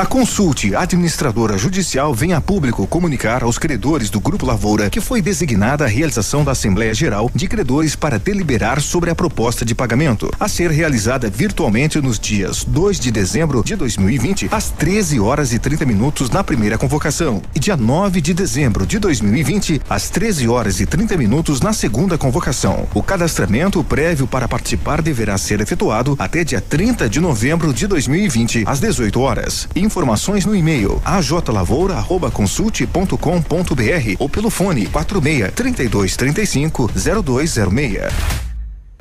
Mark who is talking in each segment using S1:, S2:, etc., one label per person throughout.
S1: A Consulte Administradora Judicial vem a público comunicar aos credores do Grupo Lavoura que foi designada a realização da Assembleia Geral de Credores para deliberar sobre a proposta de pagamento, a ser realizada virtualmente nos dias 2 de dezembro de 2020, às 13 horas e 30 minutos na primeira convocação, e dia 9 de dezembro de 2020, às 13 horas e 30 minutos na segunda convocação. O cadastramento prévio para participar deverá ser efetuado até dia 30 de novembro de 2020, às 18 horas. Informações no e-mail ajlavoura@consulte.com.br ou pelo fone 46 32 35 0206.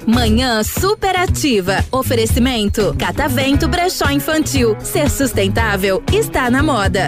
S2: Manhã superativa. Oferecimento Catavento Brechó Infantil. Ser sustentável está na moda.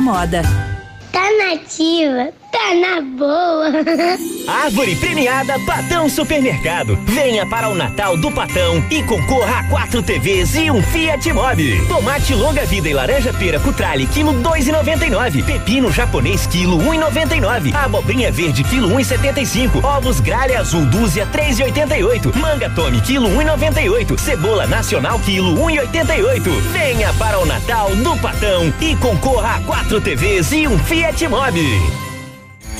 S2: moda.
S3: Tá nativa, tá na boa.
S4: Árvore premiada Patão Supermercado. Venha para o Natal do Patão e concorra a quatro TVs e um Fiat Mobi. Tomate longa vida e laranja pera Cutrale, quilo dois e noventa e nove. Pepino japonês, quilo um e noventa e nove. Abobrinha verde, quilo um e setenta e cinco. Ovos gralha azul, dúzia, três e oitenta e oito. Manga tome, quilo um e noventa e oito. Cebola nacional, quilo um e oitenta e oito. Venha para o Natal do Patão e concorra a quatro TVs e um Fiat Mobi.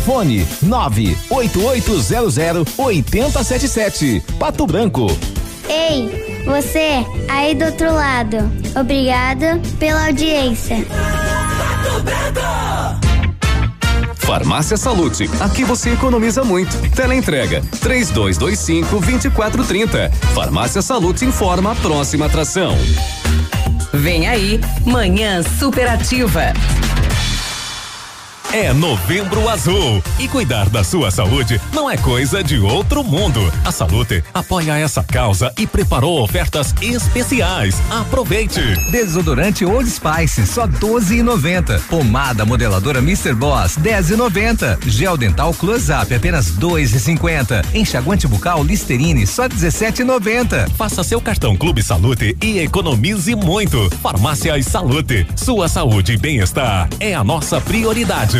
S5: Fone 98800 8077. Pato Branco.
S3: Ei, você aí do outro lado. Obrigado pela audiência.
S6: Farmácia Salute, aqui você economiza muito. Teleentrega 3225 2430. Farmácia Salute informa a próxima atração.
S7: Vem aí, Manhã Superativa.
S8: É novembro azul e cuidar da sua saúde não é coisa de outro mundo. A Salute apoia essa causa e preparou ofertas especiais. Aproveite!
S9: Desodorante Old Spice só 12,90. Pomada modeladora Mr. Boss 10,90. Gel dental Close Up apenas 2,50. Enxaguante bucal Listerine só 17,90.
S8: Faça seu cartão Clube Salute e economize muito. Farmácias Salute, sua saúde e bem-estar é a nossa prioridade.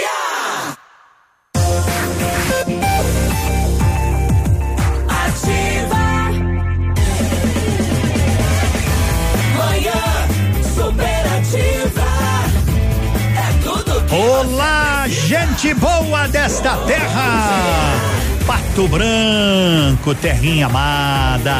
S10: Olá, gente boa desta terra! Pato Branco, terrinha amada.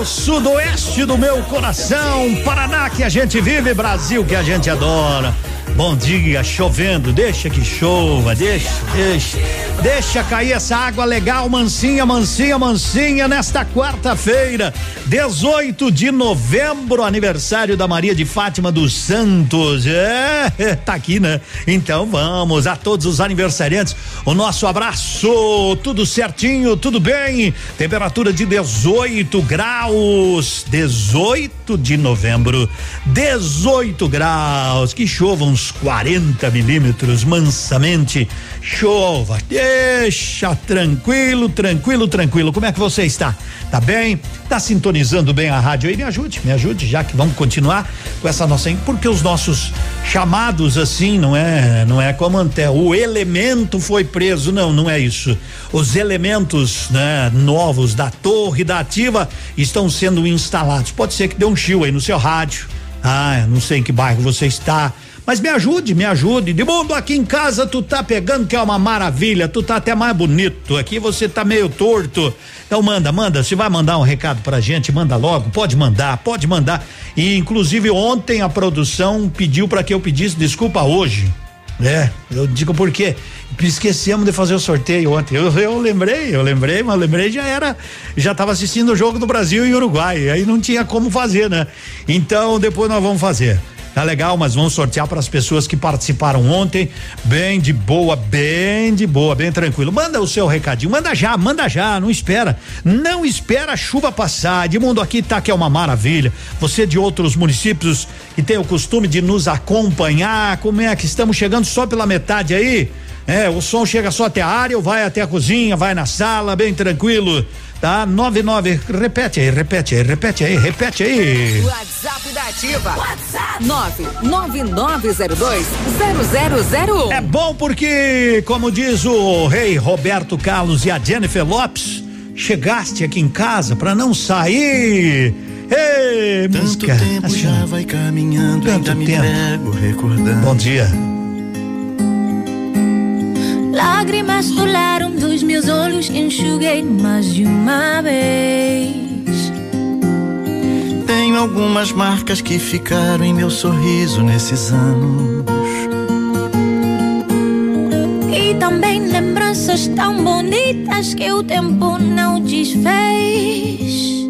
S10: O sudoeste do meu coração, Paraná que a gente vive, Brasil que a gente adora. Bom dia, chovendo, deixa que chova, deixa, deixa. Deixa cair essa água legal, mansinha, mansinha, mansinha, nesta quarta-feira, 18 de novembro, aniversário da Maria de Fátima dos Santos. É, tá aqui, né? Então vamos a todos os aniversariantes, o nosso abraço, tudo certinho, tudo bem? Temperatura de 18 graus, 18 de novembro, 18 graus, que chova uns 40 milímetros, mansamente, chova. Deixa tranquilo, tranquilo, tranquilo. Como é que você está? Tá bem? Tá sintonizando bem a rádio aí? Me ajude, me ajude, já que vamos continuar com essa nossa. Porque os nossos chamados assim, não é, não é como até o elemento foi preso, não, não é isso. Os elementos, né, novos da torre da ativa estão sendo instalados. Pode ser que dê um chill aí no seu rádio. Ah, não sei em que bairro você está mas me ajude, me ajude. De mundo aqui em casa tu tá pegando que é uma maravilha, tu tá até mais bonito. Aqui você tá meio torto. Então manda, manda. Se vai mandar um recado pra gente, manda logo. Pode mandar, pode mandar. E inclusive ontem a produção pediu para que eu pedisse desculpa hoje. É, eu digo por quê? Esquecemos de fazer o sorteio ontem. Eu, eu lembrei, eu lembrei, mas lembrei já era, já estava assistindo o jogo do Brasil e Uruguai, aí não tinha como fazer, né? Então depois nós vamos fazer. Tá legal, mas vamos sortear para as pessoas que participaram ontem. Bem de boa, bem de boa, bem tranquilo. Manda o seu recadinho, manda já, manda já, não espera. Não espera a chuva passar. De mundo aqui tá que é uma maravilha. Você de outros municípios que tem o costume de nos acompanhar, como é que estamos chegando só pela metade aí? É, o som chega só até a área, ou vai até a cozinha, vai na sala, bem tranquilo tá? 99, repete aí, repete aí, repete aí, repete aí.
S11: WhatsApp da Ativa. WhatsApp 999020001.
S10: É bom porque, como diz o rei Roberto Carlos e a Jennifer Lopes, chegaste aqui em casa para não sair. Ei,
S12: Tanto
S10: música.
S12: tempo
S10: assim,
S12: já vai caminhando,
S10: Tanto
S12: ainda me
S10: tempo.
S12: pego recordando.
S10: Bom dia.
S13: Lágrimas rolaram dos meus olhos, enxuguei mais de uma vez.
S12: Tenho algumas marcas que ficaram em meu sorriso nesses anos.
S13: E também lembranças tão bonitas que o tempo não desfez.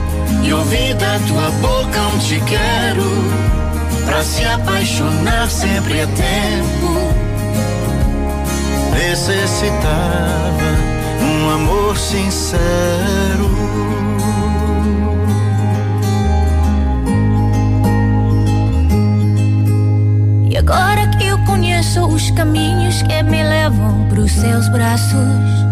S12: e ouvi da tua boca um te quero, pra se apaixonar sempre é tempo. Necessitava um amor sincero.
S13: E agora que eu conheço os caminhos que me levam pros seus braços.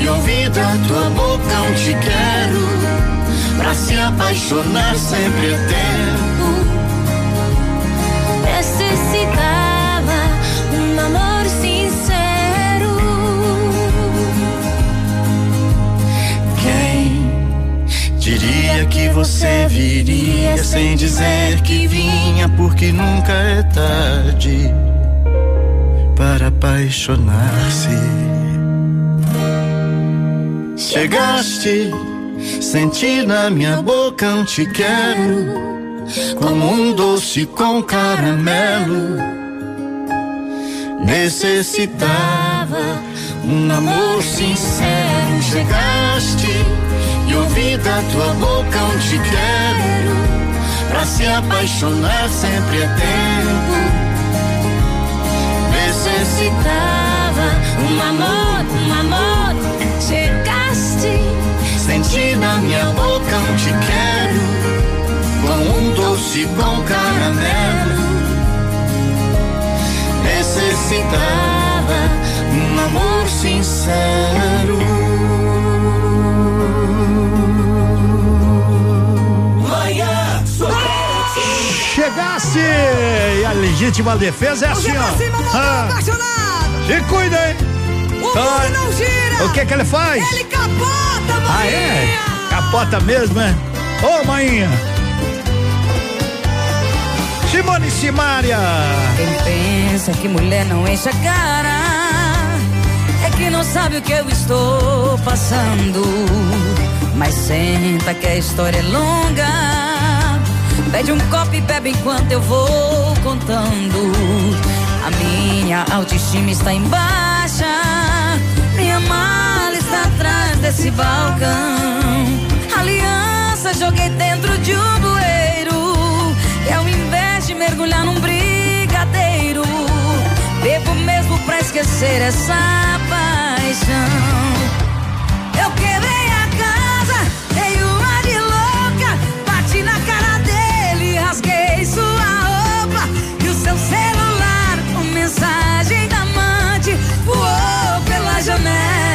S12: e ouvi da tua boca um te quero, pra se apaixonar sempre é tempo.
S13: Necessitava um amor sincero.
S12: Quem diria que você viria sem dizer que vinha, porque nunca é tarde para apaixonar-se. Chegaste, senti na minha boca um te quero, como um doce com caramelo. Necessitava um amor sincero. Chegaste e ouvi da tua boca um te quero, pra se apaixonar sempre é tempo. Necessitava um amor, na minha boca um te quero, com um doce com caramelo. Necessitava um amor sincero.
S14: Manhã
S10: Chegasse! E a legítima defesa é assim, ó. Ah, se cuida, hein?
S15: O mundo não gira.
S10: O que que ele faz?
S15: Ele capota, mãe.
S10: Ah, é? Capota mesmo, é? Ô, maninha. Simone Simária.
S16: Quem pensa que mulher não enche a cara é que não sabe o que eu estou passando. Mas senta que a história é longa. Pede um copo e bebe enquanto eu vou contando. A minha autoestima está em baixa. Minha mala atrás desse balcão. Aliança joguei dentro de um bueiro. E ao invés de mergulhar num brigadeiro, bebo mesmo pra esquecer essa paixão. Eu quebrei a casa, dei uma de louca, bati na cara dele, rasguei sua roupa e o seu celular com mensagem da amante voou pela janela.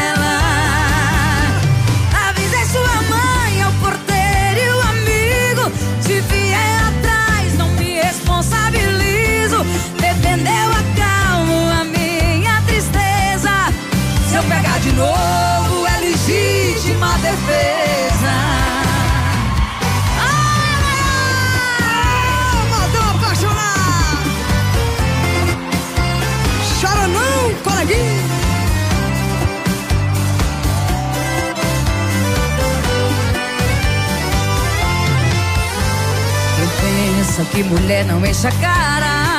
S16: Defesa.
S15: Mandou apaixonar. Chora não, coleguinha.
S16: Pensa que mulher não enche a cara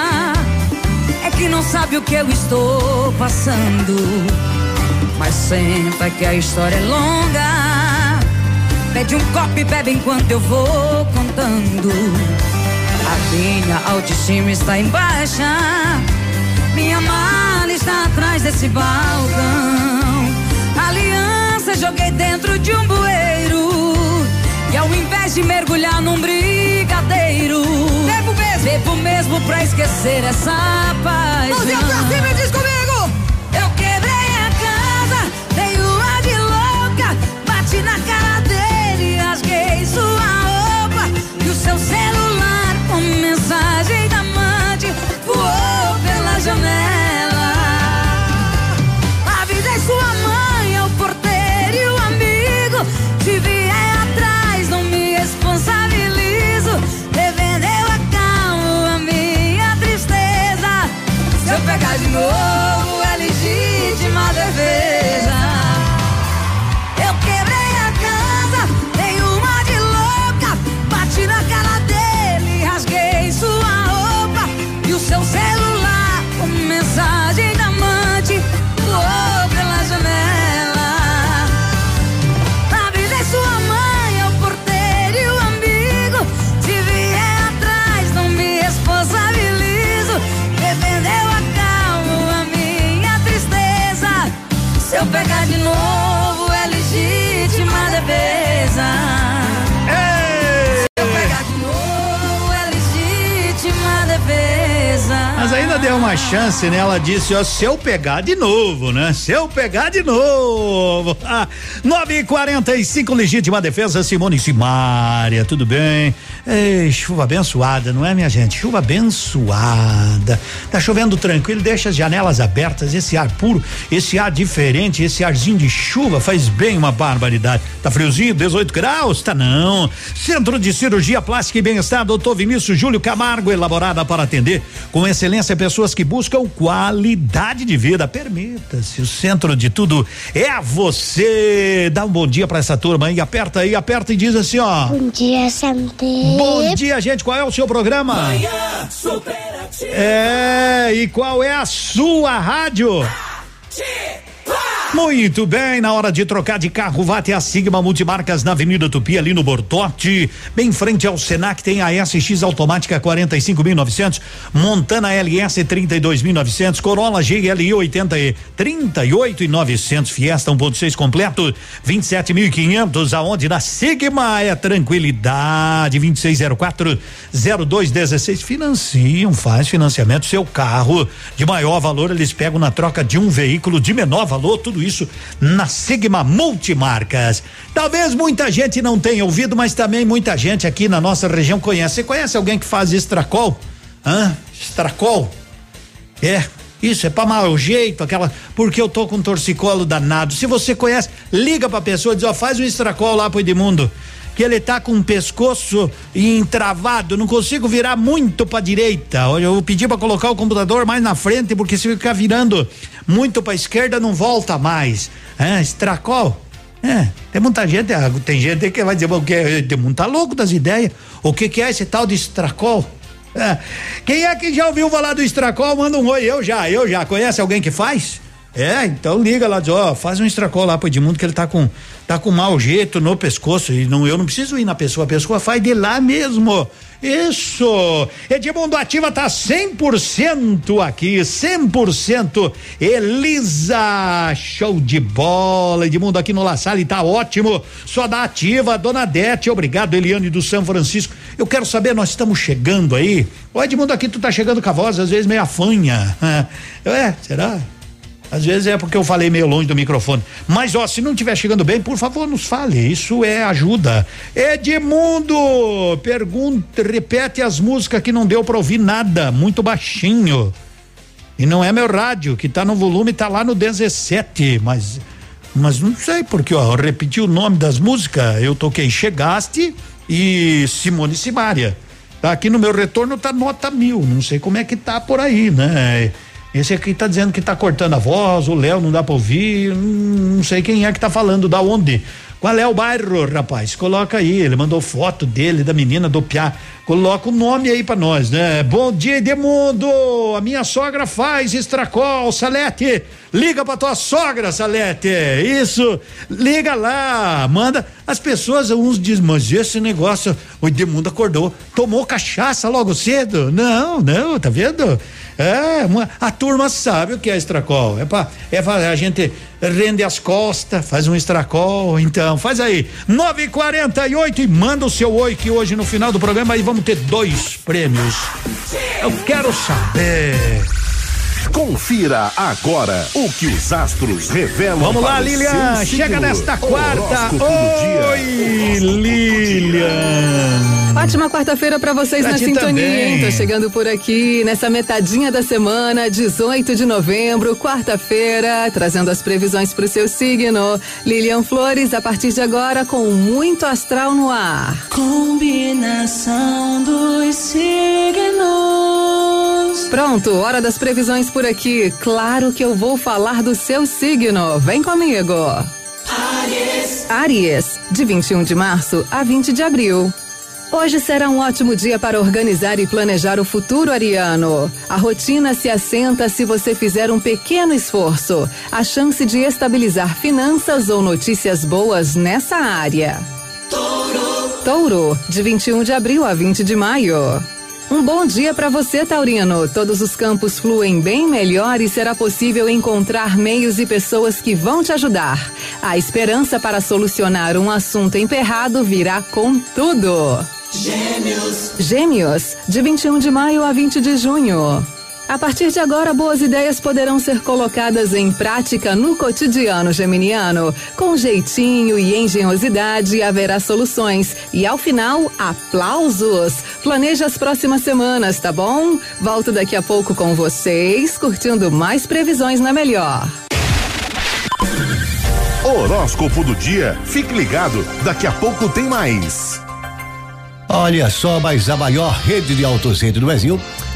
S16: é que não sabe o que eu estou passando. Mas senta que a história é longa. Pede um copo e bebe enquanto eu vou contando. A minha autoestima está em baixa. Minha mala está atrás desse balcão. Aliança joguei dentro de um bueiro. E ao invés de mergulhar num brigadeiro, bebo mesmo, bebo mesmo pra esquecer essa paixão.
S15: Mãozinha pra cima e diz comigo.
S16: Seu celular
S10: ainda deu uma chance, né? Ela disse, ó, se eu pegar de novo, né? Se eu pegar de novo. Ah, 9 e 45 legítima defesa, Simone Simária, tudo bem? Ei, chuva abençoada, não é, minha gente? Chuva abençoada. Tá chovendo tranquilo, deixa as janelas abertas, esse ar puro, esse ar diferente, esse arzinho de chuva faz bem uma barbaridade. Tá friozinho, 18 graus? Tá não. Centro de Cirurgia Plástica e Bem-Estar, doutor Vinícius Júlio Camargo, elaborada para atender com excelência pessoas que buscam qualidade de vida. Permita-se, o centro de tudo é você. Dá um bom dia para essa turma aí, aperta aí, aperta e diz assim, ó.
S17: Bom dia, Santé.
S10: Bom dia, gente. Qual é o seu programa?
S14: Manhã superativa.
S10: É, e qual é a sua rádio? Muito bem, na hora de trocar de carro, vá até a Sigma Multimarcas na Avenida Tupi, ali no Bortote, bem em frente ao Senac, tem a SX automática 45.900, Montana LS 32.900, Corolla GLI 80 e 38.900, Fiesta 1.6 completo 27.500, aonde na Sigma é tranquilidade 2604 0216 financiam, faz financiamento seu carro de maior valor, eles pegam na troca de um veículo de menor valor, tudo isso na Sigma Multimarcas. Talvez muita gente não tenha ouvido, mas também muita gente aqui na nossa região conhece. Você conhece alguém que faz estracol? Hã? Estracol? É, isso é para mau jeito, aquela. Porque eu tô com um torcicolo danado. Se você conhece, liga pra pessoa e diz: ó, faz um estracol lá pro Edmundo. Que ele tá com o pescoço entravado, não consigo virar muito pra direita. Eu pedi pra colocar o computador mais na frente, porque se ficar virando muito pra esquerda, não volta mais. É, estracol. É, tem muita gente, ah, tem gente que vai dizer, o que é, mundo tá louco das ideias. O que que é esse tal de estracol? É. Quem é que já ouviu falar do estracol? Manda um oi, eu já, eu já. Conhece alguém que faz? É, então liga lá, diz, ó, faz um estracol lá pro Edmundo que ele tá com tá com mau jeito no pescoço e não eu não preciso ir na pessoa, a pessoa faz de lá mesmo. Isso! Edmundo Ativa tá 100% aqui, 100%. Elisa, show de bola. Edmundo aqui no La Salle tá ótimo. Só da Ativa, Dona Dete, obrigado, Eliane do São Francisco. Eu quero saber, nós estamos chegando aí. Ô Edmundo, aqui tu tá chegando com a voz, às vezes meio afanha. É, será? Às vezes é porque eu falei meio longe do microfone. Mas, ó, se não estiver chegando bem, por favor, nos fale. Isso é ajuda. Edmundo, pergunta, repete as músicas que não deu pra ouvir nada, muito baixinho. E não é meu rádio, que tá no volume, tá lá no 17, mas. Mas não sei porque, ó, repeti o nome das músicas, eu toquei Chegaste e Simone Simaria. Tá aqui no meu retorno tá nota mil, não sei como é que tá por aí, né? Esse aqui tá dizendo que tá cortando a voz, o Léo não dá pra ouvir, hum, não sei quem é que tá falando, da onde. Qual é o bairro, rapaz? Coloca aí, ele mandou foto dele, da menina do Piá. Coloca o nome aí pra nós, né? Bom dia, Edmundo! A minha sogra faz estracol, Salete! Liga pra tua sogra, Salete! Isso! Liga lá! Manda. As pessoas, uns dizem, mas esse negócio, o Edmundo acordou, tomou cachaça logo cedo? Não, não, tá vendo? É, uma, a turma sabe o que é estracol. É pra, é pra a gente rende as costas, faz um estracol. Então, faz aí. 948 e manda o seu oi que hoje no final do programa aí vamos ter dois prêmios. Eu quero saber.
S5: Confira agora o que os astros revelam.
S10: Vamos lá,
S5: para o
S10: Lilian. Chega nesta quarta. Oi, Lilian.
S11: Ótima quarta-feira pra vocês
S10: Pra
S11: na sintonia,
S10: também.
S11: hein? Tô chegando por aqui nessa metadinha da semana, 18 de novembro, quarta-feira, trazendo as previsões pro seu signo. Lilian Flores, a partir de agora, com muito astral no ar.
S14: Combinação dos signos.
S11: Pronto, hora das previsões por aqui. Claro que eu vou falar do seu signo. Vem comigo.
S14: Aries.
S11: Aries, de 21 de março a 20 de abril. Hoje será um ótimo dia para organizar e planejar o futuro ariano. A rotina se assenta se você fizer um pequeno esforço. A chance de estabilizar finanças ou notícias boas nessa área.
S14: Touro.
S11: Touro, de 21 de abril a 20 de maio. Um bom dia para você, Taurino. Todos os campos fluem bem melhor e será possível encontrar meios e pessoas que vão te ajudar. A esperança para solucionar um assunto emperrado virá com tudo.
S14: Gêmeos.
S11: Gêmeos, de 21 de maio a 20 de junho. A partir de agora, boas ideias poderão ser colocadas em prática no cotidiano geminiano. Com jeitinho e engenhosidade haverá soluções. E ao final, aplausos. Planeje as próximas semanas, tá bom? Volto daqui a pouco com vocês, curtindo mais previsões na melhor.
S5: Horóscopo do dia. Fique ligado, daqui a pouco tem mais.
S18: Olha só, mas a maior rede de autocentro do Brasil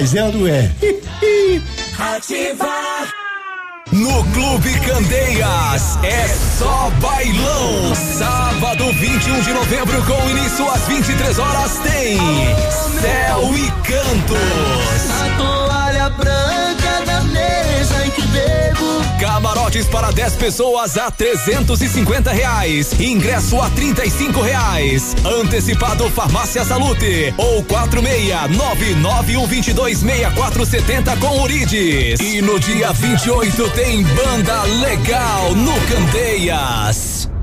S18: mas ela não é.
S19: No Clube Candeias é só bailão. Sábado 21 de novembro, com início às 23 horas, tem Céu e Cantos.
S14: Em que bebo.
S19: Camarotes para 10 pessoas a 350 reais. Ingresso a 35 reais. Antecipado Farmácia Salute ou 46991226470 com Urides. E no dia 28 tem banda legal no Candeias.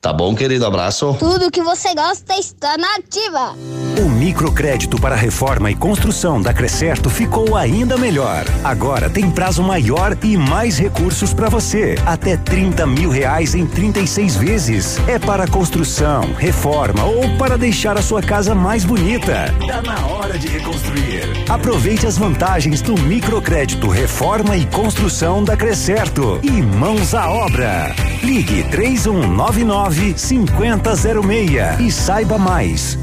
S20: Tá bom, querido? Abraço.
S17: Tudo que você gosta está na ativa.
S21: O microcrédito para reforma e construção da Crescerto ficou ainda melhor. Agora tem prazo maior e mais recursos para você. Até 30 mil reais em 36 vezes. É para construção, reforma ou para deixar a sua casa mais bonita. Tá na hora de reconstruir. Aproveite as vantagens do microcrédito reforma e construção da Crescerto. E mãos à obra. Ligue 3199 5006 e saiba mais.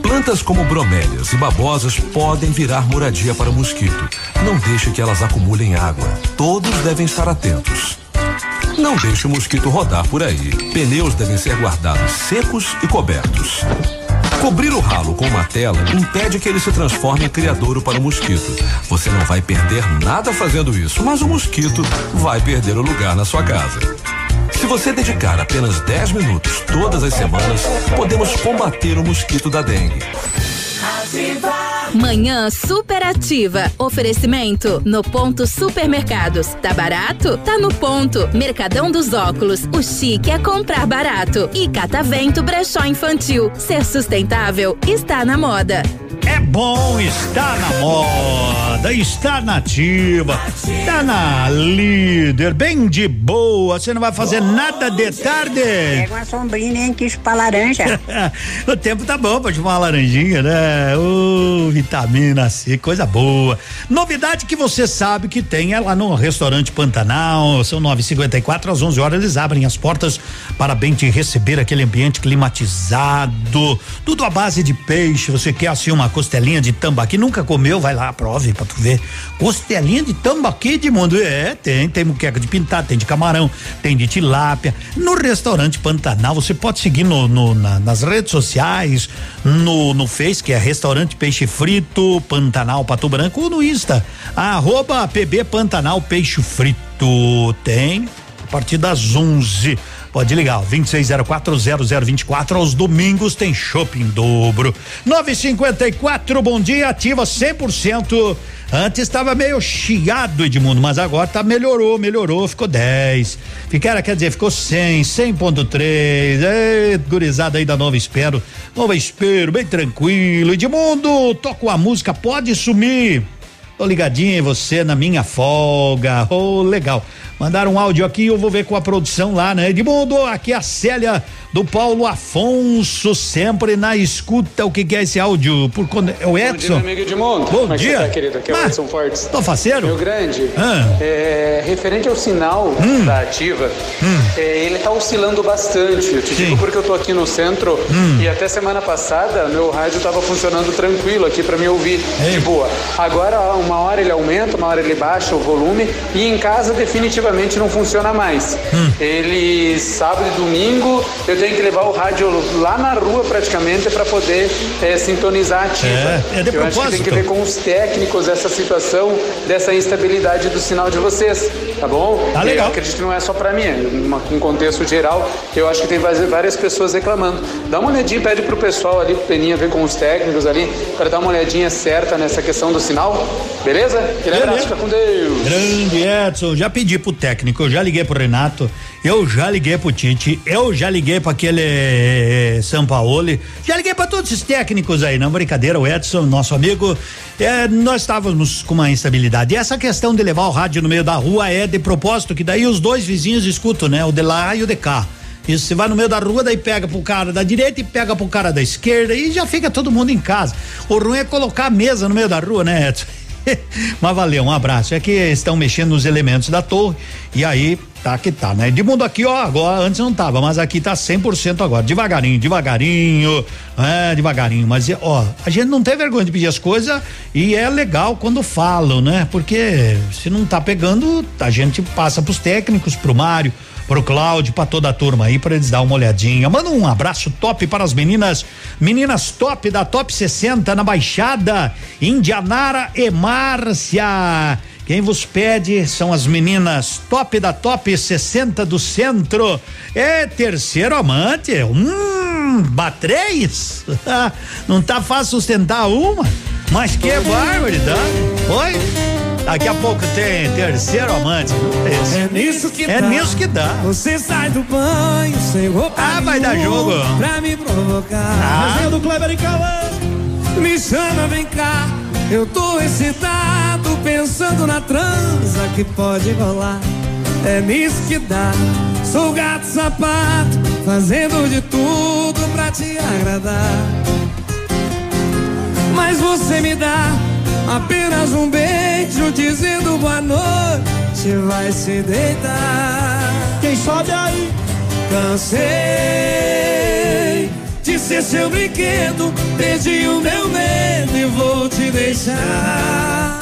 S22: Plantas como bromélias e babosas podem virar moradia para o mosquito. Não deixe que elas acumulem água. Todos devem estar atentos. Não deixe o mosquito rodar por aí. Pneus devem ser guardados secos e cobertos. Cobrir o ralo com uma tela impede que ele se transforme em criadouro para o mosquito. Você não vai perder nada fazendo isso, mas o mosquito vai perder o lugar na sua casa. Se você dedicar apenas 10 minutos todas as semanas, podemos combater o mosquito da dengue.
S2: Manhã superativa. Oferecimento no ponto supermercados. Tá barato? Tá no ponto. Mercadão dos óculos. O chique é comprar barato. E Catavento Brechó Infantil. Ser sustentável está na moda.
S10: É bom estar na moda, estar na ativa, tá na líder, bem de boa. Você não vai fazer nada de tarde.
S23: Pega uma sombrinha nem quis pra laranja.
S10: o tempo tá bom pra tomar uma laranjinha, né? Ô, vitamina C, coisa boa. Novidade que você sabe que tem é lá no restaurante Pantanal, são 9:54 às 11 horas eles abrem as portas para bem te receber aquele ambiente climatizado, tudo à base de peixe. Você quer assim uma costelinha de tambaqui, nunca comeu, vai lá, prove pra tu ver. Costelinha de tambaqui de mundo, é, tem, tem muqueca de pintado, tem de camarão, tem de tilápia. No restaurante Pantanal, você pode seguir no, no na- nas redes sociais, no, no Face, que é restaurante Peixe Frito, Pantanal Pato Branco, ou no Insta, arroba PB Pantanal Peixe Frito. Tem a partir das 11. Pode ligar, ó, 26040024 aos domingos tem shopping dobro. 954, bom dia, ativa 100%. Antes estava meio chiado, Edmundo, mas agora tá melhorou, melhorou, ficou 10. Ficaram, quer dizer, ficou 100, 100.3. Ei, gurizada aí da Nova Espero. Nova Espero, bem tranquilo. Edmundo, toca uma música, pode sumir. Tô ligadinho em você na minha folga. Oh, legal. Mandaram um áudio aqui, eu vou ver com a produção lá, né? Edmundo, aqui é a Célia do Paulo Afonso, sempre na escuta. O que, que é esse áudio? Por quando é o
S24: Bom dia,
S10: Edson?
S24: amigo Edmundo.
S10: Bom
S24: Como é
S10: dia.
S24: tá, querido? Aqui é o
S10: Ah,
S24: Edson Fortes.
S10: Tô faceiro?
S24: Rio Grande.
S10: Ah.
S24: É, referente ao sinal
S10: Hum.
S24: da ativa, é, ele tá oscilando bastante. Eu te digo porque eu tô aqui no centro
S10: Hum.
S24: e até semana passada meu rádio tava funcionando tranquilo aqui pra me ouvir de boa. Agora, uma hora ele aumenta, uma hora ele baixa o volume e em casa definitivamente definitivamente não funciona mais. Ele, sábado e domingo, eu tenho que levar o rádio lá na rua praticamente para poder eh, sintonizar ativa.
S10: É, é de
S24: eu acho que tem
S10: propósito.
S24: que ver com os técnicos essa situação dessa instabilidade do sinal de vocês, tá bom?
S10: Tá legal.
S24: Eu acredito que não é só para mim, é um contexto geral, eu acho que tem várias pessoas reclamando. Dá uma olhadinha, pede pro pessoal ali, pro Peninha, ver com os técnicos ali, para dar uma olhadinha certa nessa questão do sinal, beleza? Aquele abraço, fica com Deus.
S10: Grande Edson, já pedi pro técnico, eu já liguei pro Renato, eu já liguei pro Tite, eu já liguei para aquele eh, Sampaoli, já liguei para todos esses técnicos aí, não brincadeira, o Edson, nosso amigo, eh, nós estávamos com uma instabilidade. E essa questão de levar o rádio no meio da rua é de propósito, que daí os dois vizinhos escutam, né? O de lá e o de cá. Isso, você vai no meio da rua, daí pega pro cara da direita e pega pro cara da esquerda e já fica todo mundo em casa. O ruim é colocar a mesa no meio da rua, né, Edson? Mas valeu, um abraço. É que estão mexendo nos elementos da torre e aí tá que tá, né? De mundo aqui, ó, agora antes não tava, mas aqui tá 100% agora. Devagarinho, devagarinho, é, devagarinho. Mas, ó, a gente não tem vergonha de pedir as coisas e é legal quando falam, né? Porque se não tá pegando, a gente passa pros técnicos, pro Mário pro Cláudio, pra toda a turma aí, pra eles dar uma olhadinha. Manda um abraço top para as meninas, meninas top da Top 60 na Baixada, Indianara e Márcia. Quem vos pede são as meninas top da Top 60 do centro. É terceiro amante. Hum, batrês? Não tá fácil sustentar uma, mas que barbaridade. Oi? Daqui a pouco tem terceiro amante.
S14: É nisso que
S10: é
S14: dá.
S10: nisso que dá.
S14: Você sai do banho sem roupa
S10: Ah, vai dar jogo.
S14: Pra me provocar.
S10: Ah.
S14: Do Kleber e Cauã. Me chama, vem cá. Eu tô excitado pensando na transa que pode rolar. É nisso que dá. Sou gato sapato, fazendo de tudo pra te agradar. Mas você me dá apenas um beijo dizendo boa noite, vai se deitar. Quem sobe aí? Cansei de ser seu brinquedo, perdi o meu medo e vou te deixar.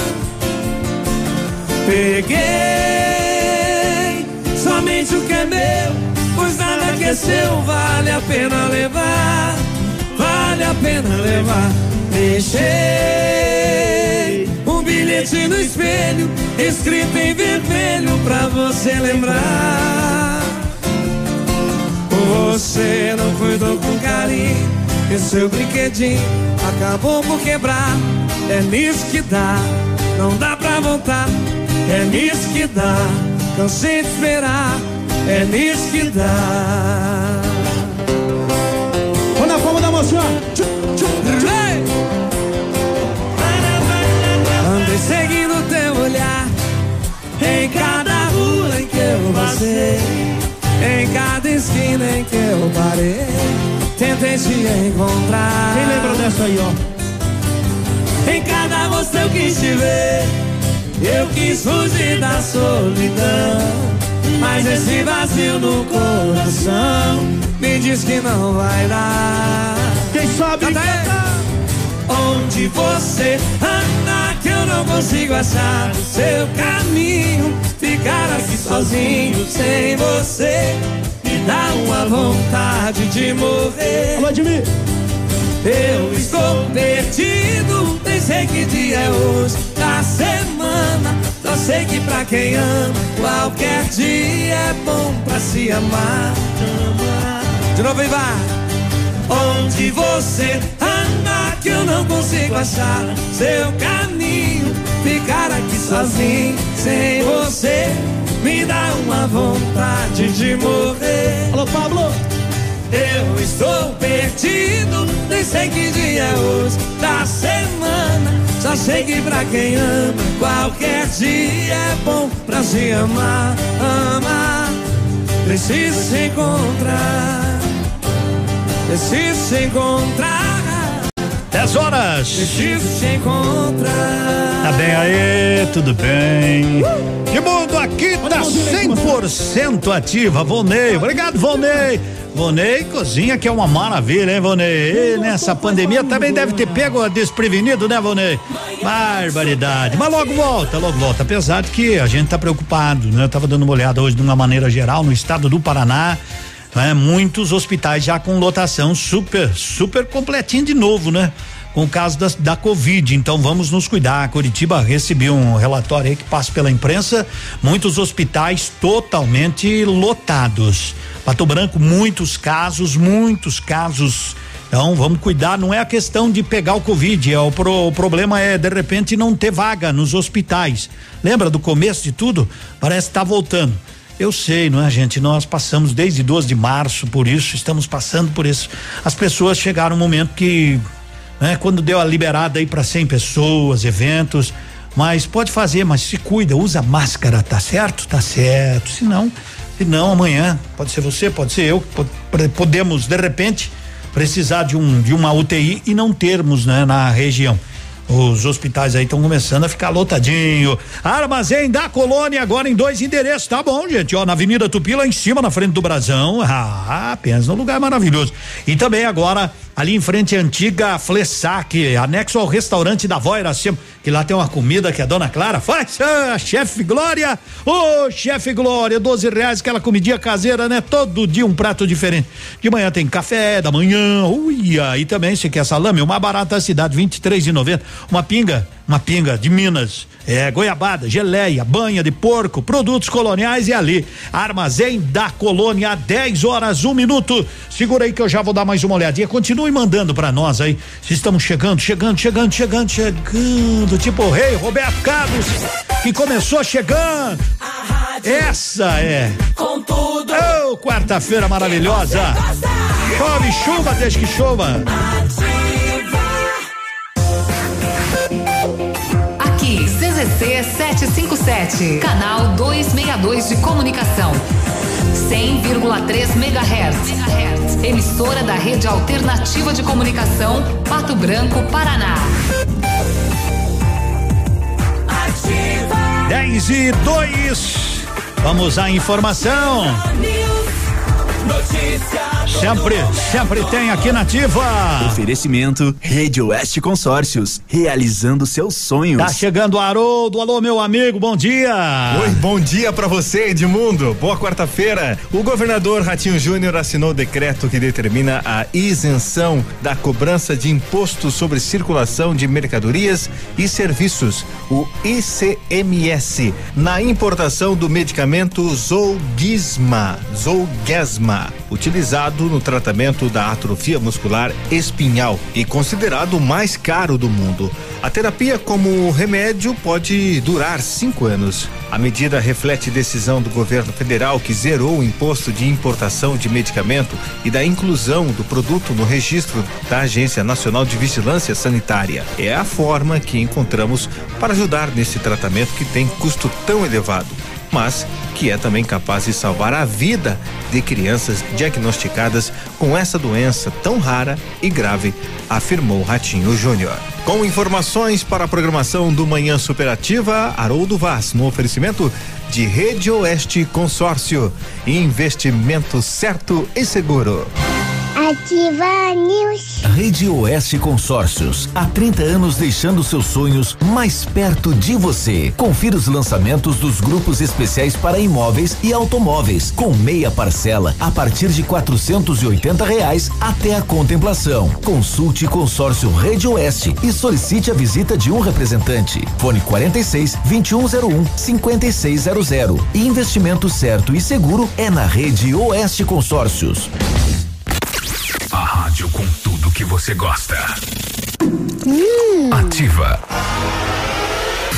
S14: Peguei somente o que é meu, pois nada que é seu vale a pena levar, vale a pena levar. Deixei um bilhete no espelho, escrito em vermelho pra você lembrar. Você não cuidou com carinho e seu brinquedinho acabou por quebrar. É nisso que dá, não dá pra voltar. É nisso que dá, cansei de esperar. É nisso que dá. Andei seguindo teu olhar em cada rua em que eu passei, em cada esquina em que eu parei. Tentei te encontrar.
S15: Quem lembra dessa aí, ó?
S14: Em cada rosto eu quis te ver, eu quis fugir da solidão. Mas esse vazio no coração diz que não vai dar.
S15: Quem sabe?
S14: Onde você anda que eu não consigo achar o seu caminho. Ficar aqui sozinho sem você me dá uma vontade de morrer.
S15: Alô, Edmir.
S14: Eu estou perdido, nem sei que dia é hoje da semana. Só sei que pra quem ama, qualquer dia é bom pra se amar. De novo e vai. Onde você anda que eu não consigo achar seu caminho. Ficar aqui sozinho, sem você, me dá uma vontade de morrer.
S15: Alô, Pablo.
S14: Eu estou perdido, nem sei que dia é hoje da semana. Só sei que pra quem ama, qualquer dia é bom pra se amar. Amar, preciso se encontrar. Preciso se encontrar.
S10: 10 horas.
S14: Preciso te encontrar.
S10: Tá bem aí, tudo bem. Que mundo aqui tá 100% ativa, Volney. Obrigado, Volney. Vonei cozinha que é uma maravilha, hein, Vonei? E nessa pandemia também deve ter pego desprevenido, né, Vonei? Barbaridade. Mas logo volta, logo volta. Apesar de que a gente tá preocupado, né? Eu tava dando uma olhada hoje de uma maneira geral no estado do Paraná. Né? Muitos hospitais já com lotação super, super completinho de novo, né? Com o caso da, da Covid, então vamos nos cuidar. Curitiba recebeu um relatório aí que passa pela imprensa, muitos hospitais totalmente lotados. Pato Branco, muitos casos, muitos casos. Então vamos cuidar, não é a questão de pegar o Covid, é o, pro, o problema é de repente não ter vaga nos hospitais. Lembra do começo de tudo? Parece que tá voltando. Eu sei, não é, gente? Nós passamos desde 12 de março por isso, estamos passando por isso. As pessoas chegaram um momento que, né, quando deu a liberada aí para 100 pessoas, eventos, mas pode fazer, mas se cuida, usa máscara, tá certo? Tá certo. Se não, se não amanhã, pode ser você, pode ser eu, podemos de repente precisar de um de uma UTI e não termos, né, na região. Os hospitais aí estão começando a ficar lotadinho. Armazém da Colônia agora em dois endereços. Tá bom, gente. Ó, na Avenida Tupi, lá em cima, na frente do Brasão. Ah, pensa num lugar maravilhoso. E também agora ali em frente à antiga Flessac, anexo ao restaurante da Vó Iracema, que lá tem uma comida que a dona Clara faz, ah, chefe Glória, ô oh, chefe Glória, 12 reais, aquela comidinha caseira, né? Todo dia um prato diferente. De manhã tem café, da manhã, ui, e também se quer salame, uma barata da cidade, 23 e 90, uma pinga, uma pinga de Minas, é, goiabada, geleia, banha de porco, produtos coloniais e ali. Armazém da Colônia, 10 horas, um minuto. Segura aí que eu já vou dar mais uma olhadinha. Continue mandando para nós aí. Se estamos chegando, chegando, chegando, chegando, chegando. Tipo o rei Roberto Carlos, que começou chegando. Essa é.
S14: Com tudo.
S10: Oh, quarta-feira maravilhosa. Chove chuva desde que chova.
S11: CZC 757, canal 262 de comunicação. 100,3 MHz. Emissora da Rede Alternativa de Comunicação, Pato Branco, Paraná.
S10: Ativa. 10 e 2. Vamos à informação. Notícia. Sempre, sempre tem aqui na Ativa.
S25: Oferecimento Rede Oeste Consórcios, realizando seus sonhos.
S10: Tá chegando o Haroldo, alô meu amigo, bom dia.
S1: Oi, bom dia para você Edmundo, boa quarta-feira. O governador Ratinho Júnior assinou o decreto que determina a isenção da cobrança de imposto sobre circulação de mercadorias e serviços, o ICMS, na importação do medicamento Zolgisma, Zolgesma, utilizado no tratamento da atrofia muscular espinhal e considerado o mais caro do mundo. A terapia como remédio pode durar cinco anos. A medida reflete decisão do governo federal que zerou o imposto de importação de medicamento e da inclusão do produto no registro da Agência Nacional de Vigilância Sanitária. É a forma que encontramos para ajudar nesse tratamento que tem custo tão elevado mas que é também capaz de salvar a vida de crianças diagnosticadas com essa doença tão rara e grave, afirmou Ratinho Júnior. Com informações para a programação do Manhã Superativa, Haroldo Vaz, no oferecimento de Rede Oeste Consórcio. Investimento certo e seguro.
S17: Ativa News.
S25: Rede Oeste Consórcios. Há 30 anos deixando seus sonhos mais perto de você. Confira os lançamentos dos grupos especiais para imóveis e automóveis, com meia parcela a partir de quatrocentos e oitenta reais até a contemplação. Consulte Consórcio Rede Oeste e solicite a visita de um representante. Fone 46 2101 5600. Investimento certo e seguro é na Rede Oeste Consórcios.
S22: Que você gosta.
S11: Hum.
S22: Ativa.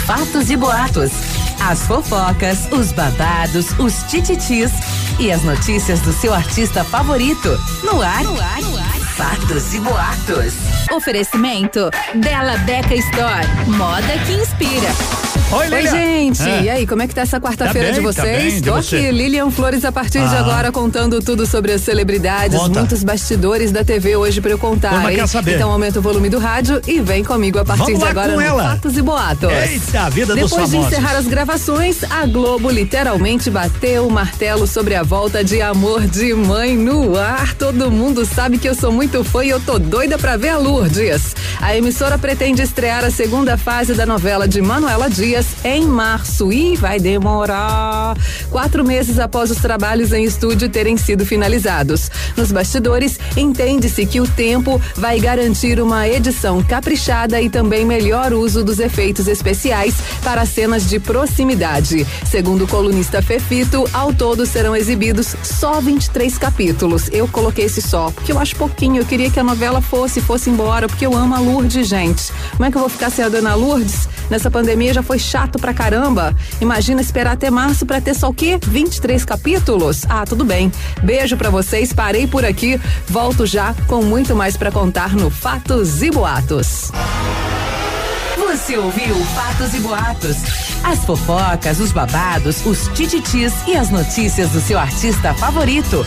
S11: Fatos e boatos. As fofocas, os babados, os tititis e as notícias do seu artista favorito. No ar, no ar, no ar. Fatos e boatos.
S2: Oferecimento Bela Beca Store. Moda que inspira.
S10: Oi,
S11: Oi,
S10: Lilian.
S11: gente.
S10: É.
S11: E aí, como é que tá essa quarta-feira
S10: Tá
S11: de
S10: tá
S11: vocês?
S10: de
S11: Tô
S10: você?
S11: aqui, Lilian Flores, a partir de
S10: Ah.
S11: agora, contando tudo sobre as celebridades,
S10: Conta.
S11: muitos bastidores da TV hoje pra eu contar.
S10: Turma quer saber.
S11: Então aumenta o volume do rádio e vem comigo a partir
S10: Vamos
S11: de
S10: lá
S11: agora
S10: com ela.
S11: Fatos e Boatos.
S10: Eita, a vida dos
S11: Depois de
S10: famosos.
S11: encerrar as gravações, a Globo literalmente bateu o martelo sobre a volta de Amor de Mãe no ar. Todo mundo sabe que eu sou muito fã e eu tô doida pra ver a Lourdes. A emissora pretende estrear a segunda fase da novela de Manuela Dias em março e vai demorar quatro meses após os trabalhos em estúdio terem sido finalizados. Nos bastidores, entende-se que o tempo vai garantir uma edição caprichada e também melhor uso dos efeitos especiais para cenas de proximidade. Segundo o colunista Fefito, ao todo serão exibidos só 23 capítulos. Eu coloquei esse só, porque eu acho pouquinho. Eu queria que a novela fosse, fosse embora, porque eu amo a Lourdes, gente. Como é que eu vou ficar sem a dona Lourdes? Nessa pandemia já foi chato pra caramba. Imagina esperar até março pra ter só o quê? 23 capítulos? Ah, tudo bem. Beijo pra vocês, parei por aqui. Volto já com muito mais pra contar no Fatos e Boatos.
S26: Você ouviu Fatos e Boatos. As fofocas, os babados, os tititis e as notícias do seu artista favorito.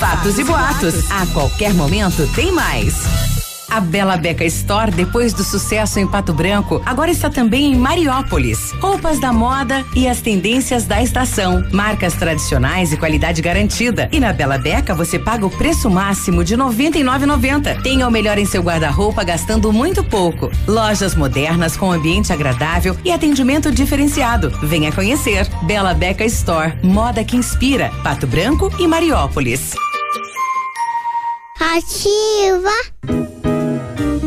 S26: Fatos e Boatos. A qualquer momento tem mais. A Bela Beca Store, depois do sucesso em Pato Branco, agora está também em Mariópolis. Roupas da moda e as tendências da estação. Marcas tradicionais e qualidade garantida. E na Bela Beca você paga o preço máximo de R$ 99,90. Tenha o melhor em seu guarda-roupa gastando muito pouco. Lojas modernas com ambiente agradável e atendimento diferenciado. Venha conhecer. Bela Beca Store, moda que inspira. Pato Branco e Mariópolis.
S17: Ativa.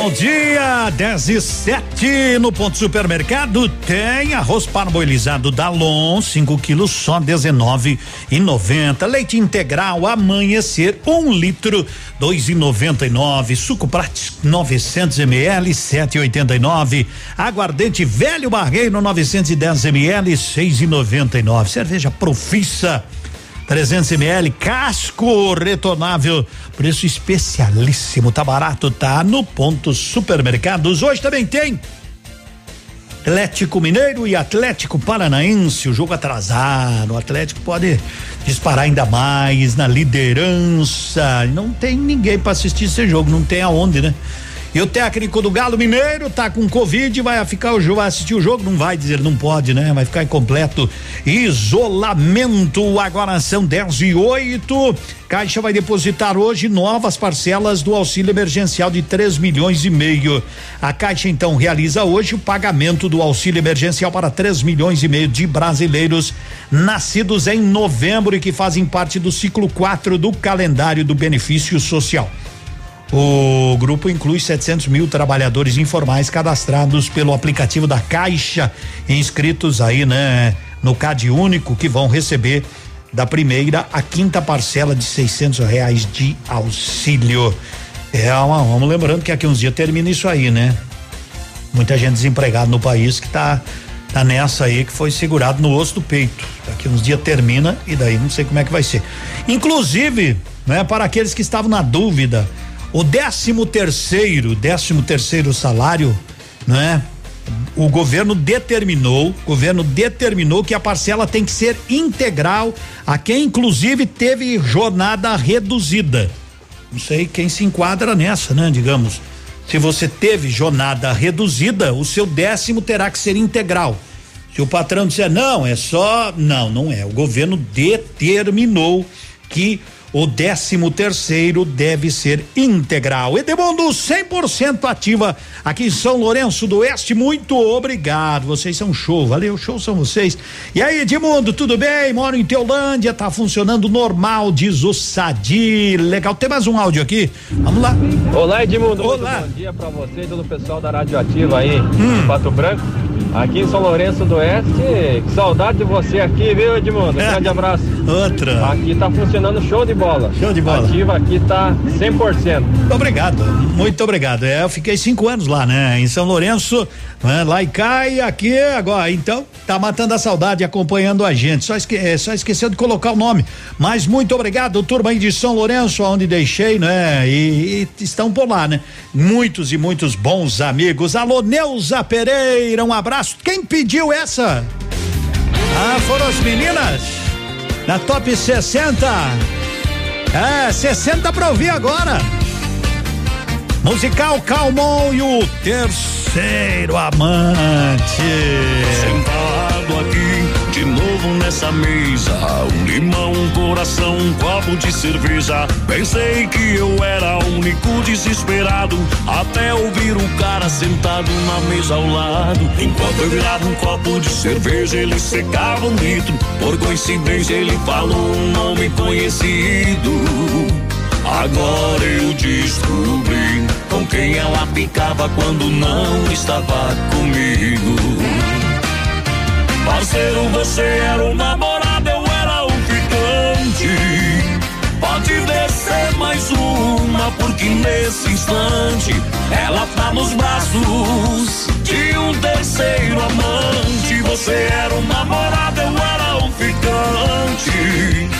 S10: Bom dia, 10 e 7 no ponto supermercado tem arroz parboilizado Dalon, 5 quilos só 19 e 90. Leite integral amanhecer, um litro, dois e noventa e nove. Suco prático 900 ml, 7,89. Aguardente velho barreiro 910 ml, 6,99. Cerveja profissa 300 ml, casco retornável, preço especialíssimo, tá barato, tá no ponto supermercados. Hoje também tem Atlético Mineiro e Atlético Paranaense, o jogo atrasado. O Atlético pode disparar ainda mais na liderança. Não tem ninguém para assistir esse jogo, não tem aonde, né? E o técnico do Galo Mineiro tá com Covid, vai ficar vai assistir o jogo, não vai dizer, não pode, né? Vai ficar em completo isolamento. Agora são 10 e 8. Caixa vai depositar hoje novas parcelas do auxílio emergencial de 3 milhões e meio. A Caixa então realiza hoje o pagamento do auxílio emergencial para 3 milhões e meio de brasileiros nascidos em novembro e que fazem parte do ciclo 4 do calendário do benefício social. O grupo inclui 700 mil trabalhadores informais cadastrados pelo aplicativo da Caixa, inscritos aí, né, no CAD único, que vão receber da primeira à quinta parcela de 600 reais de auxílio. É, uma, vamos lembrando que aqui uns dias termina isso aí, né? Muita gente desempregada no país que tá tá nessa aí que foi segurado no osso do peito. Daqui uns dias termina e daí não sei como é que vai ser. Inclusive, né, para aqueles que estavam na dúvida, o décimo terceiro, décimo terceiro salário, né? O governo determinou, governo determinou que a parcela tem que ser integral a quem inclusive teve jornada reduzida. Não sei quem se enquadra nessa, né? Digamos, se você teve jornada reduzida, o seu décimo terá que ser integral. Se o patrão disser não, é só, não, não é. O governo determinou que o décimo terceiro deve ser integral. Edmundo, 100% ativa aqui em São Lourenço do Oeste. Muito obrigado. Vocês são show. Valeu, show são vocês. E aí, Edmundo, tudo bem? Moro em Teolândia, tá funcionando normal, diz o Sadi. Legal. Tem mais um áudio aqui? Vamos lá.
S27: Olá, Edmundo.
S10: Olá.
S27: Bom dia pra você e todo o pessoal da Radioativa aí, em Pato Branco. Aqui em São Lourenço do Oeste, que saudade de você aqui, viu, Edmundo? Um grande abraço.
S10: Outra.
S27: Aqui tá funcionando show de bola.
S10: Show de bola.
S27: Ativa aqui tá 100%.
S10: Obrigado, muito obrigado. É, eu fiquei cinco anos lá, né? Em São Lourenço, né? lá e e aqui agora. Então, tá matando a saudade acompanhando a gente. Só, esque, é, só esqueceu de colocar o nome. Mas muito obrigado, turma aí de São Lourenço, onde deixei, né? E, e estão por lá, né? Muitos e muitos bons amigos. Alô, Neuza Pereira, um abraço. Quem pediu essa? Ah, foram as meninas? Na top 60. É, 60 pra ouvir agora. Musical Calmon e o terceiro amante.
S28: Sentado aqui, de novo nessa mesa. Um limão, um coração, um copo de cerveja. Pensei que eu era o único desesperado. Até ouvir o cara sentado na mesa ao lado. Enquanto eu virava um copo de cerveja, ele secava um litro. Por coincidência, ele falou um nome conhecido. Agora eu descobri com quem ela ficava quando não estava comigo. Parceiro, você era o namorado, eu era o ficante. Pode descer mais uma, porque nesse instante ela tá nos braços de um terceiro amante. Você era o namorado, eu era o ficante.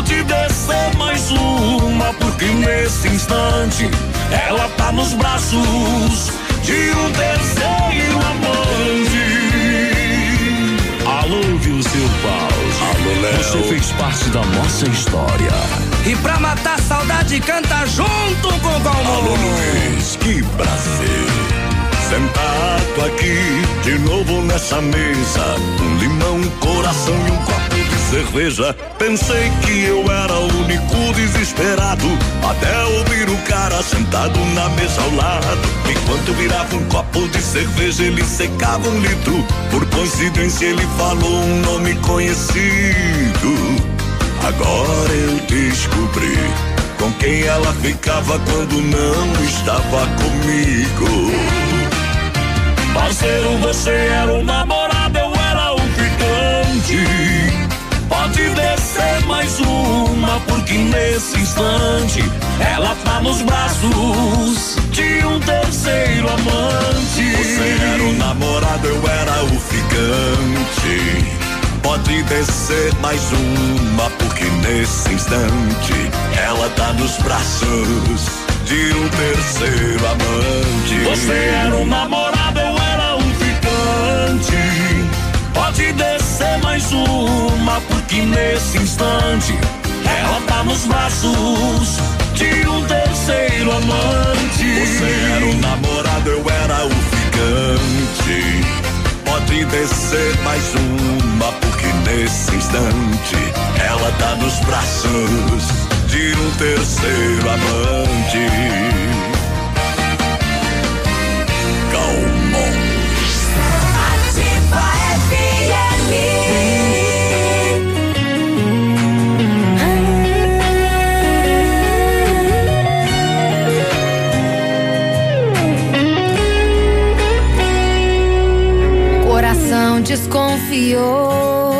S28: Pode descer mais uma, porque nesse instante ela tá nos braços de um terceiro amante. Alô, viu seu Paus? Alô, Léo. Você fez parte da nossa história.
S29: E pra matar a saudade, canta junto com o Calmon.
S28: Alô, Luiz, que prazer. Sentado aqui, de novo nessa mesa. Um limão, um coração e um copo cerveja. Pensei que eu era o único desesperado. Até ouvir o cara sentado na mesa ao lado. Enquanto virava um copo de cerveja, ele secava um litro. Por coincidência, ele falou um nome conhecido. Agora eu descobri com quem ela ficava quando não estava comigo. Parceiro, você era o namorado, eu era o ficante. Pode descer mais uma, porque nesse instante ela tá nos braços de um terceiro amante. Você era o namorado, eu era o ficante. Pode descer mais uma, porque nesse instante ela tá nos braços de um terceiro amante. Você era o namorado, eu era o ficante. Pode descer mais uma, porque nesse instante ela tá nos braços de um terceiro amante. Você era o namorado, eu era o ficante. Pode descer mais uma, porque nesse instante ela tá nos braços de um terceiro amante.
S16: Desconfiou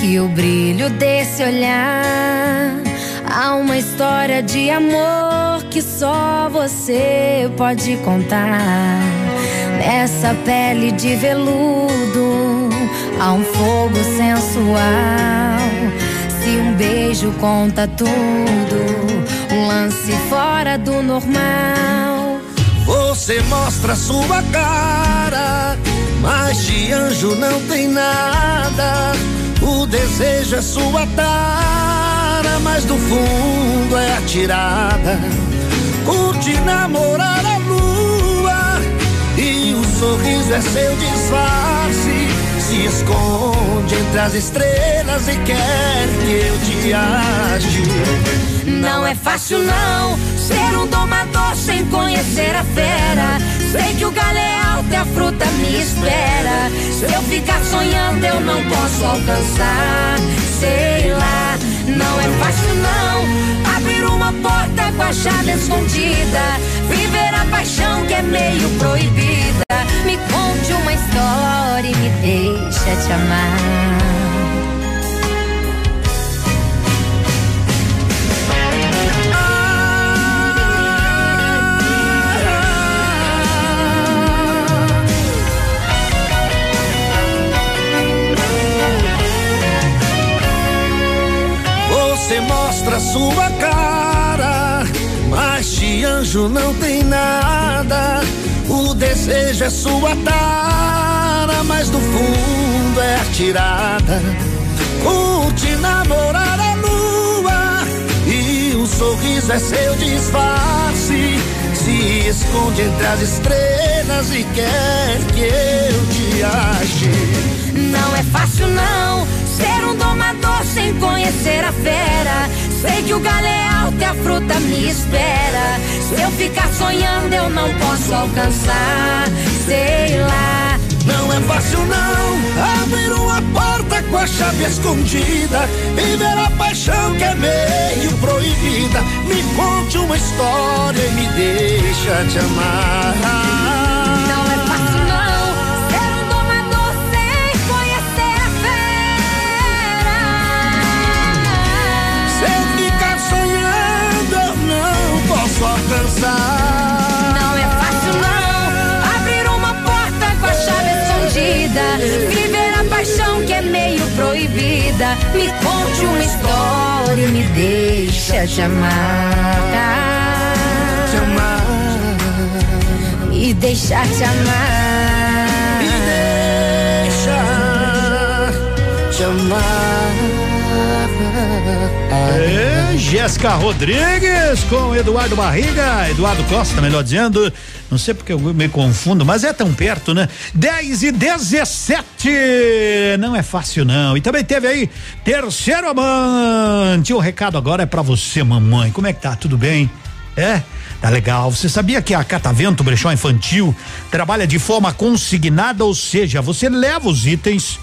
S16: que o brilho desse olhar há uma história de amor que só você pode contar. Nessa pele de veludo há um fogo sensual. Se um beijo conta tudo, um lance fora do normal.
S29: Você mostra sua cara, mas de anjo não tem nada. O desejo é sua tara, mas do fundo é atirada. Curte namorar a lua e o sorriso é seu disfarce. Se esconde entre as estrelas e quer que eu te ache.
S16: Não é fácil não ser um domador sem conhecer a fera. Sei que o galho é alto e a fruta me espera. Se eu ficar sonhando, eu não posso alcançar. Sei lá, não é fácil não abrir uma porta com a chave escondida. Viver a paixão que é meio proibida. Me conte uma história e me deixa te amar.
S29: Mostra sua cara, mas de anjo não tem nada. O desejo é sua tara, mas no fundo é atirada. Curte namorar a lua e o sorriso é seu disfarce. Se esconde entre as estrelas e quer que eu te ache.
S16: Não é fácil não ser um domador sem conhecer a fera. Sei que o galho é alto e a fruta me espera. Se eu ficar sonhando, eu não posso alcançar. Sei lá.
S29: Não é fácil não abrir uma porta com a chave escondida e ver a paixão que é meio proibida. Me conte uma história e me deixa te amar.
S16: Não escondida. Viver a paixão que é meio proibida. Me conte uma história e me deixa te amar.
S29: Te amar.
S16: E deixar te amar.
S29: Me deixa te amar.
S10: É, Jéssica Rodrigues com Eduardo Barriga, Eduardo Costa, melhor dizendo. Não sei porque eu me confundo, mas é tão perto, né? 10 e 17. Não é fácil, não. E também teve aí terceiro amante. O recado agora é pra você, mamãe. Como é que tá? Tudo bem? É? Tá legal. Você sabia que a Catavento Brechó Infantil trabalha de forma consignada, ou seja, você leva os itens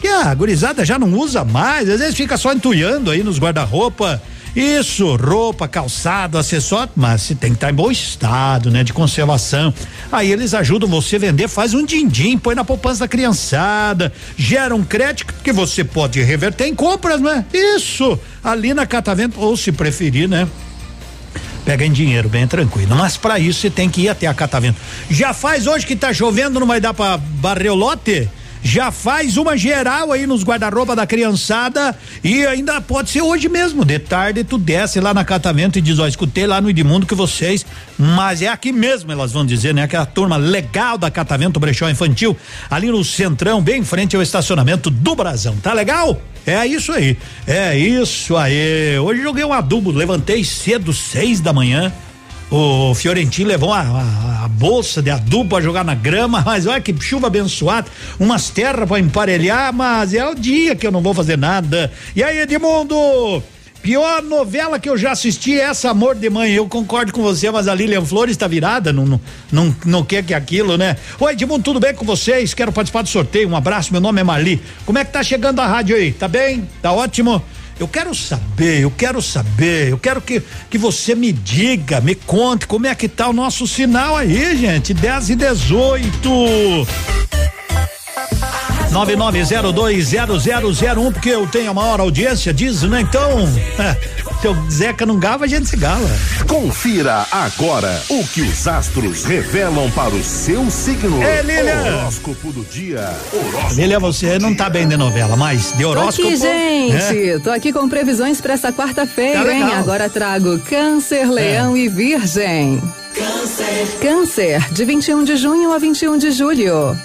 S10: que a gurizada já não usa mais, às vezes fica só entulhando aí nos guarda-roupa. Isso, roupa, calçado, acessório, mas se tem que estar em bom estado, né? De conservação. Aí eles ajudam você a vender, faz um din-din, põe na poupança da criançada, gera um crédito que você pode reverter em compras, né? Isso, ali na Catavento, ou se preferir, né? pega em dinheiro, bem tranquilo. Mas para isso você tem que ir até a Catavento. Já faz hoje que tá chovendo, não vai dar para barrer o lote? Já faz uma geral aí nos guarda-roupa da criançada e ainda pode ser hoje mesmo. De tarde tu desce lá na Catavento e diz: Ó, escutei lá no Edmundo que vocês, mas é aqui mesmo, elas vão dizer, né? Aquela turma legal da Catavento Brechó Infantil, ali no Centrão, bem em frente ao estacionamento do Brasão. Tá legal? É isso aí. É isso aí. Hoje joguei um adubo, levantei cedo, seis da manhã. O Fiorentino levou a, a, a bolsa de adubo pra jogar na grama, mas olha que chuva abençoada, umas terras pra emparelhar, mas é o dia que eu não vou fazer nada. E aí, Edmundo? Pior novela que eu já assisti é essa Amor de Mãe. Eu concordo com você, mas a Lilian Flores está virada, não, não, não, não quer que aquilo, né? Oi, Edmundo, tudo bem com vocês? Quero participar do sorteio. Um abraço, meu nome é Marli. Como é que tá chegando a rádio aí? Tá bem? Tá ótimo? Eu quero saber, eu quero saber, eu quero que, que você me diga, me conte como é que tá o nosso sinal aí, gente. 10 e 18. 99020001, porque eu tenho a maior audiência, diz, né? Então, é, se o Zeca não gava, a gente se gala.
S19: Confira agora o que os astros revelam para o seu signo.
S10: É, Lilian.
S19: Horóscopo do dia. Horóscopo.
S10: Lilian, você não tá bem de novela, mas de
S11: Tô
S10: horóscopo.
S11: aqui, gente.
S10: né?
S11: Tô aqui com previsões para essa quarta-feira,
S10: Tá
S11: hein? Agora trago Câncer, Leão e Virgem. Câncer, de 21 de junho a 21 de julho.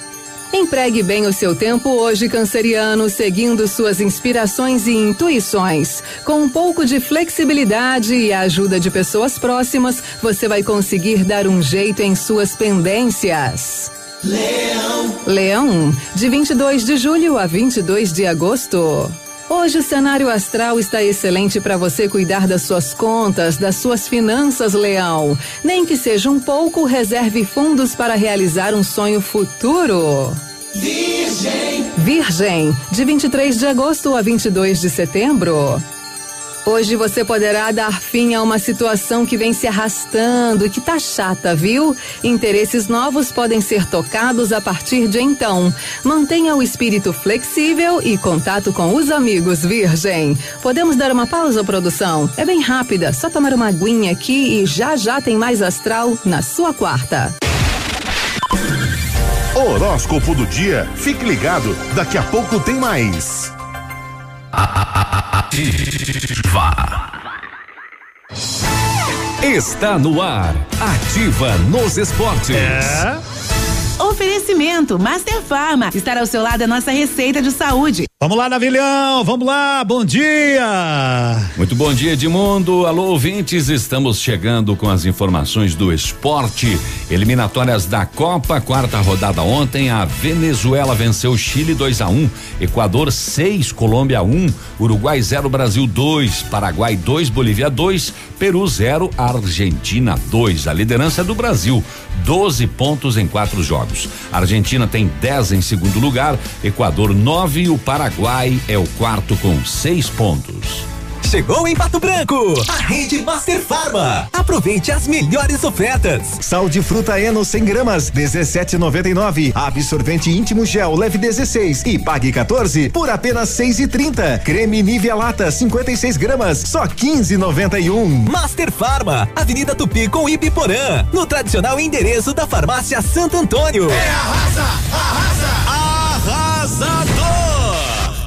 S11: Empregue bem o seu tempo hoje, canceriano, seguindo suas inspirações e intuições. Com um pouco de flexibilidade e a ajuda de pessoas próximas, você vai conseguir dar um jeito em suas pendências. Leão. Leão, de 22 de julho a 22 de agosto. Hoje o cenário astral está excelente para você cuidar das suas contas, das suas finanças, Leão. Nem que seja um pouco, reserve fundos para realizar um sonho futuro.
S3: Virgem.
S11: Virgem, de 23 de agosto a 22 de setembro. Hoje você poderá dar fim a uma situação que vem se arrastando e que tá chata, viu? Interesses novos podem ser tocados a partir de então. Mantenha o espírito flexível e contato com os amigos, Virgem. Podemos dar uma pausa, produção? É bem rápida, só tomar uma aguinha aqui e já já tem mais astral na sua quarta.
S30: Horóscopo do dia. Fique ligado, daqui a pouco tem mais.
S19: Ativa. Está no ar. Ativa nos esportes.
S26: É. Oferecimento Master Farma. Estar ao seu lado é nossa receita de saúde.
S10: Vamos lá, Navilhão, vamos lá, bom dia!
S31: Muito bom dia, Edmundo. Alô, ouvintes, estamos chegando com as informações do esporte. Eliminatórias da Copa, quarta rodada ontem, a Venezuela venceu o Chile 2 a 1 um, Equador 6, Colômbia 1, um, Uruguai 0, Brasil 2, Paraguai 2, Bolívia 2, Peru 0, Argentina 2. A liderança é do Brasil, 12 pontos em quatro jogos. A Argentina tem 10 em segundo lugar, Equador 9 e o Paraguai é o quarto com seis pontos.
S19: Chegou em Pato Branco, a rede Master Farma. Aproveite as melhores ofertas.
S1: Sal de fruta Eno 100 gramas, 17,99. Absorvente íntimo gel leve 16 e pague 14 por apenas 6,30. Creme Nivea Lata 56 gramas, só 15,91.
S19: Master Farma, Avenida Tupi com Ipiporã, no tradicional endereço da Farmácia Santo Antônio.
S3: É arrasa, arrasa,
S19: arrasador.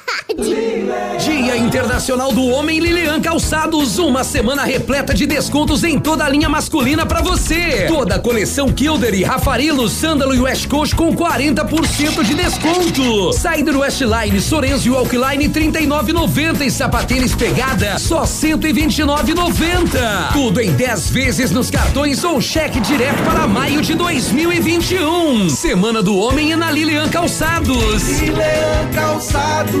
S32: Dia Internacional do Homem Lilian Calçados, uma semana repleta de descontos em toda a linha masculina para você. Toda a coleção Kilder e Rafarilo, Sândalo e West Coast com 40% de desconto. Saída Westline, Sorenzo e Walkline 39,90 e sapatênis pegada só 129,90. Tudo em 10 vezes nos cartões ou cheque direto para maio de 2021. Semana do Homem é na Lilian Calçados.
S3: Lilian Calçados.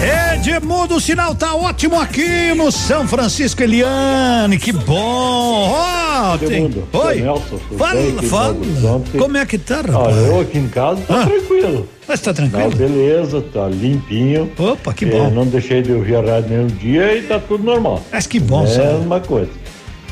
S10: Edmundo, o sinal tá ótimo aqui no São Francisco Eliane, que bom! Ó, oh, tem...
S33: Edmundo,
S10: Oi,
S33: Nelson,
S10: fala,
S33: bem?
S10: Fala. Como é que tá, rapaz?
S33: Olha, eu aqui em casa tá
S10: Ah.
S33: tranquilo.
S10: Mas tá tranquilo?
S33: Tá beleza, tá limpinho.
S10: Opa, que
S33: Eh,
S10: bom.
S33: não deixei de ouvir a rádio nenhum dia e tá tudo normal.
S10: Mas que bom,
S33: É
S10: senhor.
S33: uma coisa.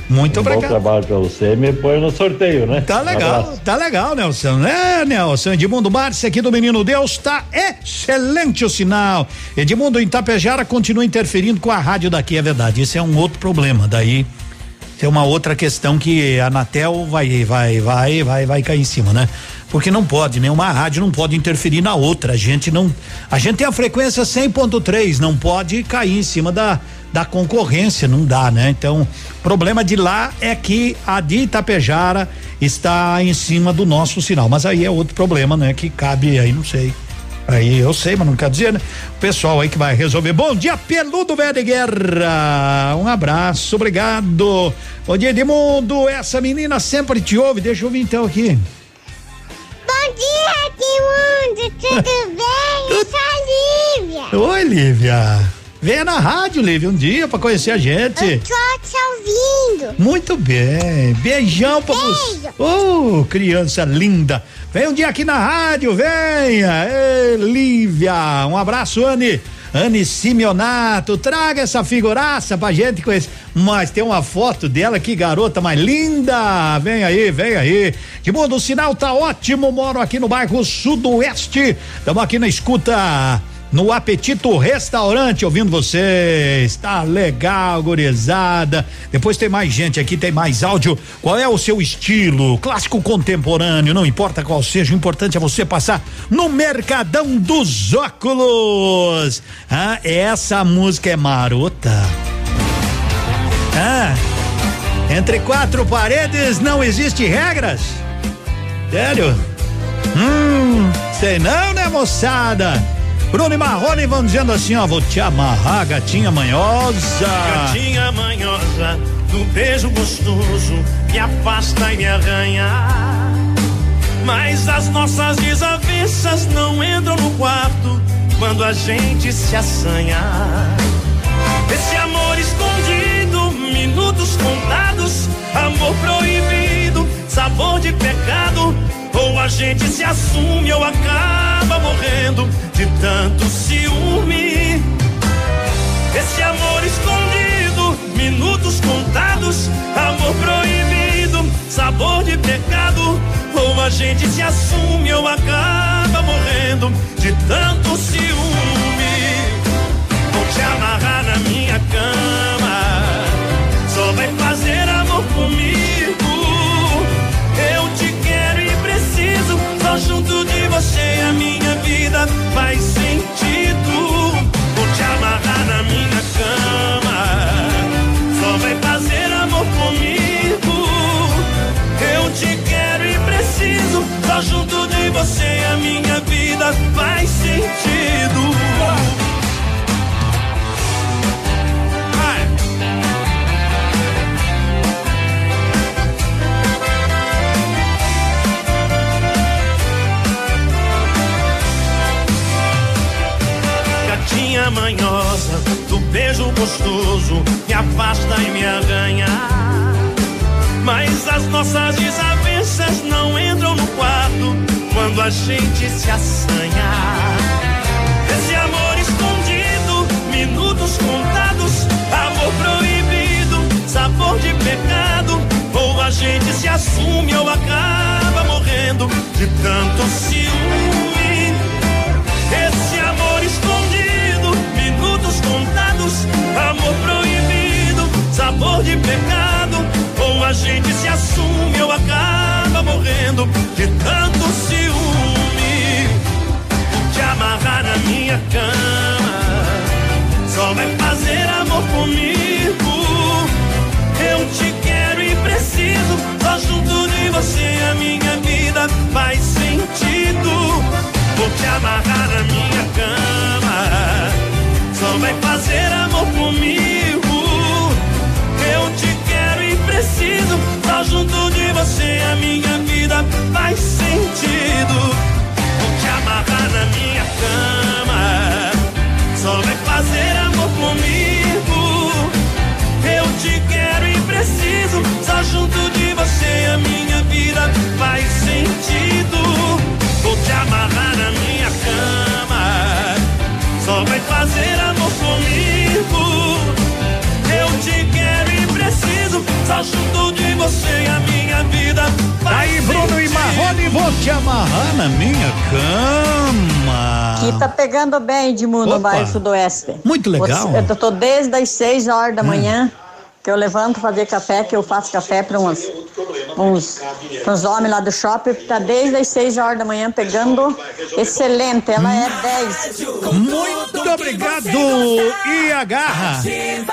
S10: Muito
S33: um
S10: obrigado.
S33: Bom trabalho pra você, me põe no sorteio, né?
S10: Tá
S33: Um
S10: legal,
S33: abraço.
S10: tá legal, Nelson. É, Nelson, Edmundo Márcia aqui do Menino Deus, tá excelente o sinal. Edmundo em Tapejara continua interferindo com a rádio daqui, é verdade. Isso é um outro problema. Daí tem uma outra questão que a Anatel vai, vai, vai, vai, vai cair em cima, né? Porque não pode, nenhuma rádio não pode interferir na outra. A gente não, a gente tem a frequência 100.3, não pode cair em cima da da concorrência, não dá, né? Então, problema de lá é que a de Itapejara está em cima do nosso sinal, mas aí é outro problema, né? Que cabe aí, não sei. Aí eu sei, mas não quer dizer, né? O pessoal aí que vai resolver. Bom dia, peludo velho de guerra. Um abraço, obrigado. Bom dia, Edmundo. Essa menina sempre te ouve. Deixa eu ouvir então aqui.
S3: Bom dia, Edmundo, tudo bem? Eu sou a Lívia.
S10: Oi, Lívia. Venha na rádio, Lívia, um dia pra conhecer a gente.
S3: Eu tô te ouvindo.
S10: Muito bem. Beijão pra você. Ô, criança linda. Vem um dia aqui na rádio, venha. Ê, Lívia. Um abraço, Anne. Anne Simeonato, traga essa figuraça pra gente conhecer. Mas tem uma foto dela, que garota mais linda. Vem aí, vem aí. Que mundo, o sinal tá ótimo. Moro aqui no bairro Sudoeste. Estamos aqui na escuta no Apetito Restaurante, ouvindo vocês. Tá legal, gurizada. Depois tem mais gente aqui, tem mais áudio. Qual é o seu estilo? Clássico contemporâneo, não importa qual seja, o importante é você passar no Mercadão dos Óculos. Ah, essa música é marota. Ah, entre quatro paredes não existe regras? Sério? Hum, sei não, né, moçada? Bruno e Marrone vão dizendo assim, ó, vou te amarrar, gatinha manhosa.
S34: Gatinha manhosa, do beijo gostoso, me afasta e me arranha. Mas as nossas desavenças não entram no quarto quando a gente se assanha. Esse amor escondido, minutos contados, amor proibido, sabor de pecado. Ou a gente se assume ou acaba morrendo de tanto ciúme. Esse amor escondido, minutos contados, amor proibido, sabor de pecado. Ou a gente se assume ou acaba morrendo de tanto ciúme. Vou te amarrar na minha cama, cama, só vai fazer amor comigo. Eu te quero e preciso, só junto de você a minha vida faz sentido. Manhosa, beijo gostoso, me afasta e me arranha. Mas as nossas desavenças não entram no quarto quando a gente se assanha. Esse amor escondido, minutos contados, amor proibido, sabor de pecado. Ou a gente se assume ou acaba morrendo de tanto ciúme. Sabor de pecado. Ou a gente se assume ou acaba morrendo de tanto ciúme. Te amarrar na minha cama, só vai fazer amor comigo. Eu te quero e preciso, só junto de você a minha vida faz sentido. Vou te amarrar na minha cama, só vai fazer amor comigo. Preciso, só junto de você a minha vida faz sentido. Vou te amarrar na minha cama, só vai fazer amor comigo. Eu te quero e preciso, só junto de você a minha vida faz sentido. Vou te amarrar na minha cama, só vai fazer amor comigo. Preciso, só junto de você a minha vida
S10: Aí, Bruno e. Marrone, vou te amarrar na minha cama.
S35: Aqui tá pegando bem, Edmundo, no bairro Sudoeste.
S10: Muito legal.
S35: Você- Eu tô desde as 6 horas da manhã que eu levanto fazer café, que eu faço café para uns, uns, uns homens lá do shopping. Tá desde as 6 horas da manhã pegando excelente. Ela é 10.
S10: Muito obrigado. E agarra.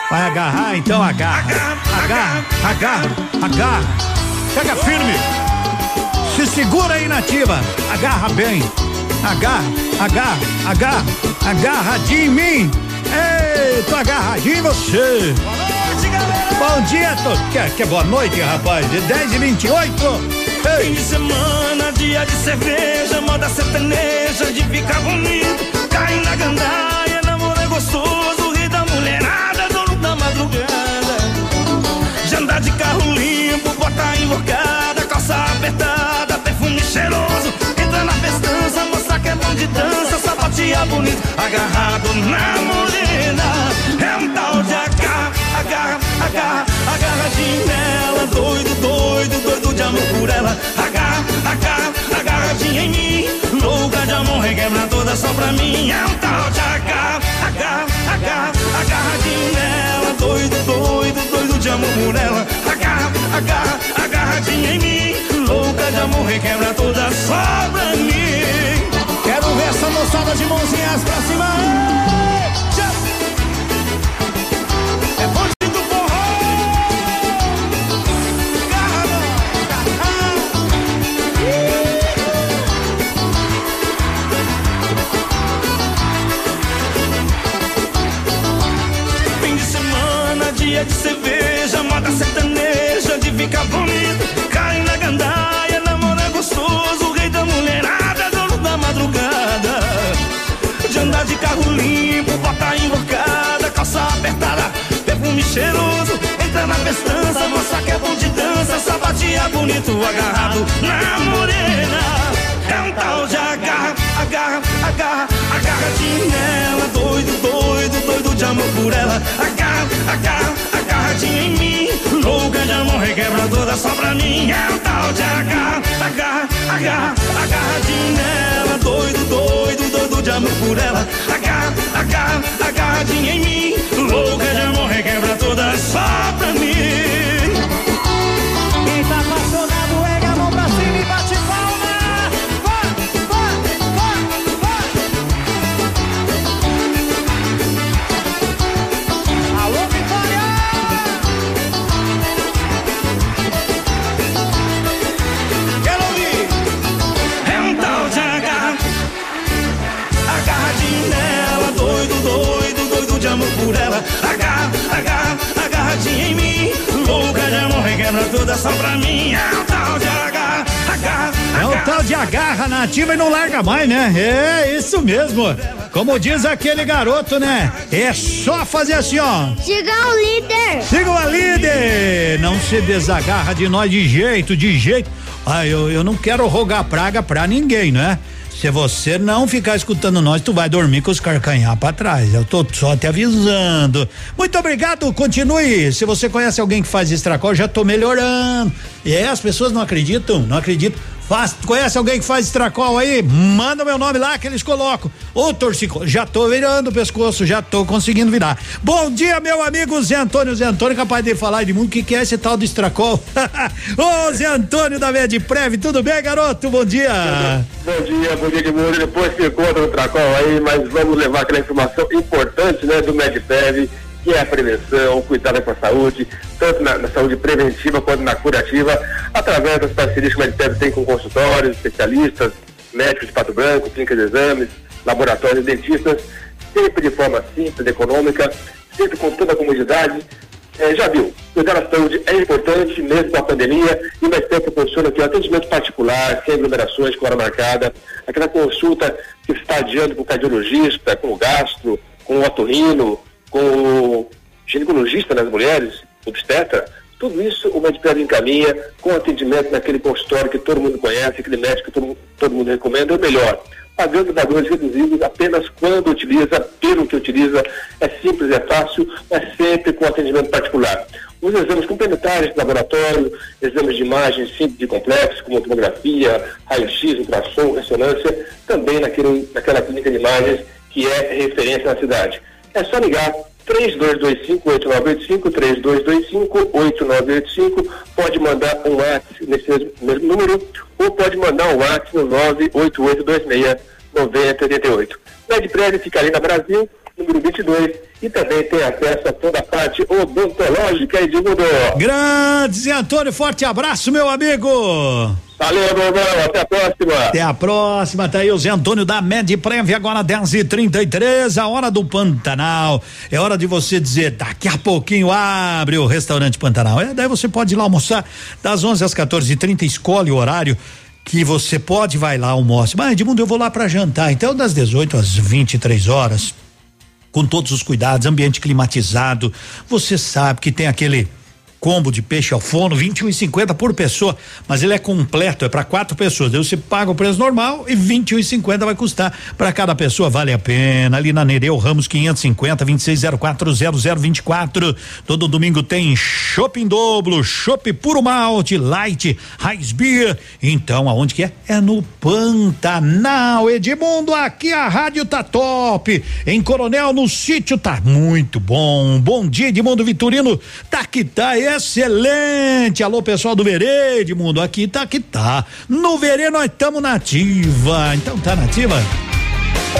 S10: Vai agarrar, então agarra. Agarra, agarra, agarra. Pega firme. Se segura aí nativa. Agarra bem. Agarra, agarra, agarra. Em mim. Ei, tô agarradinho em você. Bom dia, tô. Quer, quer boa noite, rapaz? De 10 e 28
S34: Fim de semana, dia de cerveja, moda sertaneja, de ficar bonito, cair na gandaia, namoro é gostoso, rir da mulherada, dono da madrugada. Já andar de carro limpo, bota invocada, calça apertada, perfume cheiroso, entra na festança, mostrar que é bom de dança, sapatear bonito, agarrado na morena. É um tal de agarra, agarra, nela. Doido, doido, doido de amor por ela. Agarra, agarra, agarradinha em mim. Louca de amor, requebra toda só pra mim. É um tal de agarra, agarra, agarra, agarradinho nela. Doido, doido, doido de amor por ela. Agarra, agarra, agarradinha em mim. Louca de amor, requebra toda só pra mim. Quero ver essa moçada de mãozinhas pra cima. Dia de cerveja, moda sertaneja, de ficar bonito. Cai na gandaia, namora gostoso, rei da mulherada, dono da madrugada. De andar de carro limpo, bota invocada, calça apertada, perfume cheiroso. Entra na festança, moça que é bom de dança, sapatia bonito, agarrado na morena. É um tal de agarra, agarra, agarra, agarradinho nela, doido, doido, doido de amor por ela. Agarra, agarra, agarradinho em mim, louca de amor, requebra toda só pra mim. É um tal de agarra, agarra, agarra, agarradinho nela, doido, doido, doido de amor por ela. Agarra, agarra, agarradinho em mim, louca de amor, requebra toda só pra mim. É um tal de agarra, agarra, É
S10: o tal de agarra na ativa e não larga mais, né? É, isso mesmo. Como diz aquele garoto, né? É só fazer assim, ó.
S17: Siga o líder.
S10: Siga a líder! Não se desagarra de nós de jeito, de jeito. Ah, eu, eu não quero rogar praga pra ninguém, né? Se você não ficar escutando nós, tu vai dormir com os carcanhar pra trás. Eu tô só te avisando. Muito obrigado, continue. Se você conhece alguém que faz estracol, já tô melhorando. É, as pessoas não acreditam, não acreditam. Faz, conhece alguém que faz estracol aí? Manda meu nome lá que eles colocam. Ô torcicolo, já tô virando o pescoço, já tô conseguindo virar. Bom dia, meu amigo Zé Antônio. Zé Antônio, capaz de falar de mundo, o que, que é esse tal do estracol? Ô Zé Antônio da Medprev, tudo bem, garoto? Bom dia.
S36: Bom dia, bom dia de mundo. Depois se encontra o Tracol aí, mas vamos levar aquela informação importante, né, do MedPev, que é a prevenção, o cuidado com a saúde, tanto na, na saúde preventiva quanto na curativa, através das parcerias que o MedPev tem com consultórios, especialistas, médicos de Pato Branco, clínicas de exames, laboratórios, dentistas, sempre de forma simples, econômica, sempre com toda a comunidade. É, já viu, cuidar da saúde é importante, mesmo com a pandemia, e mais tempo proporciona aqui um atendimento particular, sem aglomerações, com hora marcada, aquela consulta que está adiando com o cardiologista, com o gastro, com o otorrino, com o ginecologista nas mulheres, obstetra, tudo isso o Medicare encaminha com atendimento naquele consultório que todo mundo conhece, aquele médico que todo, todo mundo recomenda, ou melhor, pagando valores reduzidos apenas quando utiliza, pelo que utiliza, é simples, é fácil, mas sempre com atendimento particular. Os exames complementares de laboratório, exames de imagem simples e complexos, como tomografia, raio-x, ultrassom, ressonância, também naquele, naquela clínica de imagens que é referência na cidade. É só ligar 3225-8985, 3225-8985, pode mandar um WhatsApp nesse mesmo, número, ou pode mandar um WhatsApp no 98826-9088. Medprévio fica ali na Brasil, número 22, e também tem acesso a toda a parte odontológica e de mundo.
S10: Grande Zé Antônio, forte abraço, meu amigo.
S36: Valeu, irmão, até a próxima.
S10: Até a próxima, tá aí o Zé Antônio da Medprev, agora 10 e 33 a hora do Pantanal. É hora de você dizer, daqui a pouquinho abre o restaurante Pantanal. É, daí você pode ir lá almoçar das 11 às 14h30, escolhe o horário que você pode, vai lá, almoce. Mas, Edmundo, eu vou lá para jantar. Então, das 18 às 23 horas, com todos os cuidados, ambiente climatizado. Você sabe que tem aquele combo de peixe ao forno, 21,50 por pessoa, mas ele é completo, é para quatro pessoas. Daí você paga o preço normal e 21,50 vai custar para cada pessoa, vale a pena. Ali na Nereu Ramos 550 26040024. Todo domingo tem shopping dobro, chopp puro malte, light, Raiz Beer. Então, aonde que é? É no Pantanal. Edmundo, aqui a rádio tá top. Em Coronel, no sítio tá muito bom. Bom dia, Edmundo Vitorino. Tá que tá excelente. Alô, pessoal do Verê, Edmundo. Aqui tá que tá. No Verê nós estamos nativa. Então tá nativa?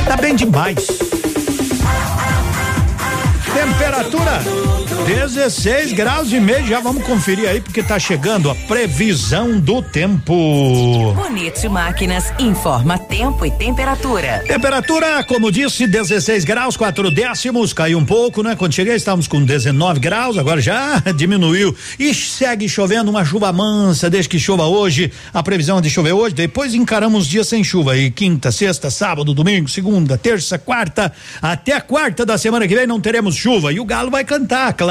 S10: Tá bem demais. Temperatura 16 graus e meio, já vamos conferir aí porque tá chegando a previsão do tempo.
S26: Bonito Máquinas informa tempo e temperatura.
S10: Temperatura, como disse, 16 graus, 4 décimos, caiu um pouco, né? Quando cheguei estávamos com 19 graus, agora já diminuiu e segue chovendo uma chuva mansa, desde que chova hoje, a previsão é de chover hoje, depois encaramos dias sem chuva aí, quinta, sexta, sábado, domingo, segunda, terça, quarta, até a quarta da semana que vem não teremos chuva e o galo vai cantar, claro,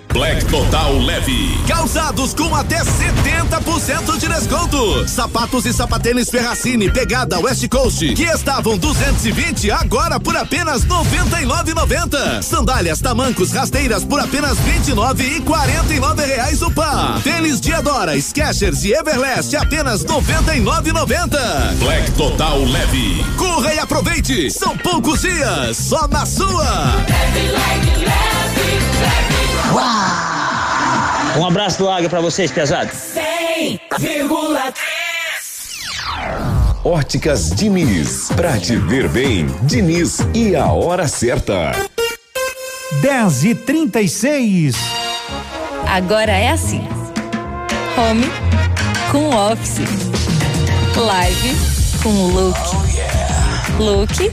S31: Black Total Leve. Calçados com até 70% de desconto. Sapatos e sapatênis Ferracini pegada West Coast que estavam 220 agora por apenas 99,90. Sandálias, tamancos, rasteiras por apenas 29 e 49 reais o par. Tênis Diadora, Skechers e Everlast apenas 99,90. Black Total Leve. Corra e aproveite. São poucos dias só na sua. Leve, leve, leve,
S37: leve. Um abraço do Águia pra vocês, pesados.
S31: 100,3 Óticas Diniz, pra te ver bem, Diniz e a hora certa.
S10: 10 e 36
S16: Agora é assim: home com office, live com look, look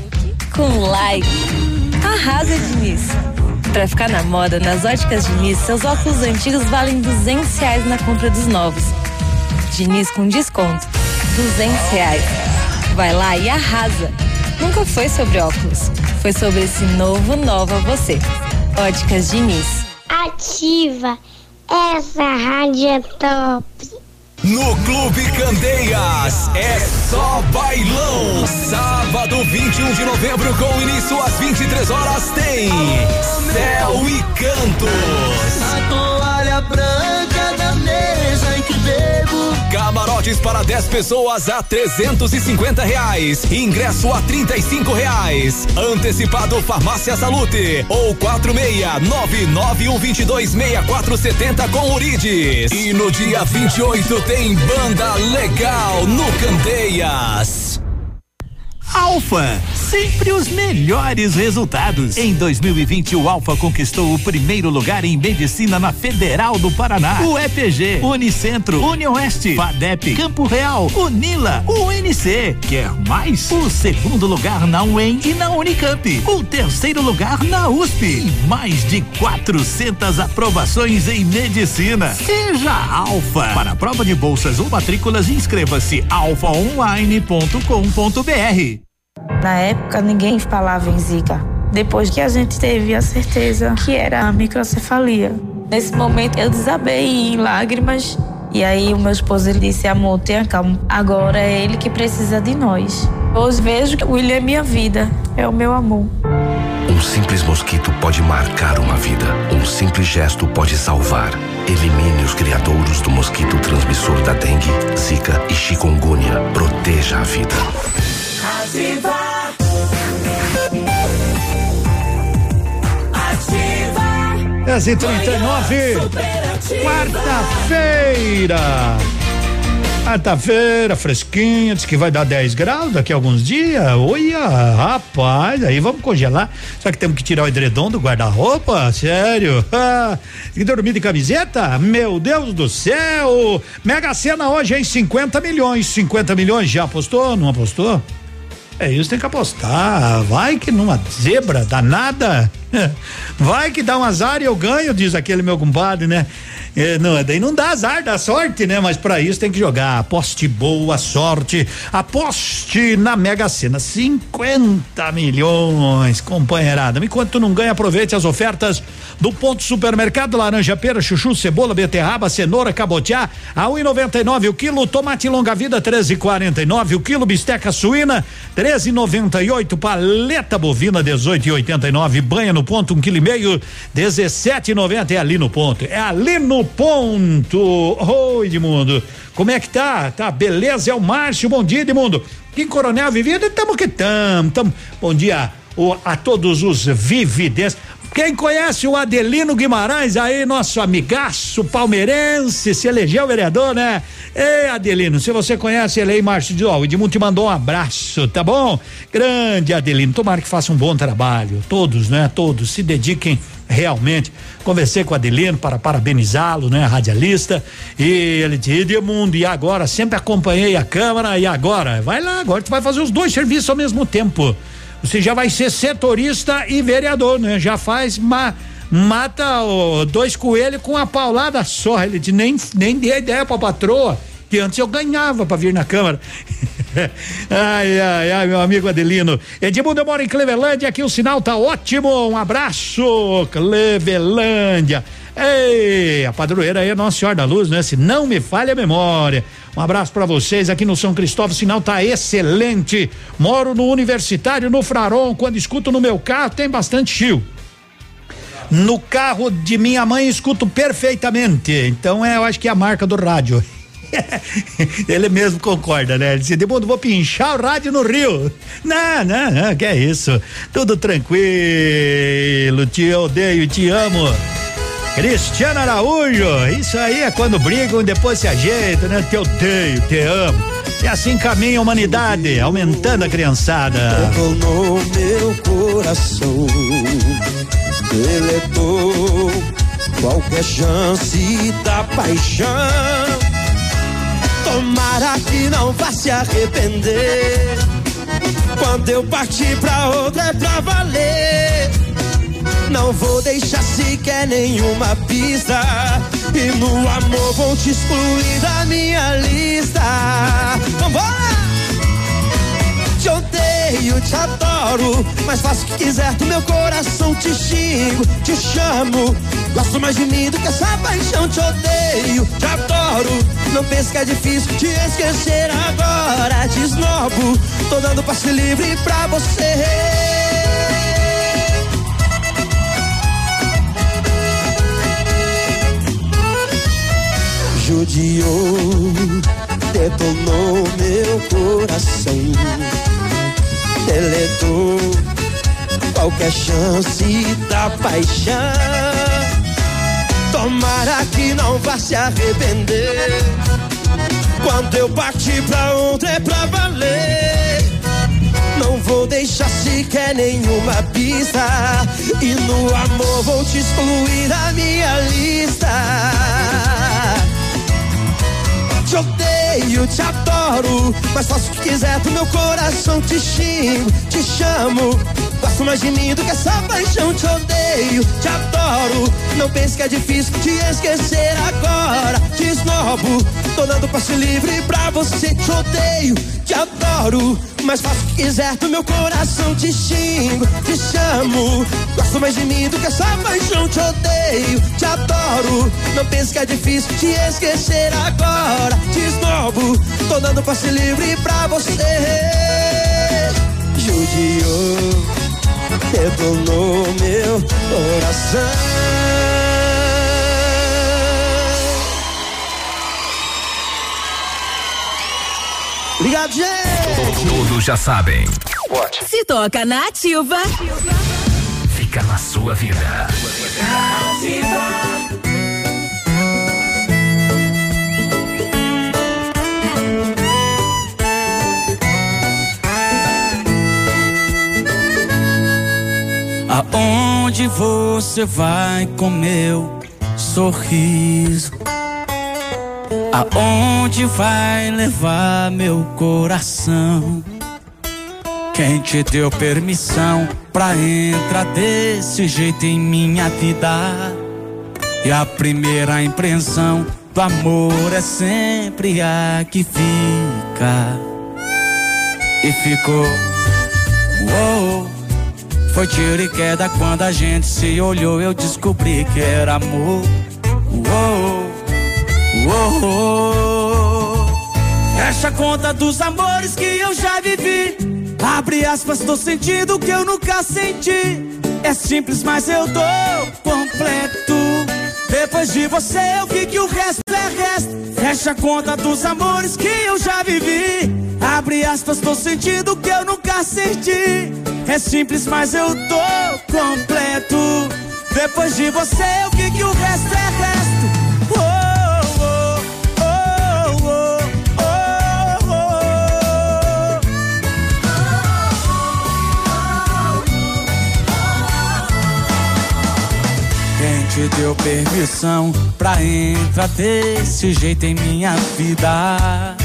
S16: com live. Arrasa, Diniz. Pra ficar na moda, nas óticas Diniz, seus óculos antigos valem 200 reais na compra dos novos. Diniz com desconto, 200 reais. Vai lá e arrasa. Nunca foi sobre óculos, foi sobre esse novo Nova Você. Óticas Diniz.
S3: Ativa, essa rádio é top.
S31: No Clube Candeias é só bailão. Sábado 21 de novembro, com início às 23 horas, tem Céu e Cantos.
S29: A toalha branca
S31: Camarotes para 10 pessoas a 350 reais. Ingresso a 35 reais. Antecipado Farmácia Salute ou 46991226470 com Urides. E no dia 28 tem banda legal no Candeias.
S38: Alfa, sempre os melhores resultados. Em 2020, o Alfa conquistou o primeiro lugar em medicina na Federal do Paraná. O EPG, Unicentro, Unioeste, FADEP, Campo Real, Unila, UNC. Quer mais? O segundo lugar na UEM e na Unicamp. O terceiro lugar na USP. E mais de 400 aprovações em medicina. Seja Alfa. Para prova de bolsas ou matrículas, inscreva-se alfaonline.com.br.
S16: Na época, ninguém falava em Zika. Depois que a gente teve a certeza que era a microcefalia. Nesse momento, eu desabei em lágrimas. E aí, o meu esposo ele disse: Amor, tenha calma. Agora é ele que precisa de nós. Hoje vejo que o William é minha vida, é o meu amor.
S39: Um simples mosquito pode marcar uma vida. Um simples gesto pode salvar. Elimine os criadouros do mosquito transmissor da dengue, zika e chikungunya. Proteja a vida.
S29: Ativa. Ativa.
S10: 10 e 39 Quarta-feira. Quarta-feira, fresquinha, diz que vai dar 10 graus daqui a alguns dias. Olha, rapaz, aí vamos congelar. Só que temos que tirar o edredom do guarda-roupa? Sério? Ah, e dormir de camiseta? Meu Deus do céu! Mega Sena hoje em 50 milhões. 50 milhões, já apostou? Não apostou? É isso, tem que apostar. Vai que numa zebra danada. Vai que dá um azar e eu ganho, diz aquele meu compadre, né? É, não, daí não dá azar, dá sorte, né? Mas para isso tem que jogar. Aposte boa sorte. Aposte na Mega Sena. 50 milhões, companheirada. Enquanto não ganha, aproveite as ofertas do Ponto Supermercado. Laranja, pera, chuchu, cebola, beterraba, cenoura, cabotiá. A 1,99 o quilo. Tomate longa vida, 13,49 o quilo. Bisteca suína, 13,98. Paleta bovina, 18,89. Banha no ponto, um quilo e meio, 17,90. É ali no ponto. É ali no ponto. Oi, Edmundo. Como é que tá? Tá, beleza? É o Márcio. Bom dia, Edmundo. Aqui em Coronel Vivida, tamo que tamo, tamo. Bom dia o, a todos os vividentes. Quem conhece o Adelino Guimarães aí, nosso amigaço palmeirense, se elegeu vereador, né? Ei, Adelino, se você conhece ele aí, Márcio, ó, o Edmundo te mandou um abraço, tá bom? Grande Adelino, tomara que faça um bom trabalho. Todos, né? Todos se dediquem realmente. Conversei com o Adelino para parabenizá-lo, né? Radialista. E ele disse, Edmundo, e agora? Sempre acompanhei a Câmara, e agora? Vai lá, agora tu vai fazer os dois serviços ao mesmo tempo. Você já vai ser setorista e vereador, né? Já faz ma, mata dois coelhos com a paulada só. Ele disse, nem, nem dei ideia pra patroa, que antes eu ganhava para vir na Câmara. ai, ai, ai, meu amigo Adelino. Edmundo, eu moro em Clevelândia, aqui o sinal tá ótimo. Um abraço, Clevelândia. Ei, a padroeira aí é Nossa Senhora da Luz, né? Se não me falha a memória. Um abraço para vocês aqui no São Cristóvão, o sinal tá excelente. Moro no Universitário, no Fraron, quando escuto no meu carro tem bastante chiu. No carro de minha mãe escuto perfeitamente. Então é, eu acho que é a marca do rádio. Ele mesmo concorda, né? Ele disse, Demundo, vou pinchar o rádio no Rio. Não, não, não, que é isso. Tudo tranquilo, te odeio te amo. Cristiano Araújo, isso aí é quando brigam e depois se ajeitam, né? Te odeio, te amo. E assim caminha a humanidade, aumentando a criançada.
S14: no meu coração, deletou qualquer chance da paixão. Tomara que não vá se arrepender. Quando eu partir pra outra é pra valer. Não vou deixar sequer nenhuma pista. E no amor vou te excluir da minha lista. Vambora! Te odeio, te adoro, mas faço o que quiser do meu coração. Te xingo, te chamo. Gosto mais de mim do que essa paixão. Te odeio, te adoro. Não pense que é difícil te esquecer agora. Te esnobo, tô dando passe livre pra você. Judiou, detonou meu coração, deletou qualquer chance da paixão. Tomara que não vá se arrepender. Quando eu partir pra outra é pra valer. Não vou deixar sequer nenhuma pista. E no amor vou te excluir da minha lista te odeio, te adoro, mas faço o que quiser do meu coração, te xingo, te chamo. Gosto mais de mim do que essa paixão, te odeio, te adoro. Não pense que é difícil te esquecer agora, te esnobo. Tô dando passe livre pra você, te odeio, te adoro. Mas faço o que quiser do meu coração, te xingo, te chamo. Gosto mais de mim do que essa paixão, te odeio, te adoro. Não pense que é difícil te esquecer agora, te esnobo. Tô dando passe livre pra você. Judiou, detonou meu coração. Obrigado, gente!
S19: Todos já sabem.
S40: Se toca na ativa.
S19: Fica na sua vida.
S14: Você vai com meu sorriso? Aonde vai levar meu coração? Quem te deu permissão pra entrar desse jeito em minha vida? E a primeira impressão do amor é sempre a que fica. E ficou, uou. Foi tiro e queda quando a gente se olhou. Eu descobri que era amor. Uou, uou. Fecha a conta dos amores que eu já vivi. Abre aspas, tô sentindo que eu nunca senti. É simples, mas eu tô completo. Depois de você, eu vi que o resto é resto. Fecha a conta dos amores que eu já vivi. Abre aspas, tô sentindo que eu nunca senti. É simples, mas eu tô completo. Depois de você, eu vi que o resto é resto. Te deu permissão pra entrar desse jeito em minha vida?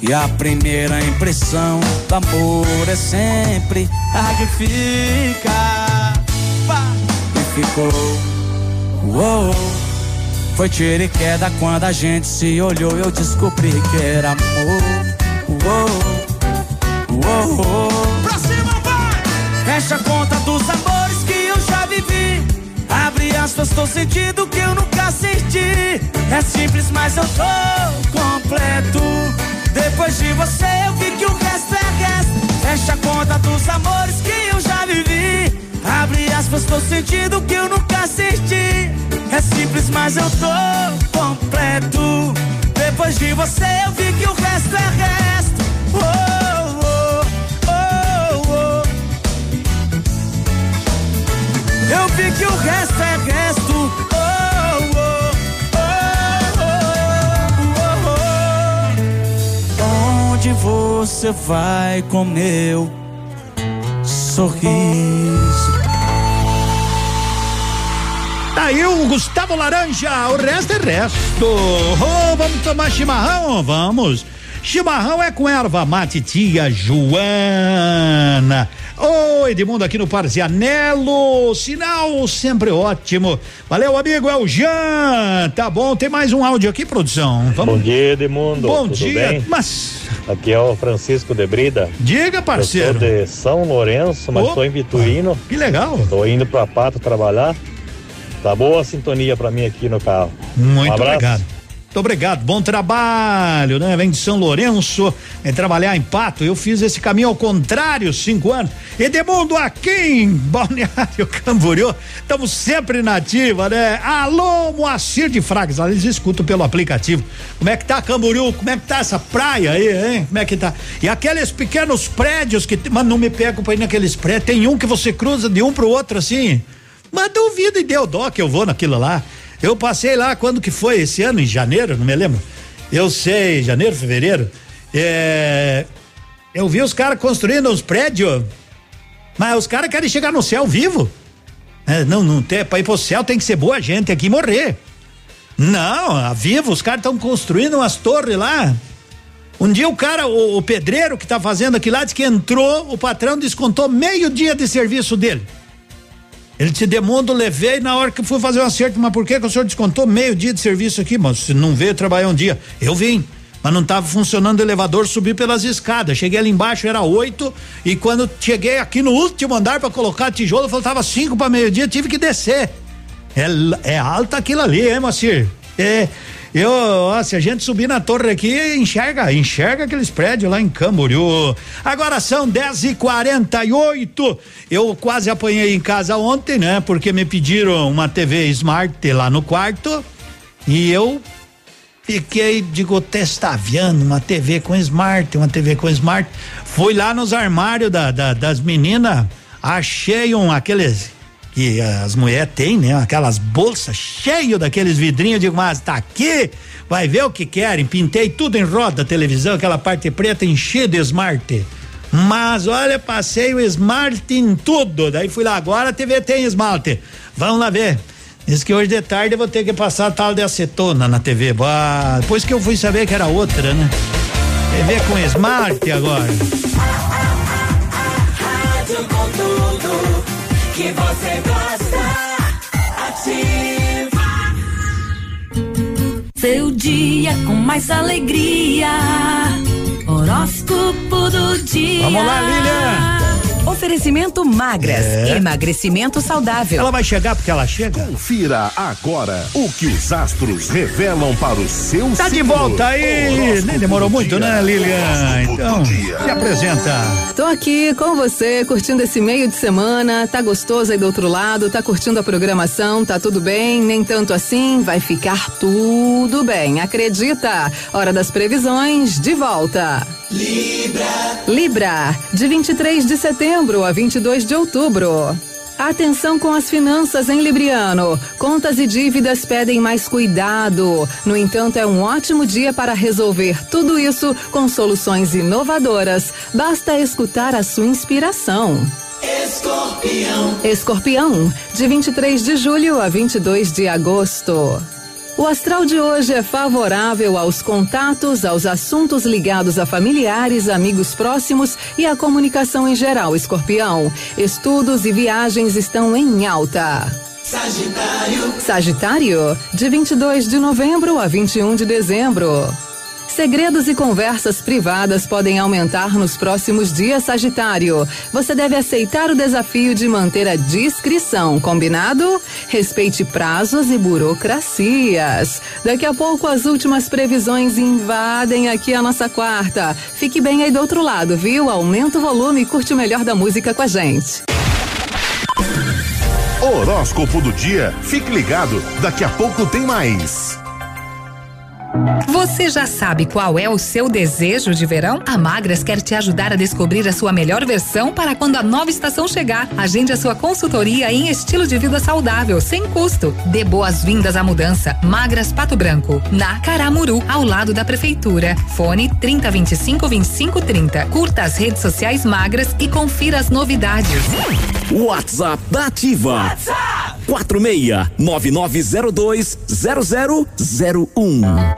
S14: E a primeira impressão do amor é sempre a que fica. E ficou. Uou, foi tiro e queda quando a gente se olhou. Eu descobri que era amor. Uou, uou. Pra cima, vai! Fecha a conta dos amores aspas, tô sentindo que eu nunca senti. É simples, mas eu tô completo. Depois de você, eu vi que o resto é resto. Fecha a conta dos amores que eu já vivi. Abre aspas, tô sentindo que eu nunca senti. É simples, mas eu tô completo. Depois de você, eu vi que o resto é resto. Oh, Eu vi que o resto é resto. Oh, oh, oh. Onde você vai com meu sorriso?
S10: Tá aí o Gustavo Laranja, o resto é resto. Oh, vamos tomar chimarrão? Vamos. Chimarrão é com erva mate tia Joana. Oi, Edmundo aqui no Parzianello. Sinal sempre ótimo. Valeu, amigo, é o Jean. Tá bom, tem mais um áudio aqui, produção. Vamos.
S33: Bom dia, Edmundo.
S10: Bom
S33: Tudo
S10: dia.
S33: bem?
S10: Mas
S33: Aqui é o Francisco de Brida.
S10: Diga, parceiro.
S33: Eu sou de São Lourenço, mas estou em Vitorino.
S10: Que legal.
S33: Estou indo para Pato trabalhar. Tá boa a sintonia para mim aqui no carro.
S10: Muito
S33: um
S10: obrigado. Muito obrigado, bom trabalho, né? Vem de São Lourenço, é trabalhar em Pato. Eu fiz esse caminho ao contrário, cinco anos. Edemundo aqui em Balneário Camboriú, estamos sempre na ativa, né? Alô, Moacir de Fragas, eles escutam pelo aplicativo. Como é que tá Camboriú? Como é que tá essa praia aí, hein? Como é que tá? E aqueles pequenos prédios que, mas não me pego pra ir naqueles prédios, tem um que você cruza de um pro outro assim. Mas duvido e deu dó que eu vou naquilo lá. Eu passei lá quando que foi esse ano, em janeiro, não me lembro. Eu sei, janeiro, fevereiro. É, eu vi os caras construindo uns prédios, mas os caras querem chegar no céu vivo. É, não, não tem, pra ir pro céu tem que ser boa gente aqui morrer. Não, a vivo, os caras estão construindo umas torres lá. Um dia o cara, o, o pedreiro que tá fazendo aquilo lá, disse que entrou, o patrão descontou meio dia de serviço dele. Ele te demundo, levei na hora que fui fazer o acerto, mas por que, que o senhor descontou meio dia de serviço aqui, mas se não veio trabalhar um dia? Eu vim, mas não estava funcionando o elevador, subi pelas escadas, cheguei ali embaixo, era oito, e quando cheguei aqui no último andar para colocar tijolo, faltava cinco para meio dia, tive que descer. É, é alta aquilo ali, hein, Macir? É, eu, ó, se a gente subir na torre aqui, enxerga, enxerga aqueles prédios lá em Camboriú. Agora são 10 e 48 Eu quase apanhei em casa ontem, né? Porque me pediram uma TV Smart lá no quarto e eu fiquei, digo, testaviando uma TV com Smart, uma TV com Smart. Fui lá nos armários da, da- das meninas, achei um aqueles que as mulheres têm, né? Aquelas bolsas cheio daqueles vidrinhos, digo, mas tá aqui, vai ver o que querem. Pintei tudo em roda, televisão, aquela parte preta enchida de Smart. Mas olha, passei o Smart em tudo. Daí fui lá, agora a TV tem Smart. Vamos lá ver. Diz que hoje de tarde eu vou ter que passar tal de acetona na TV. Bah, depois que eu fui saber que era outra, né? TV com Smart agora.
S29: Que você gosta. Ativa.
S16: Seu dia com mais alegria. Horóscopo do dia.
S10: Vamos lá, Lilian.
S26: Oferecimento magras.
S19: É.
S26: Emagrecimento saudável.
S10: Ela vai chegar porque ela chega?
S19: Confira agora o que os astros revelam para o seu
S10: Tá de volta aí. Nem demorou muito,
S19: dia.
S10: né, Lilian? Então, se apresenta.
S11: Tô aqui com você, curtindo esse meio de semana. Tá gostoso aí do outro lado? Tá curtindo a programação? Tá tudo bem? Nem tanto assim? Vai ficar tudo bem. Acredita? Hora das previsões, de volta.
S29: Libra.
S11: Libra, de 23 de setembro a 22 de outubro. Atenção com as finanças, hein, Libriano? Contas e dívidas pedem mais cuidado. No entanto, é um ótimo dia para resolver tudo isso com soluções inovadoras. Basta escutar a sua inspiração.
S29: Escorpião.
S11: Escorpião, de 23 de julho a 22 de agosto. O astral de hoje é favorável aos contatos, aos assuntos ligados a familiares, amigos próximos e à comunicação em geral, escorpião. Estudos e viagens estão em alta.
S29: Sagitário.
S11: Sagitário, de 22 de novembro a 21 de dezembro. Segredos e conversas privadas podem aumentar nos próximos dias, Sagitário. Você deve aceitar o desafio de manter a discrição, combinado? Respeite prazos e burocracias. Daqui a pouco as últimas previsões invadem aqui a nossa quarta. Fique bem aí do outro lado, viu? Aumenta o volume e curte o melhor da música com a gente.
S19: Horóscopo do dia. Fique ligado, daqui a pouco tem mais.
S41: Você já sabe qual é o seu desejo de verão? A Magras quer te ajudar a descobrir a sua melhor versão para quando a nova estação chegar. Agende a sua consultoria em estilo de vida saudável, sem custo. Dê boas-vindas à mudança. Magras Pato Branco, na Caramuru, ao lado da prefeitura. Fone 3025 2530. Curta as redes sociais Magras e confira as novidades.
S8: WhatsApp da Ativa. 46 9902 0001.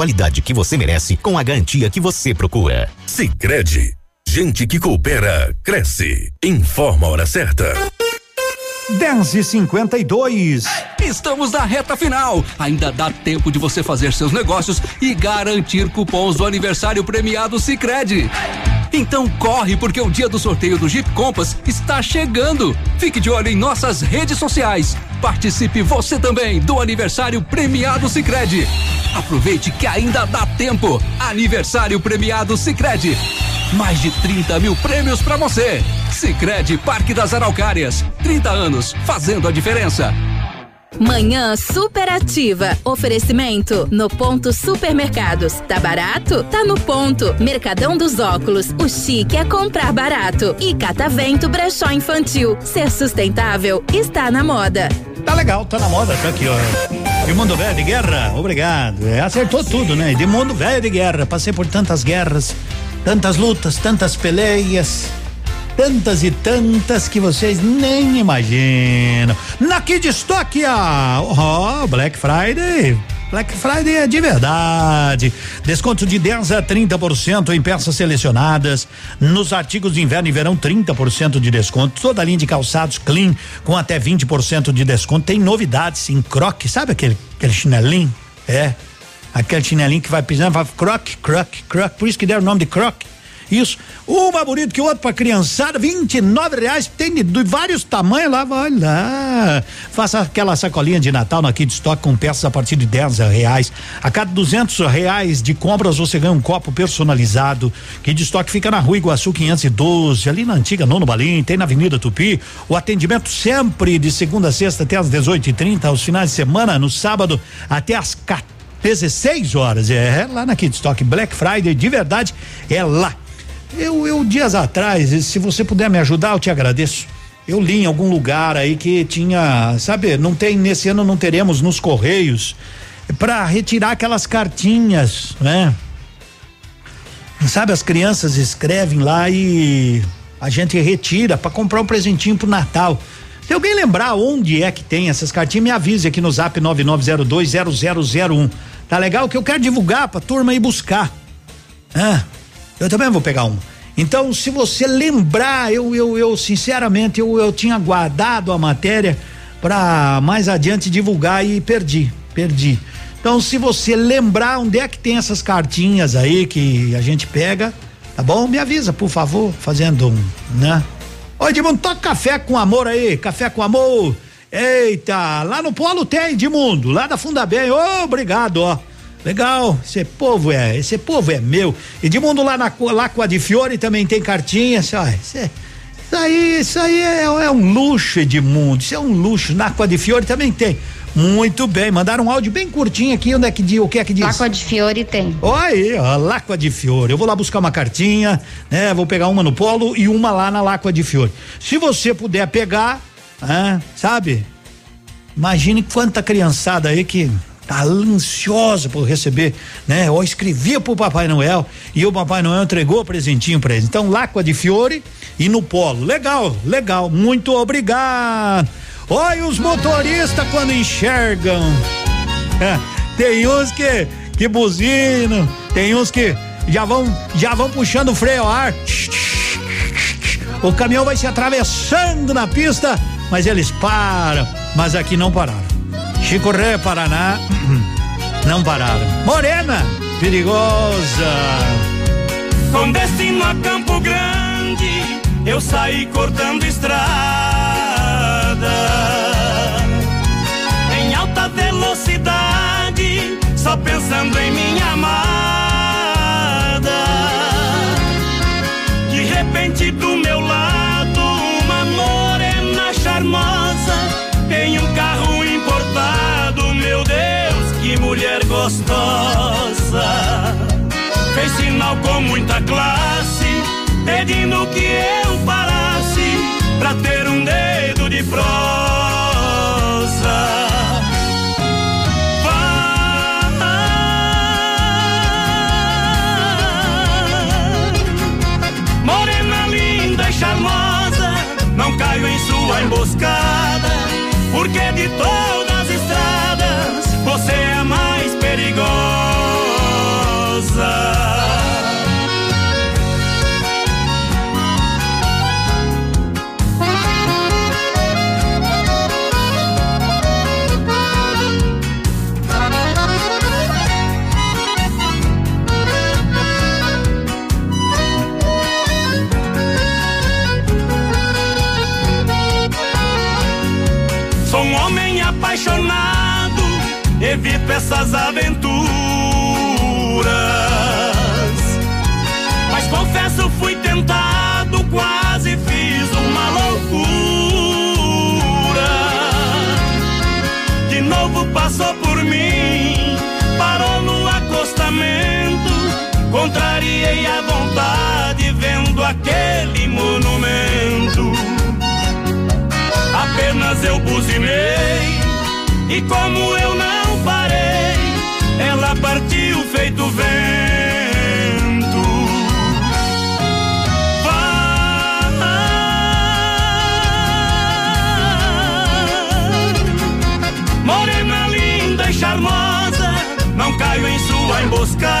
S42: qualidade que você merece com a garantia que você procura.
S43: Sicredi, gente que coopera cresce. Informa a hora certa.
S10: 10 e 52
S31: Estamos na reta final. Ainda dá tempo de você fazer seus negócios e garantir cupons do aniversário premiado Sicredi. Então corre porque o dia do sorteio do Jeep Compass está chegando. Fique de olho em nossas redes sociais. Participe você também do aniversário premiado Sicredi. Aproveite que ainda dá tempo. Aniversário premiado Sicredi. Mais de 30 mil prêmios para você. Sicredi Parque das Araucárias. 30 anos fazendo a diferença.
S2: Manhã superativa. Oferecimento no ponto supermercados. Tá barato? Tá no ponto. Mercadão dos óculos. O chique é comprar barato. E Catavento Brechó Infantil. Ser sustentável está na moda.
S10: Tá legal, tá na moda, tá aqui, ó. De mundo velho de guerra, obrigado. É, acertou tudo, né? De mundo velho de guerra. Passei por tantas guerras, tantas lutas, tantas peleias. Tantas e tantas que vocês nem imaginam. Na Kid Stock, ó, Black Friday. Black Friday é de verdade. Desconto de 10 a 30% em peças selecionadas. Nos artigos de inverno e verão, 30% de desconto. Toda a linha de calçados clean com até 20% de desconto. Tem novidades em croque, sabe aquele, aquele chinelinho? É. Aquele chinelinho que vai pisando, vai croque, croque, croque. Por isso que deram o nome de croque. Isso. Uma bonito que outra pra criançada, 29 reais, tem de, de vários tamanhos lá, vai lá. Faça aquela sacolinha de Natal na Kid Stock com peças a partir de 10 reais. A cada 200 reais de compras você ganha um copo personalizado. Kid Stock fica na rua Iguaçu 512, ali na antiga Nono Balim, tem na Avenida Tupi. O atendimento sempre de segunda a sexta até às 18h30, aos finais de semana, no sábado até às 16 horas. É, lá na Kid Stock Black Friday, de verdade, é lá. Eu, eu, dias atrás, se você puder me ajudar, eu te agradeço. Eu li em algum lugar aí que tinha, sabe, não tem, nesse ano não teremos nos Correios para retirar aquelas cartinhas, né? Sabe, as crianças escrevem lá e a gente retira para comprar um presentinho pro Natal. Se alguém lembrar onde é que tem essas cartinhas, me avise aqui no zap 99020001. Tá legal? Que eu quero divulgar pra turma ir buscar. Ah, eu também vou pegar uma. Então, se você lembrar, eu, eu, eu sinceramente, eu, eu tinha guardado a matéria para mais adiante divulgar e perdi, perdi. Então, se você lembrar onde é que tem essas cartinhas aí que a gente pega, tá bom? Me avisa, por favor, fazendo um, né? Ô, Edmundo, toca café com amor aí, café com amor. Eita, lá no Polo tem, Edmundo, lá da Funda Bem. Ô, obrigado, ó. Legal, esse povo é, esse povo é meu. Edmundo lá na Lacua de Fiore também tem cartinha, isso, isso aí, isso aí é, é, um luxo, Edmundo, isso é um luxo. Na Lacua de Fiore também tem. Muito bem, mandaram um áudio bem curtinho aqui, onde é que o que é que diz?
S44: Lacua de Fiore tem.
S10: Olha ó, Lacua de Fiore. Eu vou lá buscar uma cartinha, né? Vou pegar uma no polo e uma lá na Lacua de Fiore. Se você puder pegar, ah, sabe? Imagine quanta criançada aí que tá ansiosa por receber, né? Ou escrevia pro Papai Noel e o Papai Noel entregou presentinho para eles. Então, Lacua de Fiore e no Polo. Legal, legal. Muito obrigado. Olha os motoristas quando enxergam. É, tem uns que que buzinam, tem uns que já vão já vão puxando o freio ao ar. O caminhão vai se atravessando na pista, mas eles param. Mas aqui não pararam. Chico Ré, Paraná, não pararam. Morena, perigosa.
S34: Com destino a Campo Grande, eu saí cortando estrada em alta velocidade, só pensando em minha amada. Gostosa! Fez sinal com muita classe, pedindo que eu parasse pra ter um dedo de prosa. Morena linda e charmosa, não caio em sua emboscada, porque de todas essas aventuras. Mas confesso, fui tentado, quase fiz uma loucura. De novo passou por mim, parou no acostamento. Contrariei a vontade, vendo aquele monumento. Apenas eu buzinei e como eu em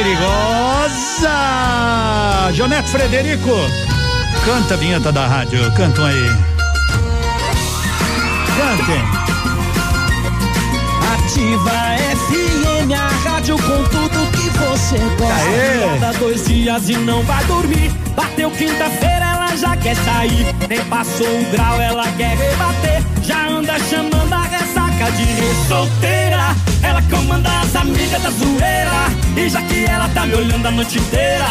S34: perigosa!
S10: Jonete Frederico, canta a vinheta da rádio, cantam aí. Cantem.
S34: Ativa FM, a rádio com tudo que você gosta.
S10: Aê.
S34: Roda dois dias e não vai dormir. Bateu quinta-feira, ela já quer sair. Nem passou o grau, ela quer rebater. Já anda chamando a ressaca de solteira. Ela comanda as amigas da zoeira. E já que tá me olhando a noite inteira,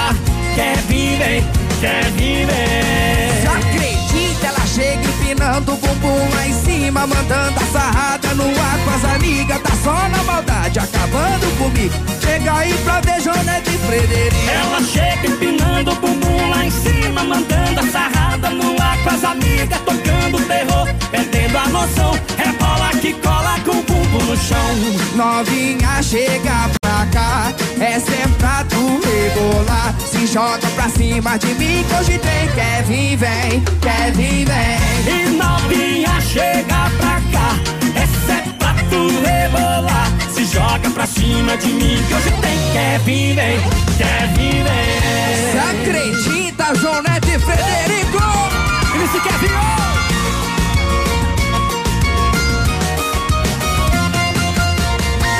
S34: quer vir, vem, quer vir, vem.
S45: Se acredita, ela chega empinando o bumbum lá em cima, mandando a sarrada no ar com as amigas. Tá só na maldade, acabando comigo. Chega aí pra ver Jonete e Frederico.
S34: Ela chega empinando o bumbum lá em cima, mandando a sarrada no ar com as amigas, tocando terror, perdendo a noção. É bola que cola com o bumbum no chão.
S45: Novinha, chega é pra tu rebolar. Se joga pra cima de mim, que hoje tem. Vir, vem, vir, vem.
S34: E novinha, chega pra cá. Essa é pra tu rebolar. Se joga pra cima de mim, que hoje tem. Vir, vem, vir, vem.
S45: Se acredita, Jonete e Frederico.
S34: Ele se quer vir,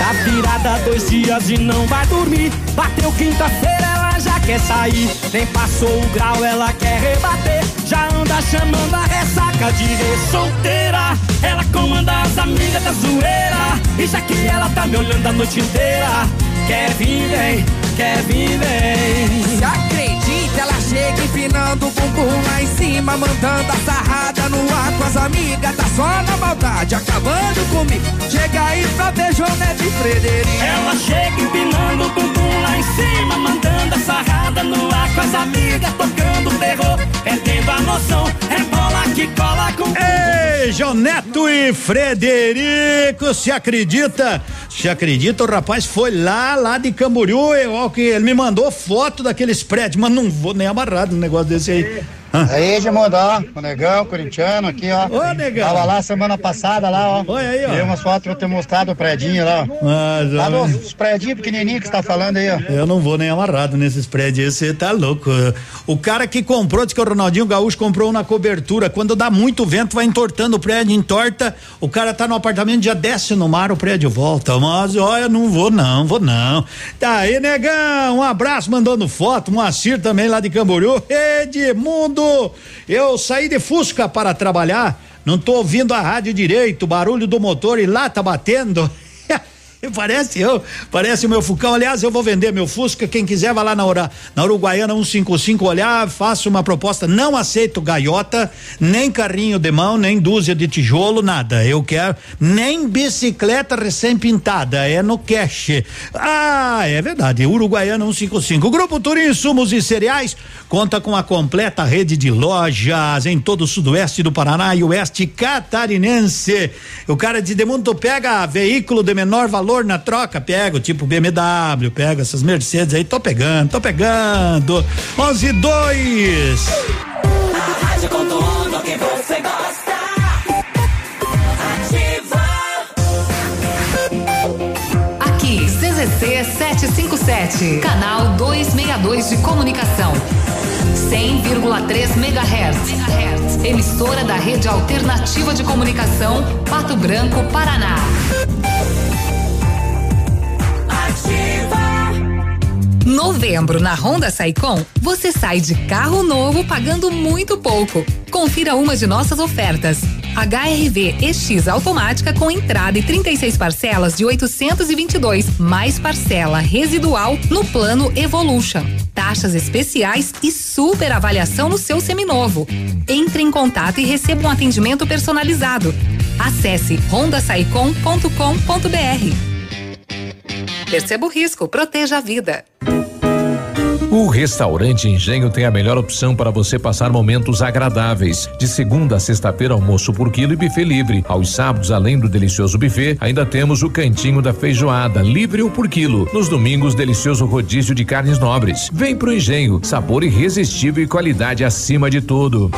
S34: Tá virada dois dias e não vai dormir. Bateu quinta-feira, ela já quer sair. Nem passou o grau, ela quer rebater. Já anda chamando a ressaca de solteira. Ela comanda as amigas da zoeira. E já que ela tá me olhando a noite inteira, quer vir, vem, quer vir, vem.
S45: Se acredita, ela chega empinando o bumbum lá em cima, mandando a sarrada no ar com as amigas. Tá só na maldade, acabando comigo. Chega aí pra ver Jonete e Frederico.
S34: Ela chega empinando o bumbum lá em cima, mandando a sarrada no ar com as amigas, tocando terror, perdendo a noção. É bola que cola com
S10: Ei, Joneto e Frederico, se acredita? Se acredita, o rapaz foi lá, lá de Camboriú, e, ó, que ele me mandou foto daqueles prédios, mas não vou nem amarrado no negócio desse aí.
S46: Aí, Edmundo, ó, o negão, corintiano aqui, ó.
S10: Ô, negão.
S46: Tava lá semana passada, lá, ó.
S10: Olha aí, ó.
S46: Tem umas fotos que eu ter mostrado o predinho lá, ó.
S10: Mas,
S46: Lá
S10: ó,
S46: nos predinhos pequenininhos que você tá falando aí, ó.
S10: Eu não vou nem amarrado nesses prédios, você tá louco. O cara que comprou, diz que o Ronaldinho Gaúcho comprou na cobertura. Quando dá muito vento, vai entortando o prédio, entorta. O cara tá no apartamento, já desce no mar, o prédio volta. Mas, olha, não vou não, vou não. Tá aí, negão, um abraço mandando foto, Moacir também lá de Camboriú. Edmundo, eu saí de Fusca para trabalhar, não tô ouvindo a rádio direito, barulho do motor e lá tá batendo. Parece eu, parece o meu Fucão. Aliás, eu vou vender meu Fusca. Quem quiser, vai lá na, Ura, na Uruguaiana 155 olhar, faço uma proposta. Não aceito gaiota, nem carrinho de mão, nem dúzia de tijolo, nada. Eu quero nem bicicleta recém-pintada. É no cash. Ah, é verdade. Uruguaiana 155. O Grupo Turim Insumos e Cereais conta com a completa rede de lojas em todo o sudoeste do Paraná e oeste catarinense. O cara de Demundo pega veículo de menor valor na troca, pega, tipo BMW, pega essas Mercedes aí, tô pegando, tô pegando. 11 2.
S34: A rádio com tudo que você gosta. Ativa.
S41: Aqui, CZC 757, canal 262 de comunicação. 100,3 MHz. Emissora da Rede Alternativa de Comunicação, Pato Branco, Paraná. Novembro na Honda Saicom, você sai de carro novo pagando muito pouco. Confira uma de nossas ofertas. HRV EX automática com entrada e 36 parcelas de 822, mais parcela residual no plano Evolution. Taxas especiais e super avaliação no seu seminovo. Entre em contato e receba um atendimento personalizado. Acesse rondasaicom.com.br. Perceba o risco, proteja a vida.
S31: O restaurante Engenho tem a melhor opção para você passar momentos agradáveis. De segunda a sexta-feira, almoço por quilo e buffet livre. Aos sábados, além do delicioso buffet, ainda temos o cantinho da feijoada, livre ou por quilo. Nos domingos, delicioso rodízio de carnes nobres. Vem pro Engenho, sabor irresistível e qualidade acima de tudo.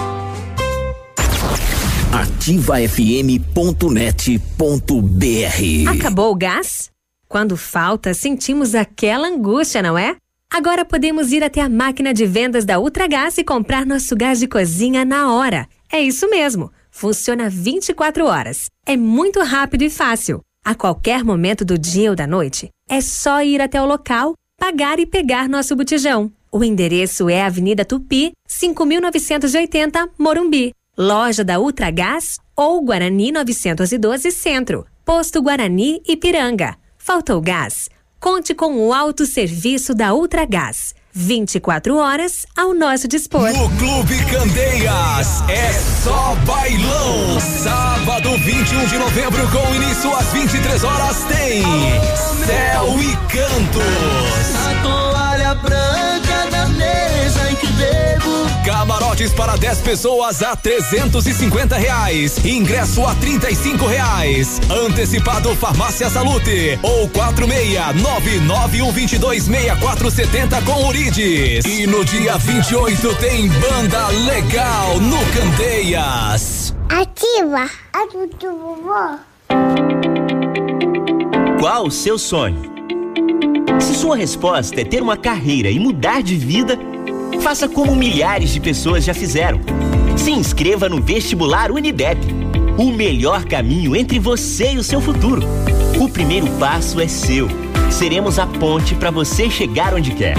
S8: ativafm.net.br
S47: Acabou o gás? Quando falta, sentimos aquela angústia, não é? Agora podemos ir até a máquina de vendas da Ultragás e comprar nosso gás de cozinha na hora. É isso mesmo. Funciona 24 horas. É muito rápido e fácil. A qualquer momento do dia ou da noite, é só ir até o local, pagar e pegar nosso botijão. O endereço é Avenida Tupi, 5980, Morumbi. Loja da Ultragás ou Guarani 912 Centro. Posto Guarani Ipiranga. Faltou gás? Conte com o autosserviço da Ultragás. 24 horas ao nosso dispor.
S19: No Clube Candeias é só bailão. Sábado 21 de novembro com início às 23 horas tem Céu e Cantos. Camarotes para 10 pessoas a 350 reais. Ingresso a 35 reais. Antecipado Farmácia Salute ou 46991226470 com Urides. E no dia 28 tem banda legal no Candeias.
S3: Ativa a do vovó.
S48: Qual o seu sonho? Se sua resposta é ter uma carreira e mudar de vida, faça como milhares de pessoas já fizeram. Se inscreva no vestibular Unidep. O melhor caminho entre você e o seu futuro. O primeiro passo é seu. Seremos a ponte para você chegar onde quer.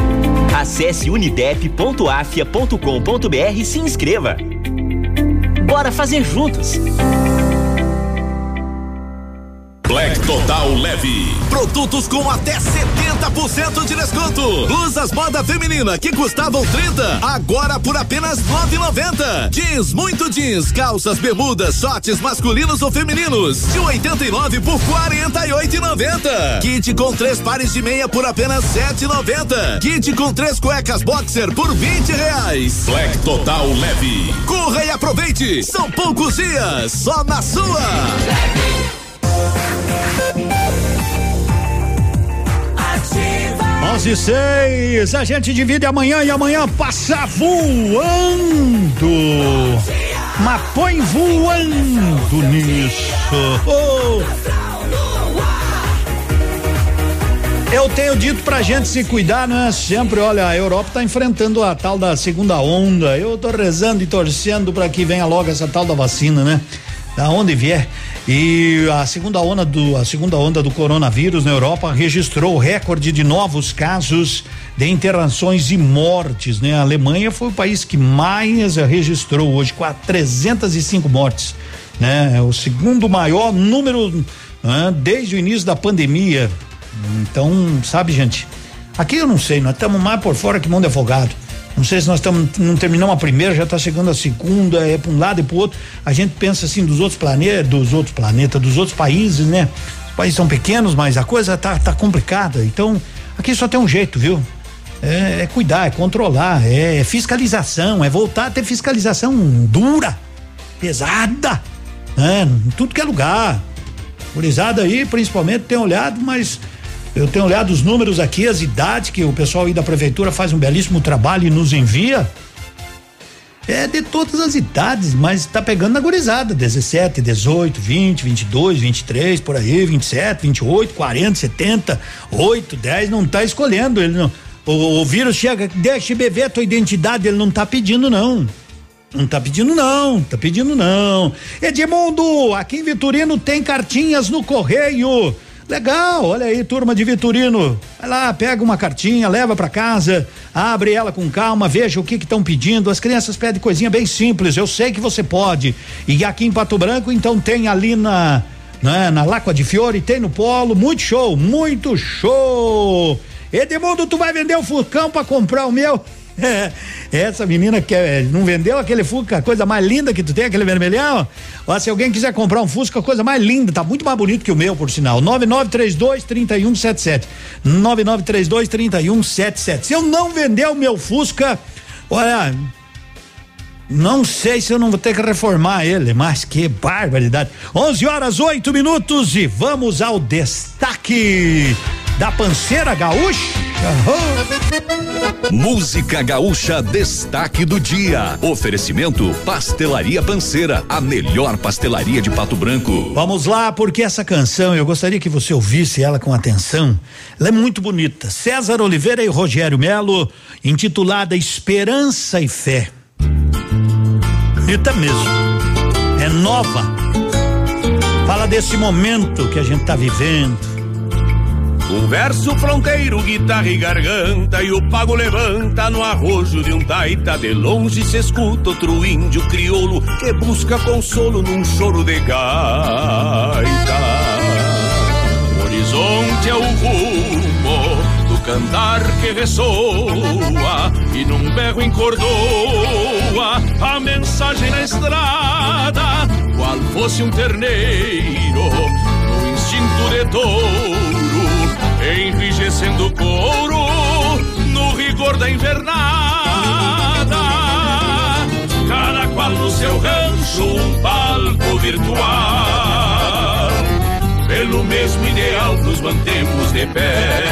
S48: Acesse unidep.afia.com.br e se inscreva. Bora fazer juntos!
S19: Black Total Leve. Produtos com até 70% de desconto. Blusas moda feminina que custavam 30, agora por apenas 9,90. Jeans, muito jeans, calças, bermudas, shorts masculinos ou femininos de 89 por 48,90. Kit com três pares de meia por apenas 7,90. Kit com três cuecas boxer por 20 reais. Black Total Leve. Corra e aproveite. São poucos dias, só na sua.
S10: 11 e 6, a gente divide amanhã e amanhã passa voando. Mas põe voando nisso. Oh. Eu tenho dito pra gente se cuidar, né? Sempre, olha, a Europa tá enfrentando a tal da segunda onda. Eu tô rezando e torcendo para que venha logo essa tal da vacina, né? Da onde vier. E a segunda onda do a segunda onda do coronavírus na Europa registrou recorde de novos casos de internações e mortes, né? A Alemanha foi o país que mais registrou hoje com 305 mortes, né? É o segundo maior número né? desde o início da pandemia. Então, sabe, gente? Aqui eu não sei, nós estamos mais por fora que mão de afogado. Não sei se nós estamos, não terminamos a primeira, já está chegando a segunda, é para um lado e para o outro. A gente pensa assim dos outros planetas, dos outros planetas, dos outros países, né? Os países são pequenos, mas a coisa tá, tá complicada. Então, aqui só tem um jeito, viu? É, é cuidar, é controlar, é, é fiscalização, é voltar a ter fiscalização dura, pesada, né? Em tudo que é lugar. Gurizada aí, principalmente, tem olhado, mas eu tenho olhado os números aqui, as idades que o pessoal aí da prefeitura faz um belíssimo trabalho e nos envia. É de todas as idades, mas tá pegando na gurizada, 17, 18, 20, 22, 23, por aí, 27, 28, 40, 70, 8, 10, não tá escolhendo, ele não. O, o vírus chega, deixa ver a tua identidade, ele não tá pedindo não. Não tá pedindo não, tá pedindo não. Edmundo, aqui em Vitorino tem cartinhas no correio. Legal, olha aí, turma de Vitorino. Vai lá, pega uma cartinha, leva para casa, abre ela com calma, veja o que estão pedindo. As crianças pedem coisinha bem simples, eu sei que você pode. E aqui em Pato Branco, então tem ali na né, na Lacua de Fiore, tem no Polo, muito show, muito show. Edmundo, tu vai vender o Furcão para comprar o meu? Essa menina quer, não vendeu aquele Fusca, coisa mais linda que tu tem, aquele vermelhão? Ó, se alguém quiser comprar um Fusca, coisa mais linda, tá muito mais bonito que o meu, por sinal. 9932 3177. 9932 3177. Se eu não vender o meu Fusca, olha, não sei se eu não vou ter que reformar ele, mas que barbaridade. 11 horas 8 minutos e vamos ao destaque da panceira gaúcha.
S19: Música Gaúcha Destaque do Dia. Oferecimento Pastelaria Panceira, a melhor pastelaria de Pato Branco.
S10: Vamos lá, porque essa canção, eu gostaria que você ouvisse ela com atenção. Ela é muito bonita. César Oliveira e Rogério Melo, intitulada Esperança e Fé. Bonita mesmo. É nova. Fala desse momento que a gente está vivendo
S28: um verso fronteiro, guitarra e garganta, e o pago levanta no arrojo de um taita. De longe se escuta outro índio crioulo que busca consolo num choro de gaita. O horizonte é o rumo do cantar que ressoa, e num berro encordoa a mensagem na estrada, qual fosse um terneiro no instinto de touro enrijecendo o couro no rigor da invernada. Cada qual no seu rancho, um palco virtual. Pelo mesmo ideal nos mantemos de pé.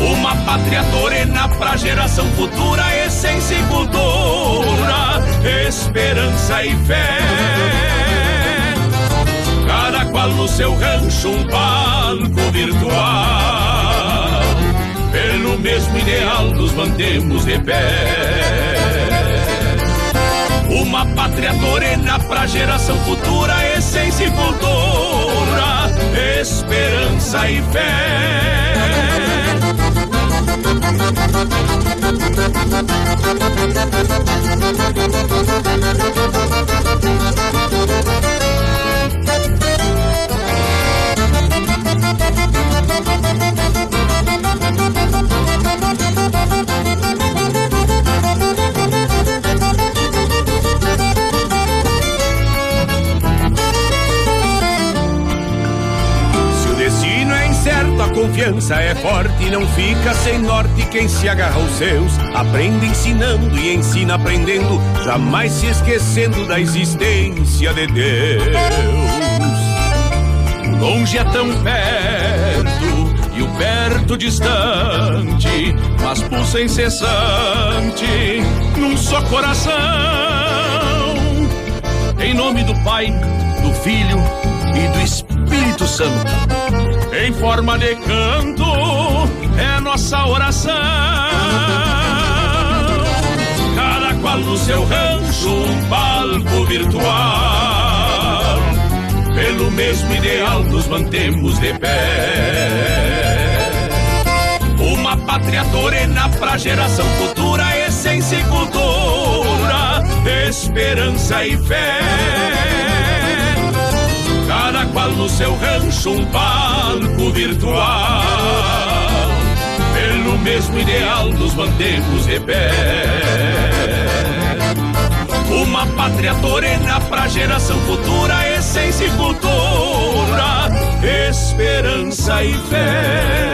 S28: Uma pátria torena pra geração futura, essência e cultura, esperança e fé no seu rancho um palco virtual. Pelo mesmo ideal nos mantemos de pé. Uma pátria morena pra geração futura, essência e cultura, esperança e fé. Confiança é forte e não fica sem norte quem se agarra aos seus. Aprende ensinando e ensina aprendendo, jamais se esquecendo da existência de Deus. Longe é tão perto e o perto distante, mas pulsa incessante num só coração. Em nome do Pai, do Filho e do Espírito Santo, em forma de canto, é nossa oração. Cada qual no seu rancho, um palco virtual pelo mesmo ideal nos mantemos de pé. Uma pátria torena pra geração futura, essência e cultura, esperança e fé. Qual no seu rancho um palco virtual. Pelo mesmo ideal nos mantemos de pé. Uma pátria torena pra geração futura, essência e cultura, esperança e fé.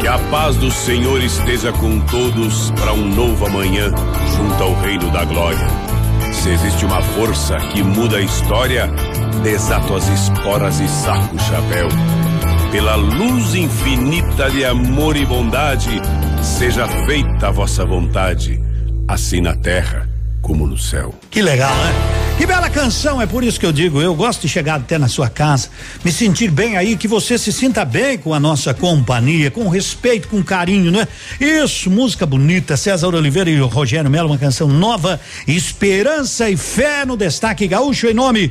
S28: Que a paz do Senhor esteja com todos para um novo amanhã, junto ao reino da glória. Se existe uma força que muda a história, desato as esporas e saco o chapéu. Pela luz infinita de amor e bondade, seja feita a vossa vontade assim na terra como no céu.
S10: Que legal, né? Que bela canção, é por isso que eu digo, eu gosto de chegar até na sua casa, me sentir bem aí, que você se sinta bem com a nossa companhia, com respeito, com carinho, né? Isso, música bonita, César Oliveira e Rogério Melo, uma canção nova, Esperança e Fé no Destaque Gaúcho em nome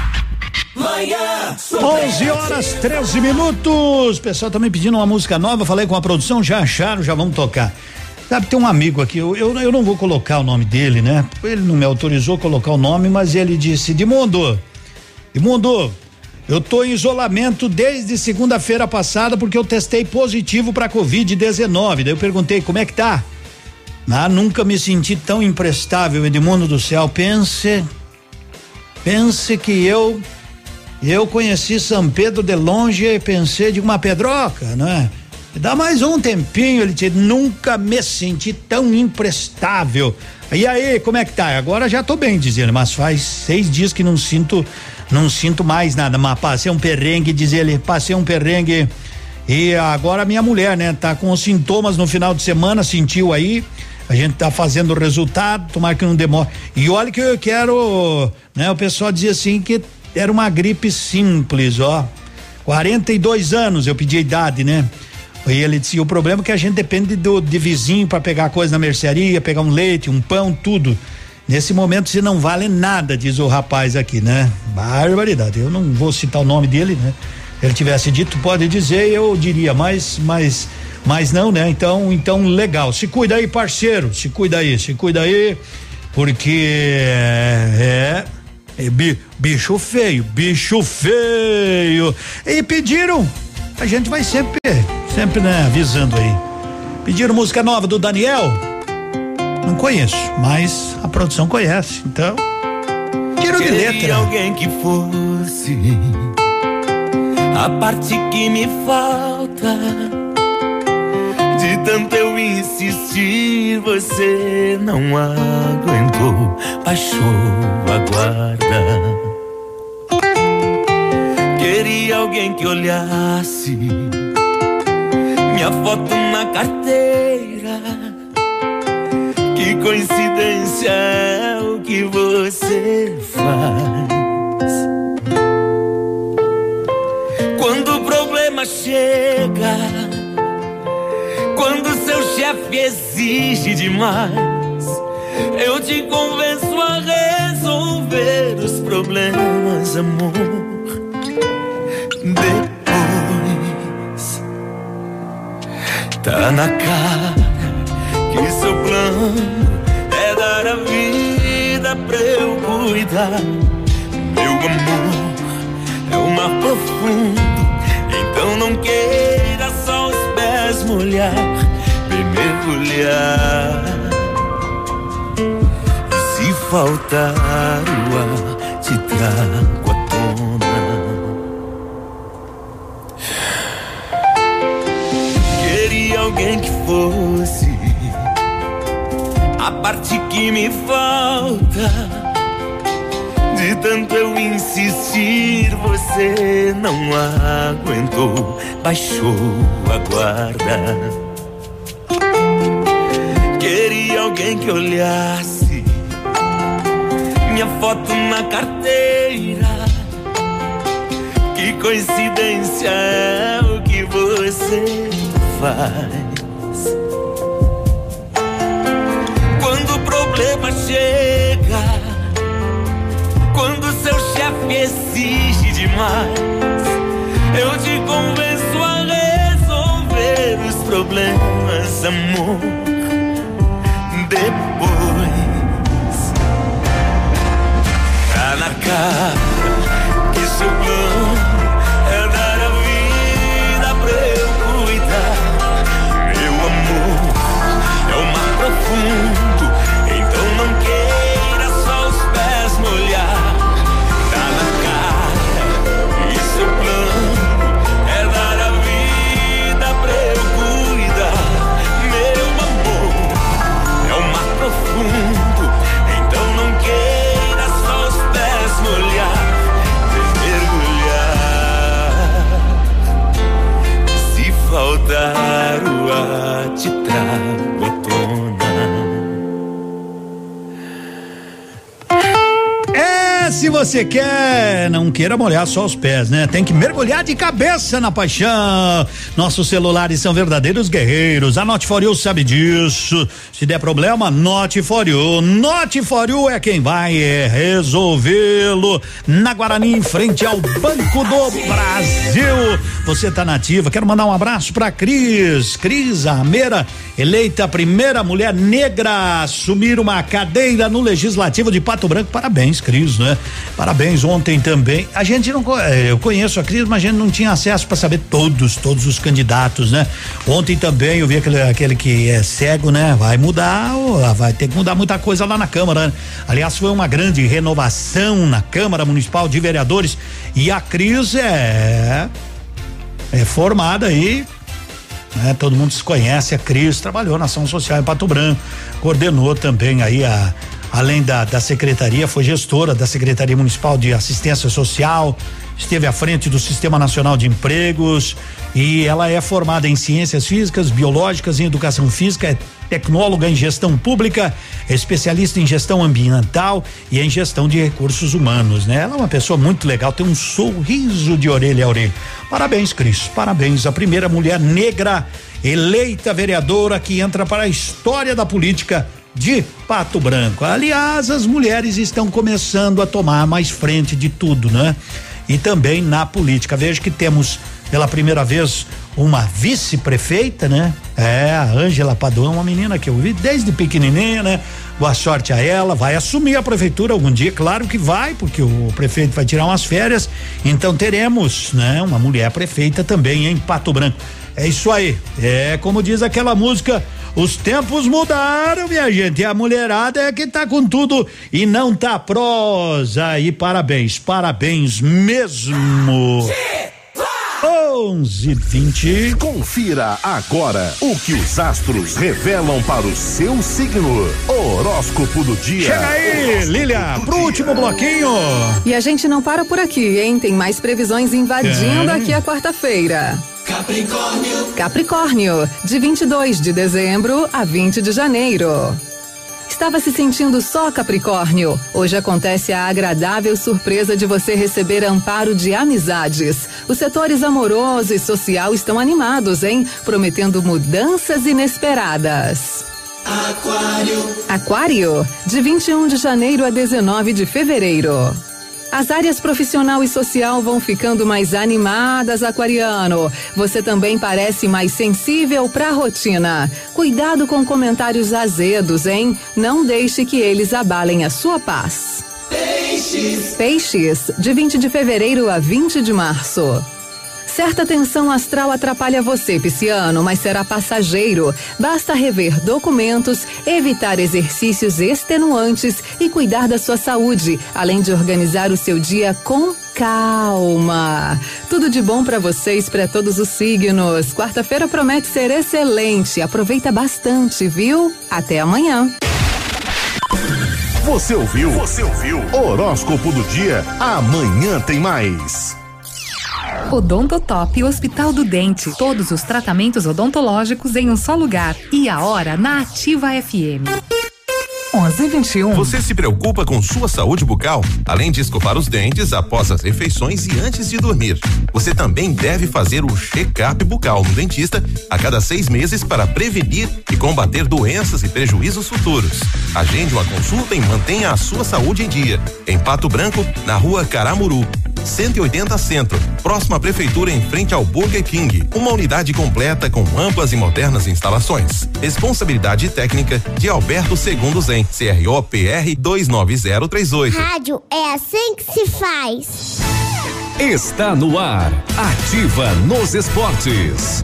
S10: Manhã 11 horas 13 minutos. O pessoal também pedindo uma música nova. Falei com a produção, já acharam, já vamos tocar. Sabe, tem um amigo aqui, eu, eu, eu não vou colocar o nome dele, né? Ele não me autorizou a colocar o nome, mas ele disse: Dimundo, Dimundo, Eu tô em isolamento desde segunda-feira passada porque eu testei positivo para Covid-19. Daí eu perguntei como é que tá. Ah, nunca me senti tão imprestável, Edmundo do céu. Pense, pense que eu eu conheci São Pedro de longe e pensei de uma pedroca, não é? Dá mais um tempinho, ele disse, nunca me senti tão imprestável. E aí, como é que tá? Agora já tô bem, dizendo, mas faz seis dias que não sinto, não sinto mais nada, mas passei um perrengue, diz ele, passei um perrengue e agora minha mulher, né, tá com os sintomas no final de semana, sentiu aí, a gente tá fazendo o resultado, tomar que não demore. E olha que eu quero, né, o pessoal dizia assim que era uma gripe simples, ó. 42 anos eu pedi a idade, né? E ele disse: o problema é que a gente depende do de vizinho para pegar coisa na mercearia, pegar um leite, um pão, tudo. Nesse momento você não vale nada, diz o rapaz aqui, né? Barbaridade. Eu não vou citar o nome dele, né? Ele tivesse dito, pode dizer, eu diria, mas, mas, mas não, né? Então, então legal. Se cuida aí, parceiro. Se cuida aí, se cuida aí, porque é, é, é bicho feio, bicho feio. E pediram, a gente vai sempre Sempre, né, avisando aí. Pediram música nova do Daniel? Não conheço, mas a produção conhece, então. Tiro de letra.
S49: alguém que fosse a parte que me falta. De tanto eu insistir, você não aguentou, baixou a guarda. Queria alguém que olhasse minha foto na carteira. Que coincidência é o que você faz. Quando o problema chega, quando seu chefe exige demais, eu te convenço a resolver os problemas, amor. De Tá na cara que seu plano é dar a vida pra eu cuidar. Meu amor é o mar profundo, então não queira pés molhar, me mergulhar. E se faltar o ar, te trago a alguém que fosse a parte que me falta. De tanto eu insistir, você não aguentou, baixou a guarda. Queria alguém que olhasse minha foto na carteira. Que coincidência é o que você faz. Quando o problema chega, seu chefe exige demais, eu te convenço a resolver os problemas, amor. Depois, tá na cara que seu plano ar,
S10: se você quer, não queira molhar só os pés, né? Tem que mergulhar de cabeça na paixão. Nossos celulares são verdadeiros guerreiros. A Note For You sabe disso. Se der problema, Note For You. Note For You é quem vai resolvê-lo. Na Guarani, em frente ao Banco do Brasil. Você tá nativa. Quero mandar um abraço pra Cris. Cris Ameira, eleita primeira mulher negra a assumir uma cadeira no Legislativo de Pato Branco. Parabéns, Cris, né? Parabéns ontem também. A gente não, eu conheço a Cris, mas a gente não tinha acesso para saber todos, todos os candidatos, né? Ontem também eu vi aquele, aquele que é cego, né? Vai mudar, vai ter que mudar muita coisa lá na Câmara. Né? Aliás, foi uma grande renovação na Câmara Municipal de Vereadores e a Cris é é formada aí né? Todo mundo se conhece, a Cris trabalhou na ação social em Pato Branco, coordenou também aí a além da, da secretaria, foi gestora da Secretaria Municipal de Assistência Social, esteve à frente do Sistema Nacional de Empregos e ela é formada em ciências físicas, biológicas e educação física, é tecnóloga em gestão pública, é especialista em gestão ambiental e em gestão de recursos humanos, né? Ela é uma pessoa muito legal, tem um sorriso de orelha a orelha. Parabéns, Cris. Parabéns. A primeira mulher negra eleita vereadora que entra para a história da política de Pato Branco. Aliás, as mulheres estão começando a tomar mais frente de tudo, né? E também na política. Veja que temos pela primeira vez uma vice-prefeita, né? É, a Ângela Paduan, uma menina que eu vi desde pequenininha, né? Boa sorte a ela, vai assumir a prefeitura algum dia, claro que vai, porque o prefeito vai tirar umas férias, então teremos, né? Uma mulher prefeita também em Pato Branco. É isso aí, é como diz aquela música, os tempos mudaram, minha gente. E a mulherada é que tá com tudo e não tá prosa. E parabéns, parabéns mesmo. 11 20
S19: Confira agora o que os astros revelam para o seu signo. Horóscopo do dia.
S10: Chega aí, Lilia, pro último bloquinho.
S11: E a gente não para por aqui, hein? Tem mais previsões invadindo é. aqui a quarta-feira.
S29: Capricórnio.
S11: Capricórnio, de 22 de dezembro a 20 de janeiro. Estava se sentindo só Capricórnio? Hoje acontece a agradável surpresa de você receber amparo de amizades. Os setores amoroso e social estão animados, hein? Prometendo mudanças inesperadas.
S29: Aquário.
S11: Aquário, de 21 de janeiro a 19 de fevereiro. As áreas profissional e social vão ficando mais animadas, aquariano. Você também parece mais sensível para a rotina. Cuidado com comentários azedos, hein? Não deixe que eles abalem a sua paz.
S29: Peixes.
S11: Peixes, de 20 de fevereiro a 20 de março. Certa tensão astral atrapalha você, pisciano, mas será passageiro. Basta rever documentos, evitar exercícios extenuantes e cuidar da sua saúde, além de organizar o seu dia com calma. Tudo de bom para vocês, para todos os signos. Quarta-feira promete ser excelente. Aproveita bastante, viu? Até amanhã.
S19: Você ouviu? Você ouviu? Horóscopo do dia. Amanhã tem mais.
S41: Odontotop Hospital do Dente. Todos os tratamentos odontológicos em um só lugar. E a hora na Ativa FM. 1121.
S50: Você se preocupa com sua saúde bucal? Além de escovar os dentes após as refeições e antes de dormir, você também deve fazer o check-up bucal no dentista a cada seis meses para prevenir e combater doenças e prejuízos futuros. Agende uma consulta e mantenha a sua saúde em dia. Em Pato Branco, na rua Caramuru. 180 Centro, próxima à prefeitura em frente ao Burger King. Uma unidade completa com amplas e modernas instalações. Responsabilidade técnica de Alberto Segundo Zen, CRO PR 29038.
S3: Rádio é assim que se faz.
S50: Está no ar. Ativa nos esportes.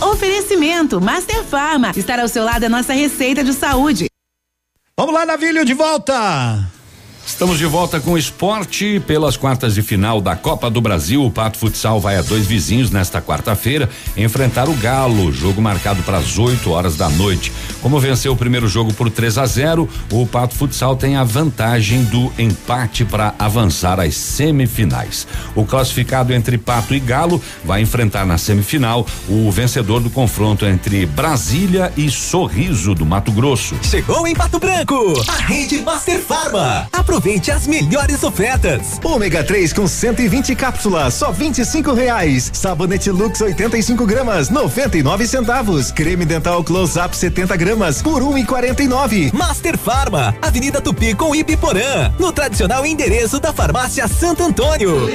S26: Oferecimento Master Farma. Estar ao seu lado é nossa receita de saúde.
S10: Vamos lá, Navilho, de volta.
S31: Estamos de volta com o esporte pelas quartas de final da Copa do Brasil. O Pato Futsal vai a dois vizinhos nesta quarta-feira enfrentar o Galo, jogo marcado para as 8 horas da noite. Como venceu o primeiro jogo por 3 a 0, o Pato Futsal tem a vantagem do empate para avançar às semifinais. O classificado entre Pato e Galo vai enfrentar na semifinal o vencedor do confronto entre Brasília e Sorriso do Mato Grosso.
S51: Chegou em Pato Branco, a rede Master Farma. Aproveite as melhores ofertas.
S1: Ômega 3 com 120 cápsulas, só 25 reais. Sabonete Lux 85 gramas, 99 centavos. Creme dental Close Up 70 gramas por 1,49.
S51: Um Master Farma, Avenida Tupi com Ibiporã, no tradicional endereço da Farmácia Santo Antônio.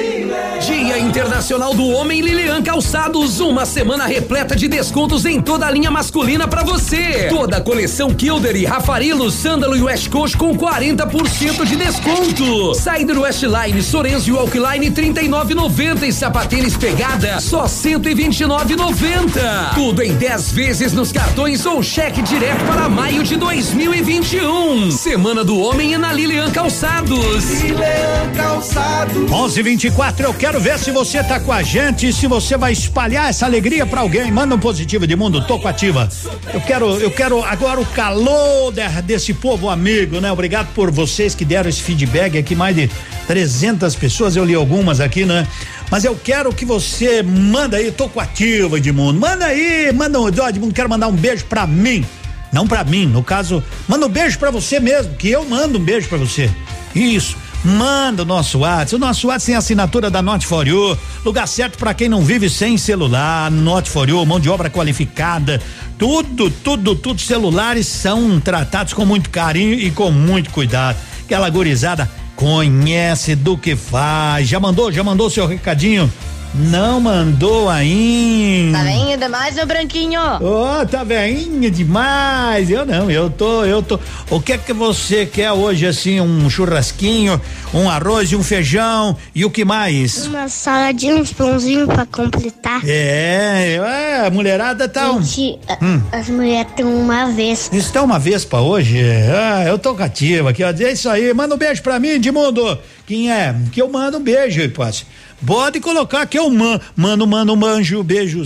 S52: Dia Internacional do Homem Lilian Calçados, uma semana repleta de descontos em toda a linha masculina para você. Toda a coleção Kilder e Rafarilo, Sândalo e West Coast com 40% de desconto
S31: desconto. Saída do Westline, Sorenzo e Walkline 39,90 e sapatênis pegada só 129,90. Tudo em 10 vezes nos cartões ou cheque direto para maio de 2021. Semana do Homem é na Lilian Calçados.
S34: Lilian Calçados.
S10: 11:24 eu quero ver se você tá com a gente e se você vai espalhar essa alegria para alguém. Manda um positivo de mundo, tô com ativa. Eu quero, eu quero agora o calor de- desse povo amigo, né? Obrigado por vocês que deram esse feedback aqui, mais de 300 pessoas, eu li algumas aqui, né? Mas eu quero que você manda aí, tô com ativa, Edmundo. Manda aí, manda um, Edmundo, quero mandar um beijo pra mim. Não pra mim, no caso, manda um beijo pra você mesmo, que eu mando um beijo pra você. Isso. Manda o nosso WhatsApp. O nosso WhatsApp tem assinatura da Not For You. Lugar certo para quem não vive sem celular. Not For You, mão de obra qualificada. Tudo, tudo, tudo. Celulares são tratados com muito carinho e com muito cuidado. Aquela gurizada conhece do que faz. Já mandou, já mandou seu recadinho? Não mandou ainda.
S53: Tá demais, meu branquinho?
S10: Ô, tá veinha demais. Eu não, eu tô, eu tô. O que é que você quer hoje, assim? Um churrasquinho, um arroz e um feijão e o que mais?
S3: Uma saladinha, uns pãozinhos pra completar.
S10: É, é, a mulherada tá. um-
S3: Gente, a-
S10: Hum.
S3: as mulheres têm uma vez.
S10: Está uma vez pra hoje? Ah, eu tô cativa aqui, ó. É isso aí. Manda um beijo pra mim, Edmundo. Quem é? Que eu mando um beijo, Hipótese. Pode colocar que eu man, mando, mando, manjo, beijo.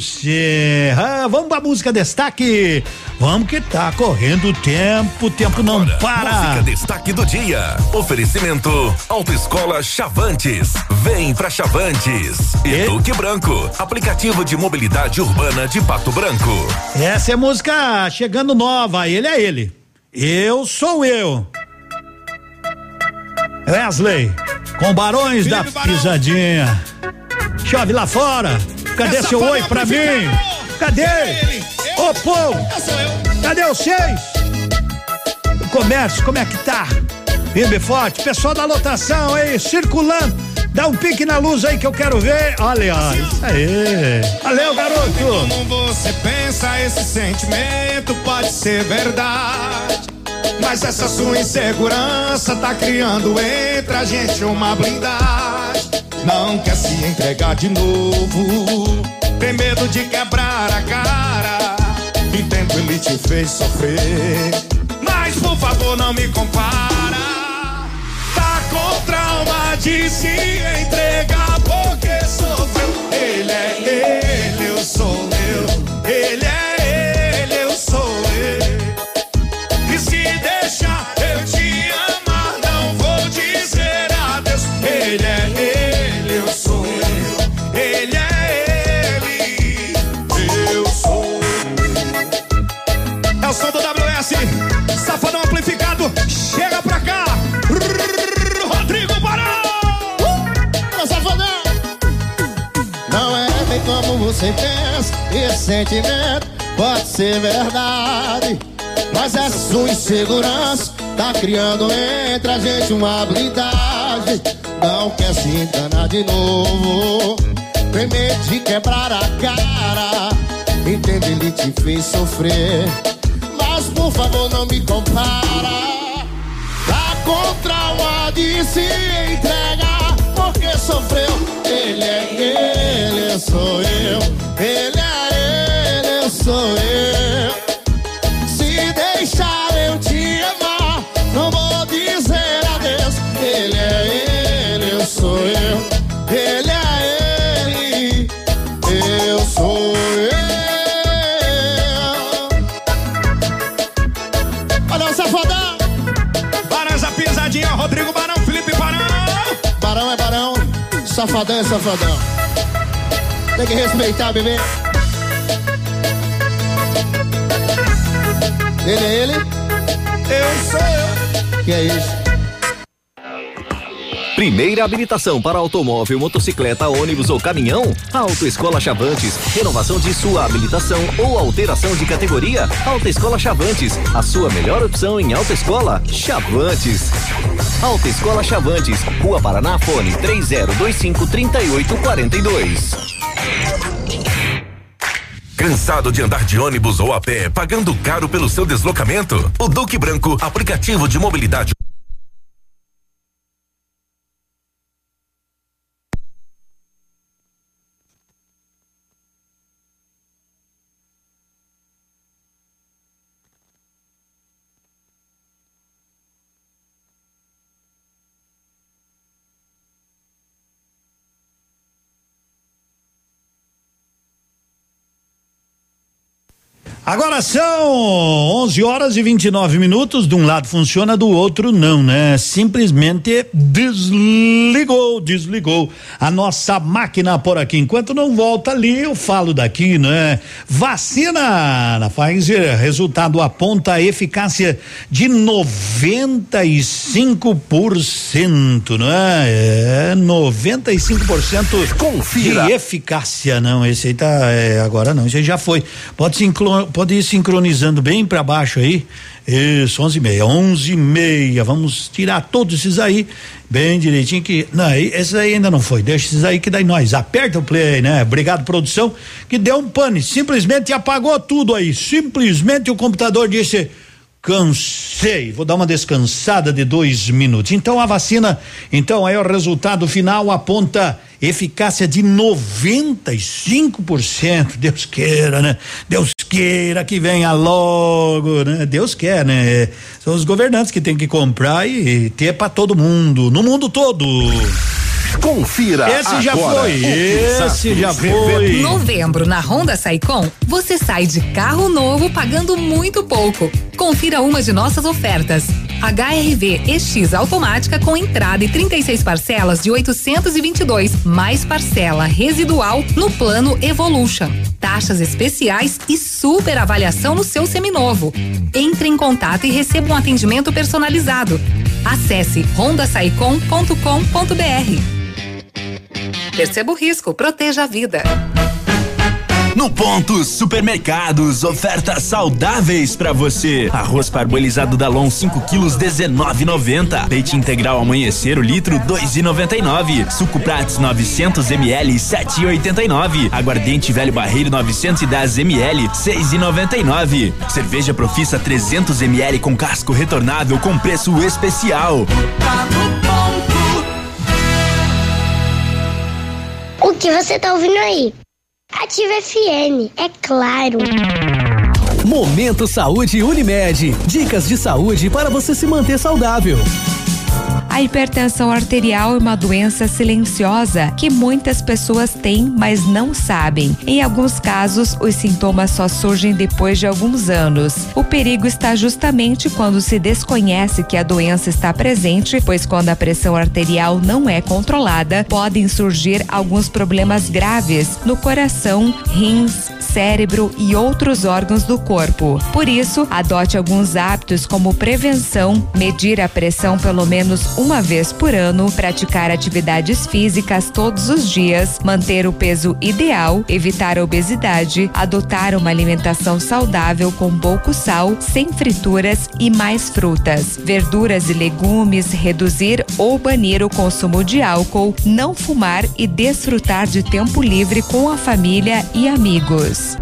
S10: Ah, vamos pra música destaque. Vamos que tá correndo o tempo, o tempo não para.
S19: Música destaque do dia. Oferecimento Autoescola Chavantes. Vem pra Chavantes. E Duque Branco, aplicativo de mobilidade urbana de Pato Branco.
S10: Essa é música chegando nova, ele é ele. Eu sou eu. Wesley, com Barões da Pisadinha. Chove lá fora. Cadê
S34: Essa
S10: seu oi
S34: a
S10: pra mim? Cadê? Ô povo, cadê vocês? O comércio, como é que tá? Firme forte, pessoal da lotação aí, circulando. Dá um pique na luz aí que eu quero ver. Olha, ó, isso aí. Valeu, garoto.
S34: Como você pensa, esse sentimento pode ser verdade. Mas essa sua insegurança tá criando entre a gente uma blindagem. Não quer se entregar de novo. Tem medo de quebrar a cara. Entendo, ele te fez sofrer. Mas por favor, não me compara. Tá com trauma de se entregar porque sofreu. Ele é ele, eu sou eu. Ele é É o som do WS, safadão amplificado. Chega pra cá, Rodrigo Barão.
S54: Ô, safadão! Não é bem como você pensa, esse sentimento pode ser verdade. Mas essa sua insegurança tá criando entre a gente uma blindagem. Não quer se enganar de novo, tem medo de quebrar a cara. Entende, ele te fez sofrer. Mas por favor, não me compara. Tá com trauma de se entregar porque sofreu. Ele é ele, sou eu. Ele é safadão é safadão. Tem que respeitar, bebê. Ele é ele?
S34: Eu sou eu.
S54: Que é isso?
S55: Primeira habilitação para automóvel, motocicleta, ônibus ou caminhão? Autoescola Chavantes. Renovação de sua habilitação ou alteração de categoria? Autoescola Chavantes. A sua melhor opção em autoescola? Chavantes. Autoescola Chavantes. Rua Paraná, fone 3025 3842.
S19: Cansado de andar de ônibus ou a pé, pagando caro pelo seu deslocamento? O Duque Branco, aplicativo de mobilidade
S10: Agora são 11 horas e 29 minutos. De um lado funciona, do outro não, né? Simplesmente desligou, desligou a nossa máquina por aqui. Enquanto não volta ali, eu falo daqui, né? Vacina na Pfizer, resultado aponta a eficácia de 95%, né? É 95%
S19: Confira.
S10: de eficácia, não. Esse aí tá, é, agora não, esse aí já foi. Pode se inclu, pode ir sincronizando bem para baixo aí. Isso, onze e meia, onze e meia. Vamos tirar todos esses aí bem direitinho que, não, esse aí ainda não foi. Deixa esses aí que daí nós aperta o play, né? Obrigado produção que deu um pane, simplesmente apagou tudo aí. Simplesmente o computador disse cansei, vou dar uma descansada de dois minutos. Então a vacina, então aí o resultado final aponta eficácia de 95%. Deus queira, né? Deus queira que venha logo, né? Deus quer, né? São os governantes que tem que comprar e ter para todo mundo, no mundo todo.
S19: Confira.
S10: Esse já
S19: agora
S10: foi,
S19: o que
S10: esse já foi.
S41: Novembro na Honda Saicom, você sai de carro novo pagando muito pouco. Confira uma de nossas ofertas. HRV EX automática com entrada e 36 parcelas de 822, mais parcela residual no plano Evolution. Taxas especiais e super avaliação no seu seminovo. Entre em contato e receba um atendimento personalizado. Acesse hondasaicom.com.br. Perceba o risco, proteja a vida.
S53: No Pontos Supermercados, ofertas saudáveis pra você. Arroz parbolizado Dalon 5 quilos 19,90. Leite integral amanhecer o litro 2,99. Suco Prats 900 ml 7,89. Aguardente velho barreiro 910 ml 6,99. Cerveja Profissa 300 ml com casco retornável com preço especial.
S3: O que você tá ouvindo aí? Ativa FM, é claro.
S56: Momento Saúde Unimed. Dicas de saúde para você se manter saudável.
S57: A hipertensão arterial é uma doença silenciosa que muitas pessoas têm, mas não sabem. Em alguns casos, os sintomas só surgem depois de alguns anos. O perigo está justamente quando se desconhece que a doença está presente, pois quando a pressão arterial não é controlada, podem surgir alguns problemas graves no coração, rins, cérebro e outros órgãos do corpo. Por isso, adote alguns hábitos como prevenção, medir a pressão pelo menos uma vez por ano, praticar atividades físicas todos os dias, manter o peso ideal, evitar a obesidade, adotar uma alimentação saudável com pouco sal, sem frituras e mais frutas, verduras e legumes, reduzir ou banir o consumo de álcool, não fumar e desfrutar de tempo livre com a família e amigos. Tschüss.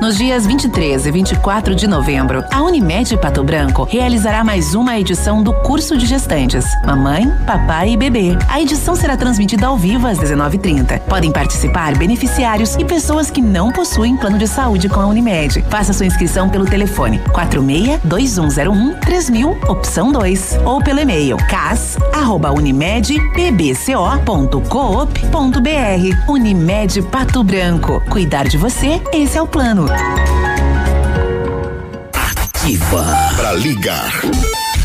S26: Nos dias 23 e 24 de novembro, a Unimed Pato Branco realizará mais uma edição do curso de gestantes Mamãe, Papai e Bebê. A edição será transmitida ao vivo às 19h30. Podem participar beneficiários e pessoas que não possuem plano de saúde com a Unimed. Faça sua inscrição pelo telefone 46 2101 3000, opção 2, ou pelo e-mail cas@unimedpbco.coop.br. Unimed Pato Branco. Cuidar de você, esse é o plano.
S19: Ativa. Pra ligar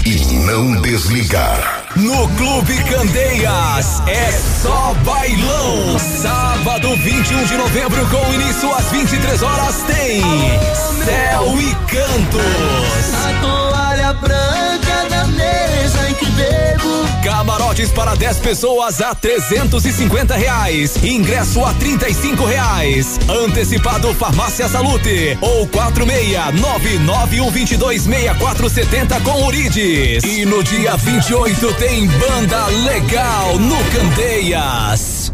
S19: e não desligar.
S31: No Clube Candeias é só bailão. Sábado 21 de novembro, com início às 23 horas, tem Céu e Cantos.
S54: A toalha branca mesa em que bebo.
S31: Camarotes para 10 pessoas a 350 reais. Ingresso a 35 reais. Antecipado Farmácia Salute ou 46991226470 com Urides. E no dia 28 tem banda legal no Candeias.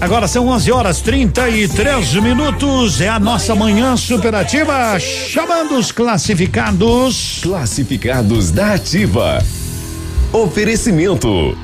S10: Agora são 11 horas 33 minutos. É a nossa manhã superativa. Chamando os classificados.
S19: Classificados da Ativa. Oferecimento.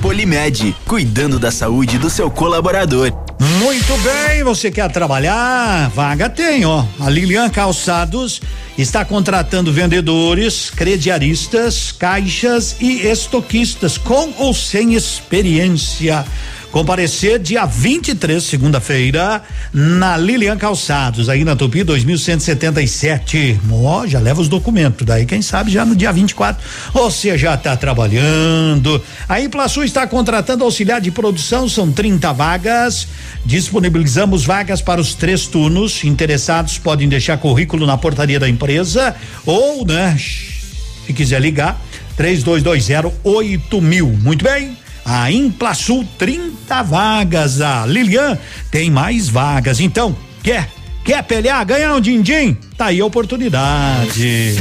S53: Polimed, cuidando da saúde do seu colaborador.
S10: Muito bem, você quer trabalhar? Vaga tem, ó. A Lilian Calçados está contratando vendedores, crediaristas, caixas e estoquistas com ou sem experiência comparecer dia 23, segunda-feira, na Lilian Calçados, aí na Tupi 2177. Ó, já leva os documentos, daí quem sabe já no dia 24 você já está trabalhando. A Implaçu está contratando auxiliar de produção, são 30 vagas. Disponibilizamos vagas para os três turnos. Interessados podem deixar currículo na portaria da empresa ou, né, se quiser ligar, 3220 8000. Muito bem? A Implaçul 30 vagas. A Lilian tem mais vagas. Então, quer? Quer pelear, ganhar um din-din? Tá aí a oportunidade.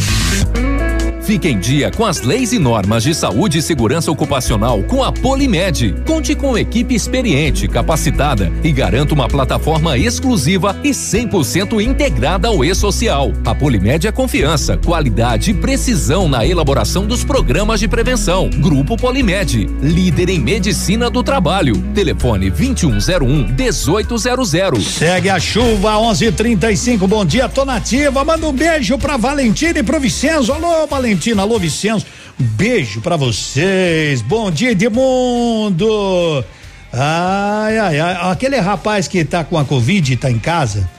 S58: Fique em dia com as leis e normas de saúde e segurança ocupacional com a Polimed. Conte com equipe experiente, capacitada e garanta uma plataforma exclusiva e 100% integrada ao e-social. A Polimed é confiança, qualidade e precisão na elaboração dos programas de prevenção. Grupo Polimed, líder em medicina do trabalho. Telefone 2101 1800.
S10: Segue a chuva 11:35. Bom dia, tô nativa. Manda um beijo pra Valentina e pro Vicenzo. Alô, Valentina. Valentina, alô Vicenço, um beijo para vocês. Bom dia, Edmundo. Ai, ai, ai, aquele rapaz que tá com a Covid e tá em casa.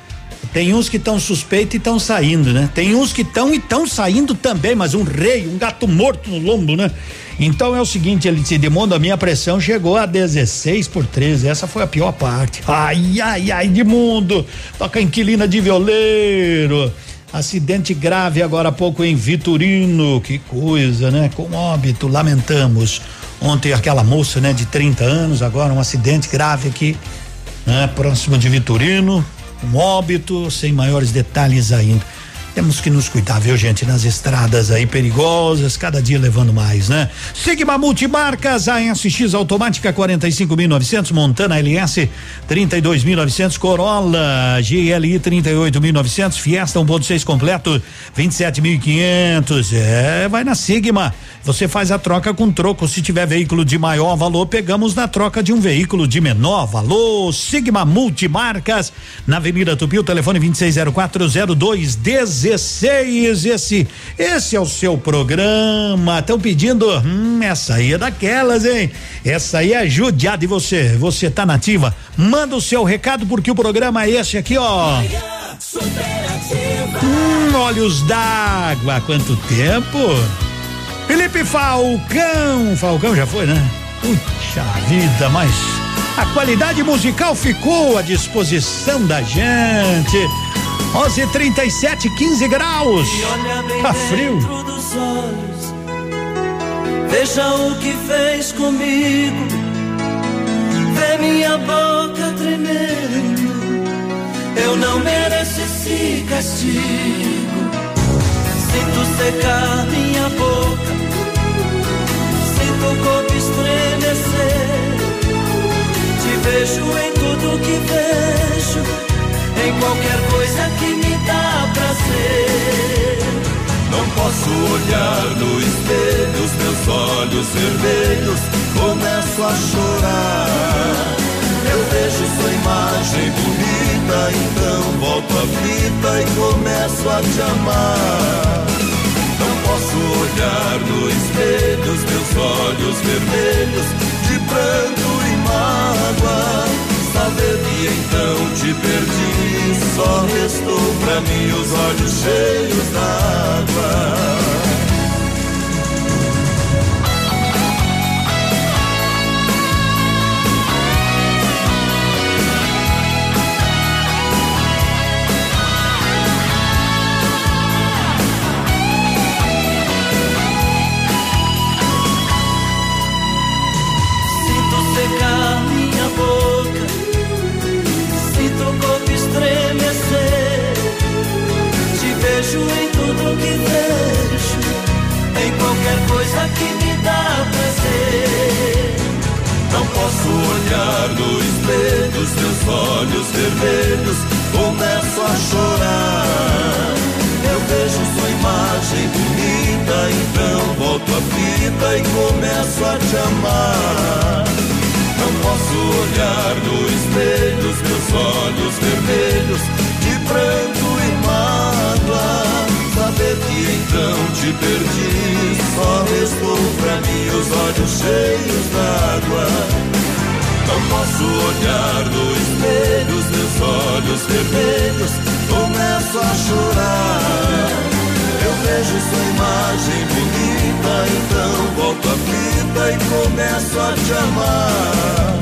S10: Tem uns que estão suspeitos e estão saindo, né? Tem uns que estão e estão saindo também, mas um rei, um gato morto no lombo, né? Então é o seguinte, ele se Edmundo, a minha pressão chegou a 16 por 13. Essa foi a pior parte. Ai, ai, ai, Edmundo. Toca inquilina de violeiro. Acidente grave agora há pouco em Vitorino, que coisa, né? Com óbito, lamentamos. Ontem aquela moça, né, de 30 anos, agora um acidente grave aqui, né, próximo de Vitorino, um óbito, sem maiores detalhes ainda. Temos que nos cuidar, viu, gente? Nas estradas aí perigosas, cada dia levando mais, né? Sigma Multimarcas, ASX automática 45.900, Montana LS 32.900, Corolla GLI 38.900, Fiesta 1.6 completo 27.500. É, vai na Sigma. Você faz a troca com troco. Se tiver veículo de maior valor, pegamos na troca de um veículo de menor valor. Sigma Multimarcas, na Avenida Tupi, o telefone 26040216. Esse, esse é o seu programa. Estão pedindo, hum, essa aí é daquelas, hein? Essa aí é judiada e você, você tá nativa? Manda o seu recado porque o programa é esse aqui, ó. Hum, olhos d'água, quanto tempo? Felipe Falcão. Falcão já foi, né? Puxa vida, mas a qualidade musical ficou à disposição da gente. 11:37, 15 graus. Tá frio.
S14: Olhos, veja o que fez comigo. Vê minha boca tremendo. Eu não mereço esse castigo. Sinto secar minha boca Sinto o corpo estremecer. Te vejo em tudo que vejo, qualquer coisa que me dá prazer.
S49: Não posso olhar no espelho, os meus olhos vermelhos começo a chorar. Eu vejo sua imagem bonita, então volto a fita e começo a te amar. Não posso olhar no espelho os meus olhos vermelhos de pranto e mágoa. Saber que então te perdi, só restou pra mim os olhos cheios d'água. Não posso olhar no espelho, os meus olhos vermelhos começo a chorar. Eu vejo sua imagem bonita, então volto a fita e começo a te amar.
S28: olhar no espelho os meus olhos vermelhos de pranto e mágoa. Saber que então te perdi, só restou pra mim os olhos cheios d'água. Não posso olhar no espelho os meus olhos vermelhos, começo a chorar. Eu vejo sua imagem bonita, então volto a fita e começo a te amar.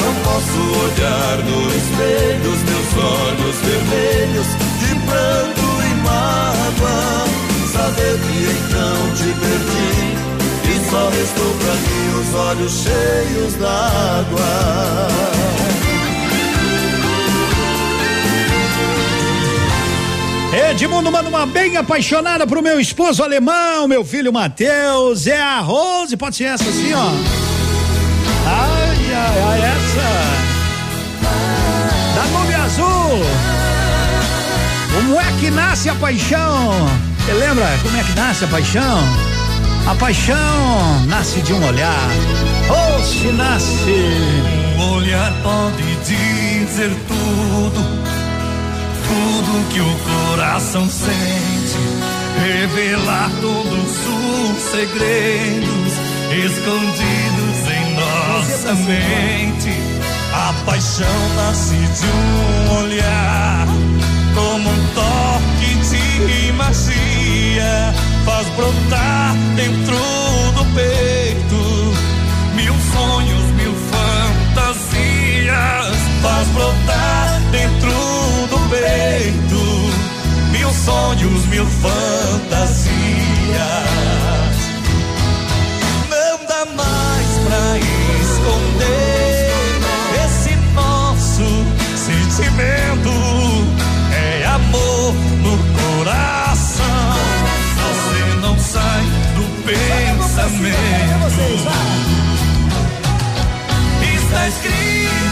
S28: Não posso olhar no espelho os meus olhos vermelhos de pranto e mágoa. Saber que então te perdi e só restou pra mim os olhos cheios d'água.
S10: Edmundo manda uma bem apaixonada pro meu esposo alemão, meu filho Matheus. É a Rose, pode ser essa assim, ó. Ai, ai, ai, essa. Da nube azul. Como é que nasce a paixão? Você lembra como é que nasce a paixão? A paixão nasce de um olhar. Ou se nasce.
S28: Um olhar pode dizer tudo tudo que o coração sente, revelar todos os segredos escondidos em nossa mente. A paixão nasce de um olhar, como um toque de magia, faz brotar dentro do peito mil sonhos, mil fantasias, faz brotar dentro do peito mil sonhos, mil fantasias. Pensamento. Está escrito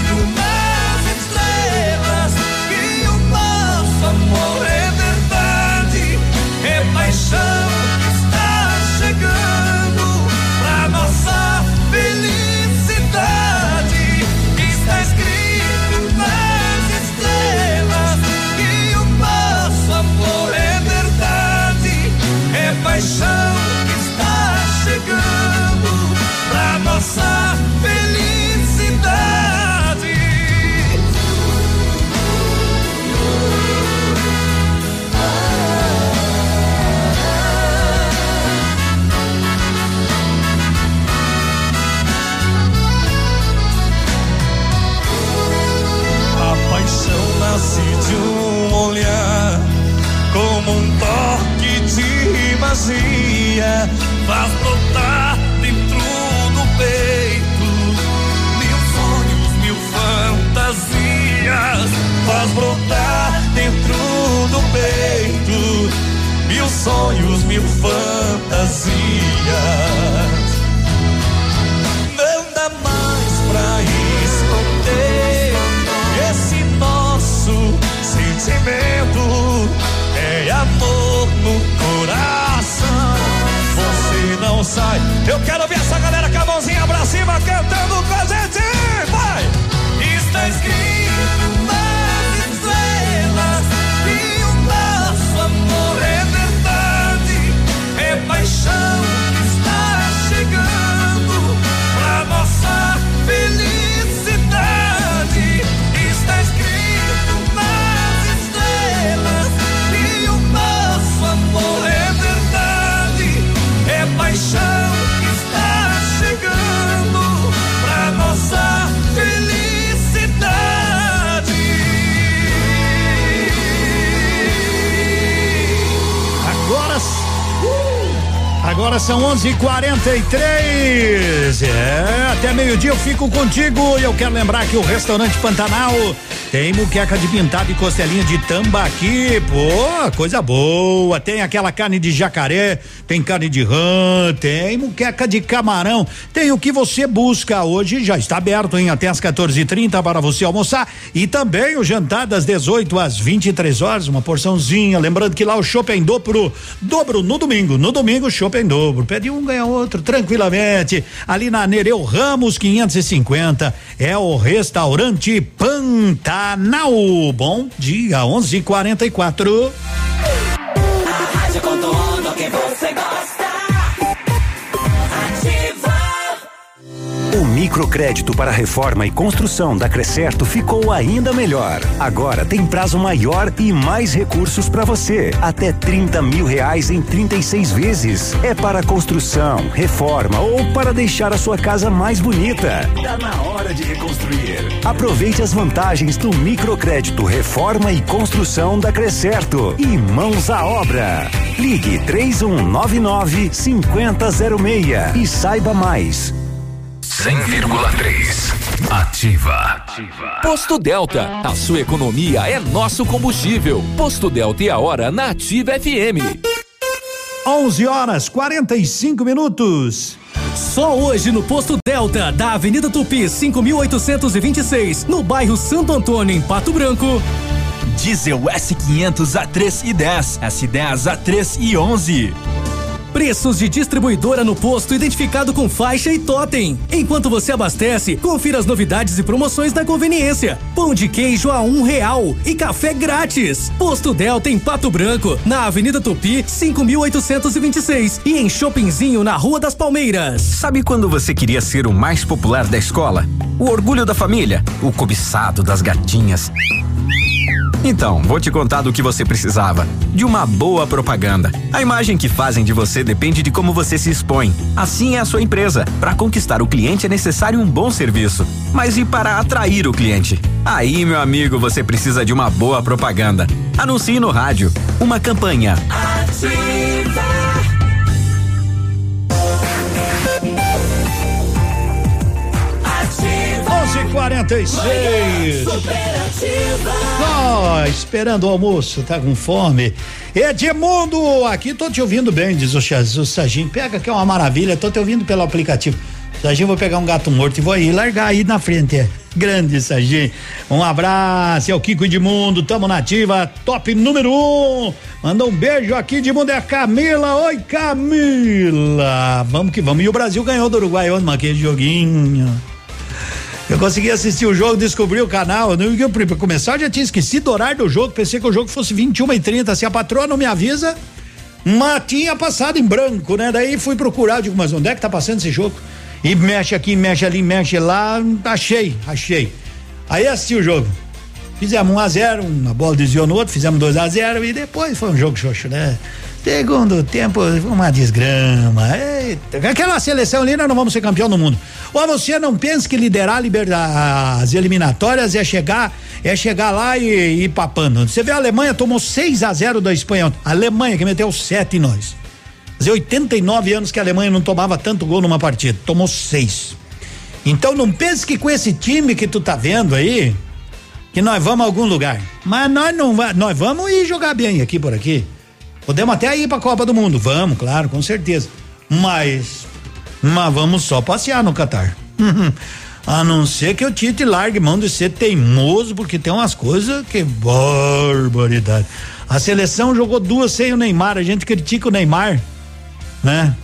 S28: 43. É,
S10: até meio-dia eu fico contigo e eu quero lembrar que o restaurante Pantanal tem muqueca de pintado e costelinha de tambaqui, pô, coisa boa. Tem aquela carne de jacaré, tem carne de rã, tem muqueca de camarão. Tem o que você busca hoje, já está aberto em até às 14:30 para você almoçar e também o jantar das 18 às 23 horas, uma porçãozinha. Lembrando que lá o shopping dobro, dobro no domingo. No domingo, shopping dobro. Pede um, ganha outro, tranquilamente. Ali na Nereu Ramos 550 é o restaurante Pantanal. Bom dia, 11:44.
S59: Microcrédito para reforma e construção da Crescerto ficou ainda melhor. Agora tem prazo maior e mais recursos para você. Até 30 mil reais em 36 vezes. É para construção, reforma ou para deixar a sua casa mais bonita. Tá na hora de reconstruir. Aproveite as vantagens do microcrédito reforma e construção da Crescerto e mãos à obra. Ligue 3199 5006 e saiba mais.
S58: 100,3. Ativa. Posto Delta. A sua economia é nosso combustível. Posto Delta e a hora na Ativa FM.
S10: 11 horas 45 minutos.
S56: Só hoje no Posto Delta, da Avenida Tupi, 5826, no bairro Santo Antônio, em Pato Branco.
S53: Diesel S500 a 3 e 10, S10 a 3 e 11.
S56: Preços de distribuidora no posto identificado com faixa e totem. Enquanto você abastece, confira as novidades e promoções da conveniência. Pão de queijo a um real e café grátis. Posto Delta em Pato Branco, na Avenida Tupi, 5826 e em Shoppingzinho na Rua das Palmeiras.
S60: Sabe quando você queria ser o mais popular da escola? O orgulho da família? O cobiçado das gatinhas? Então, vou te contar do que você precisava. De uma boa propaganda. A imagem que fazem de você depende de como você se expõe. Assim é a sua empresa. Para conquistar o cliente é necessário um bom serviço. Mas e para atrair o cliente? Aí, meu amigo, você precisa de uma boa propaganda. Anuncie no rádio. Uma campanha.
S49: Ativa.
S10: 11:46.
S49: Superativa.
S10: Ó, esperando o almoço, tá com fome. Edmundo, aqui tô te ouvindo bem, diz o, o Sagim. Pega que é uma maravilha, tô te ouvindo pelo aplicativo. Sagim, vou pegar um gato morto e vou aí largar aí na frente. É. Grande Sagim. Um abraço, é o Kiko Edmundo, tamo nativa, top número um. Manda um beijo aqui, Edmundo, é a Camila. Oi, Camila. Vamos que vamos. E o Brasil ganhou do Uruguai ontem, mas aquele joguinho. Eu consegui assistir o jogo, descobri o canal. Não, eu, pra começar, eu já tinha esquecido o horário do jogo. Pensei que o jogo fosse 21 e 30 Se a patroa não me avisa, mas tinha passado em branco, né? Daí fui procurar, digo, mas onde é que tá passando esse jogo? E mexe aqui, mexe ali, mexe lá. Achei, achei. Aí assisti o jogo. Fizemos 1 um a 0 uma bola desviou no outro, fizemos 2 a 0 e depois foi um jogo xoxo, né? Segundo tempo, uma desgrama. Eita, aquela seleção ali, nós não vamos ser campeão do mundo. Ou você não pensa que liderar liberda, as eliminatórias é chegar, é chegar lá e, ir papando. Você vê a Alemanha tomou 6 a 0 da Espanha. A Alemanha que meteu 7 em nós. Fazia 89 anos que a Alemanha não tomava tanto gol numa partida. Tomou seis. Então não pense que com esse time que tu tá vendo aí, que nós vamos a algum lugar. Mas nós não nós vamos ir jogar bem aqui por aqui. Podemos até ir pra Copa do Mundo, vamos, claro, com certeza. Mas mas vamos só passear no Catar. A não ser que o Tite largue mão de ser teimoso, porque tem umas coisas que barbaridade. A seleção jogou duas sem o Neymar, a gente critica o Neymar, né?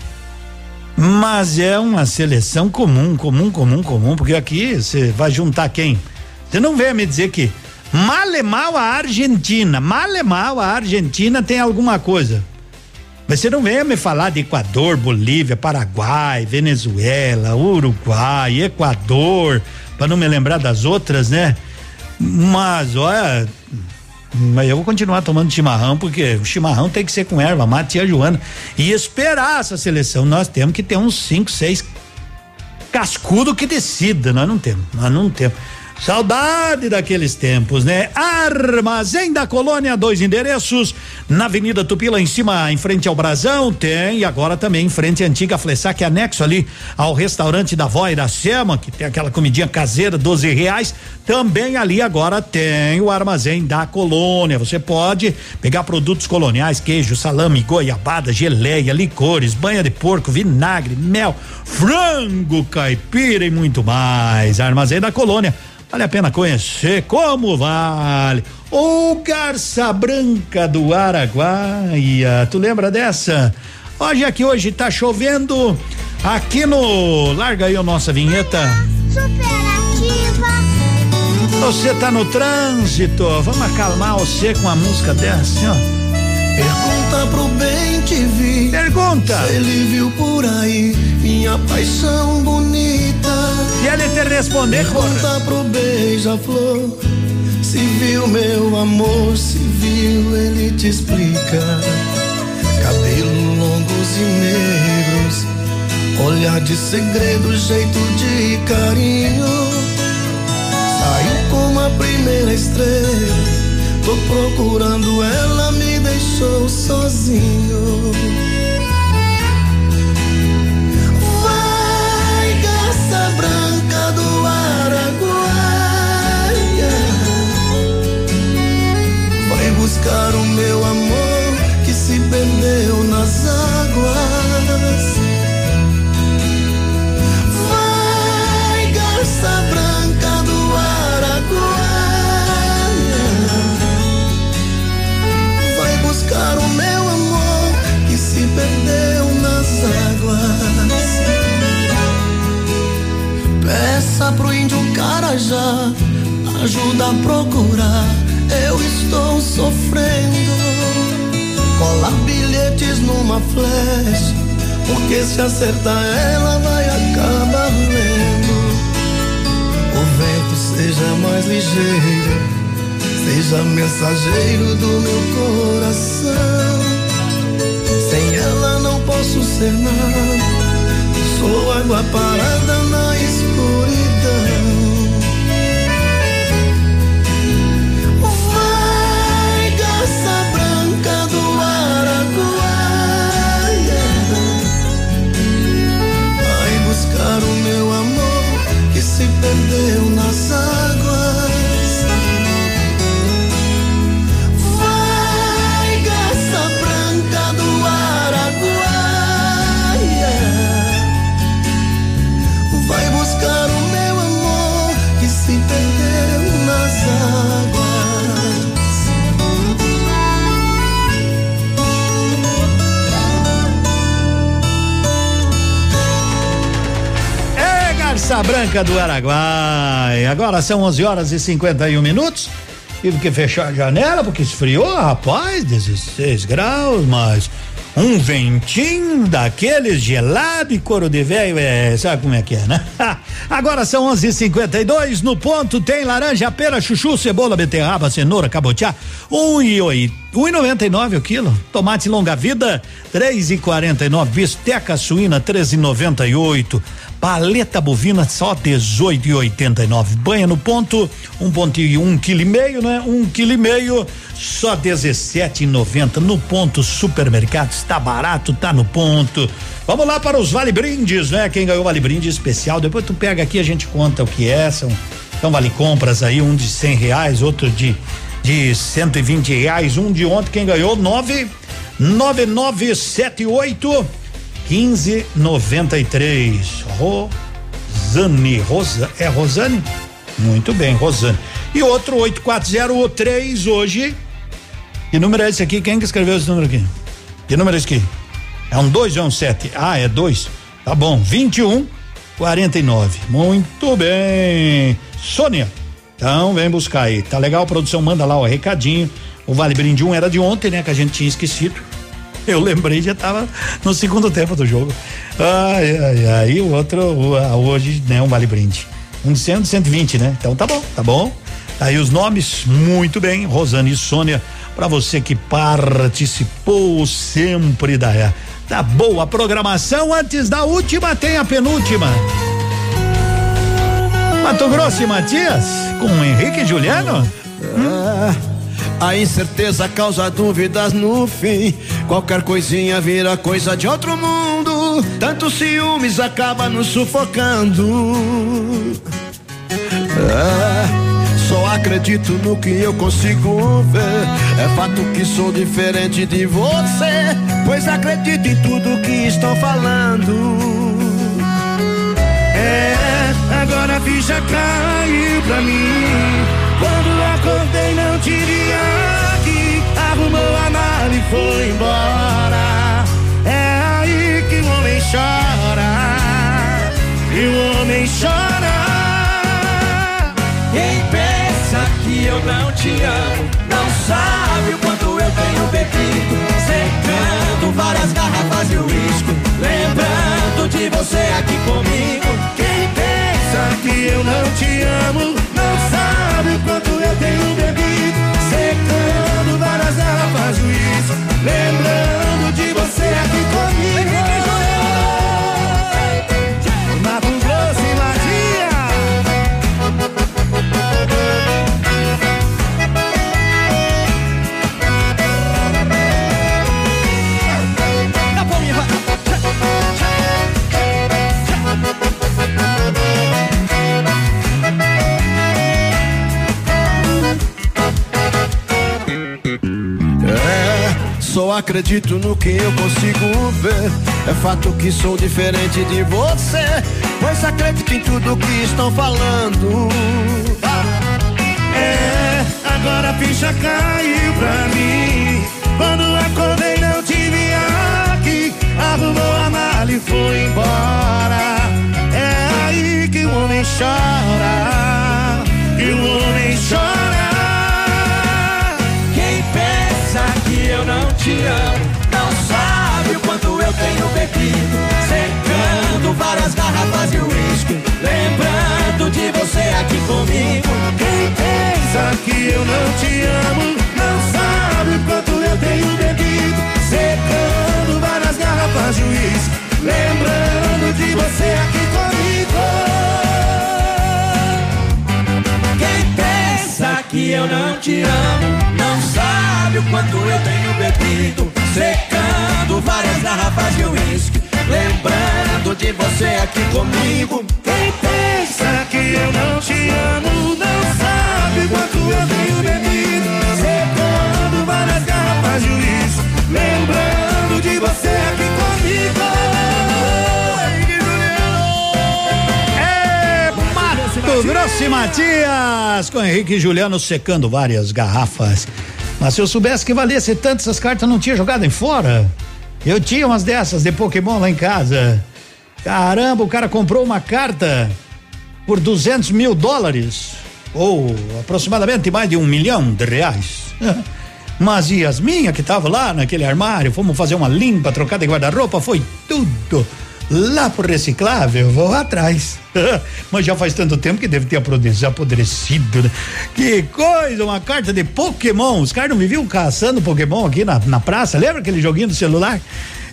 S10: Mas é uma seleção comum, comum, comum, comum, porque aqui você vai juntar quem? Você não vem me dizer que mal e mal a Argentina, mal e mal a Argentina tem alguma coisa. Mas você não venha me falar de Equador, Bolívia, Paraguai, Venezuela, Uruguai, Equador, para não me lembrar das outras, né? Mas olha, mas eu vou continuar tomando chimarrão, porque o chimarrão tem que ser com erva mate e Joana. E esperar essa seleção. Nós temos que ter uns cinco, seis cascudo que decida. Nós não temos, nós não temos. Saudade daqueles tempos, né? Armazém da Colônia, dois endereços. Na Avenida Tupi, lá em cima, em frente ao Brasão, tem. E agora também em frente à antiga Flessac, anexo ali ao restaurante da Vó Iracema, que tem aquela comidinha caseira, 12 reais. Também ali agora tem o Armazém da Colônia. Você pode pegar produtos coloniais, queijo, salame, goiabada, geleia, licores, banha de porco, vinagre, mel, frango, caipira e muito mais. Armazém da Colônia Vale a pena conhecer como vale. O Garça Branca do Araguaia. Tu lembra dessa? Hoje aqui hoje tá chovendo aqui no larga aí a nossa vinheta. Superativa. Você tá no trânsito, vamos acalmar você com a música dessa, ó.
S29: Pergunta pro bem te vi.
S10: Pergunta.
S29: Se ele viu por aí minha paixão bonita.
S10: E ele te responder,
S29: Pergunta pro beija-flor. Se viu meu amor, se viu, ele te explica. Cabelo longos e negros, olhar de segredo, jeito de carinho. Saiu como a primeira estrela. Tô procurando ela, me deixou sozinho. Vai, garça branca do Araguaia. Vai buscar o meu amor que se perdeu nas Peça pro índio Carajá ajuda a procurar. Eu estou sofrendo. Cola bilhetes numa flecha. Porque se acertar ela vai acabar vendo. O vento seja mais ligeiro. Seja mensageiro do meu coração. Sem ela não posso ser nada. Sou água parada na escuridão. Branca do
S10: Araguai. Agora são 11 horas e 51 minutos. Tive que fechar a janela porque esfriou, rapaz, 16 graus, mas um ventinho daqueles gelado e couro de velho, é, sabe como é que é, né? Agora são 11:52 no ponto tem laranja, pera, chuchu, cebola, beterraba, cenoura, cabotiá, um e oito, um e noventa e nove o quilo. Tomate longa vida, três e quarenta e nove. Bisteca suína, treze e noventa e oito. Paleta bovina só 18 e 89. Banha no ponto, um ponto e um quilo e meio, né? Um quilo e meio, só 17 e 90 no ponto supermercado. Está barato, tá no ponto. Vamos lá para os vale brindes, né? Quem ganhou vale brinde especial. Depois tu pega aqui a gente conta o que é. São então vale compras aí, um de cem reais, outro de de 120 reais, um de ontem quem ganhou nove nove nove sete oito 1593. Rosane, Rosa, é Rosane? Muito bem, Rosane. E outro 8403 hoje. Que número é esse aqui? Quem que escreveu esse número aqui? Que número é esse aqui? É um 2 ou é um 7? Ah, é 2. Tá bom. 21 49. Muito bem. Sônia. Então vem buscar aí. Tá legal, produção manda lá o recadinho. O Vale Brinde 1 era de ontem, né? Que a gente tinha esquecido. Eu lembrei, já tava no segundo tempo do jogo. Ai, ai, ai. E o outro, hoje, né, um vale brinde. Um de 100, um de 120, né? Então tá bom, tá bom. Aí os nomes, muito bem, Rosane e Sônia, para você que participou sempre da, da boa programação. Antes da última, tem a penúltima. Mato Grosso e Matias com Henrique e Juliano?
S29: É, a incerteza causa dúvidas no fim. Qualquer coisinha vira coisa de outro mundo. Tanto ciúmes acaba nos sufocando. É, só acredito no que eu consigo ver. É fato que sou diferente de você. Pois acredito em tudo que estão falando. É, agora a ficha caiu pra mim. Quando acordei não. Arrumou a mala e foi embora. É aí que o homem chora. E o homem chora.
S14: Quem pensa que eu não te amo, não sabe o quanto eu tenho bebido. Secando várias garrafas de uísque, lembrando de você aqui comigo.
S29: Quem pensa que eu não te amo, não sabe o quanto eu tenho bebido. Secando de uísque, lembrando de você aqui comigo. Só acredito no que eu consigo ver. É fato que sou diferente de você, pois acredito em tudo que estão falando. É, agora a ficha caiu pra mim. Quando acordei não tive aqui, arrumou a mala e foi embora. É aí que o homem chora, que o homem chora.
S14: Quem pensa que eu não te amo, não sabe o quanto eu tenho bebido. Secando várias garrafas de uísque, lembrando de você aqui comigo.
S29: Quem pensa que eu não te amo, não sabe o quanto eu tenho bebido. Secando várias garrafas de uísque, lembrando de você aqui comigo.
S14: Quem pensa que eu não te amo, o quanto eu tenho bebido. Secando várias garrafas de uísque, lembrando de você aqui comigo.
S29: Quem pensa que eu não te amo, não sabe quanto eu tenho bebido. Secando várias garrafas de uísque, lembrando de você aqui comigo.
S10: Mato Grosso e Matias com Henrique e Juliano secando várias garrafas. Mas se eu soubesse que valesse tanto essas cartas, não tinha jogado em fora. Eu tinha umas dessas de Pokémon lá em casa. Caramba, o cara comprou uma carta por 200 mil dólares, ou aproximadamente mais de um milhão de reais. Mas e as minhas que estavam lá naquele armário, fomos fazer uma limpa, trocada de guarda-roupa, foi tudo lá pro reciclável, vou atrás. Mas já faz tanto tempo que deve ter apodrecido, né? Que coisa, uma carta de Pokémon. Os caras não me viam caçando Pokémon aqui na, na praça, lembra aquele joguinho do celular?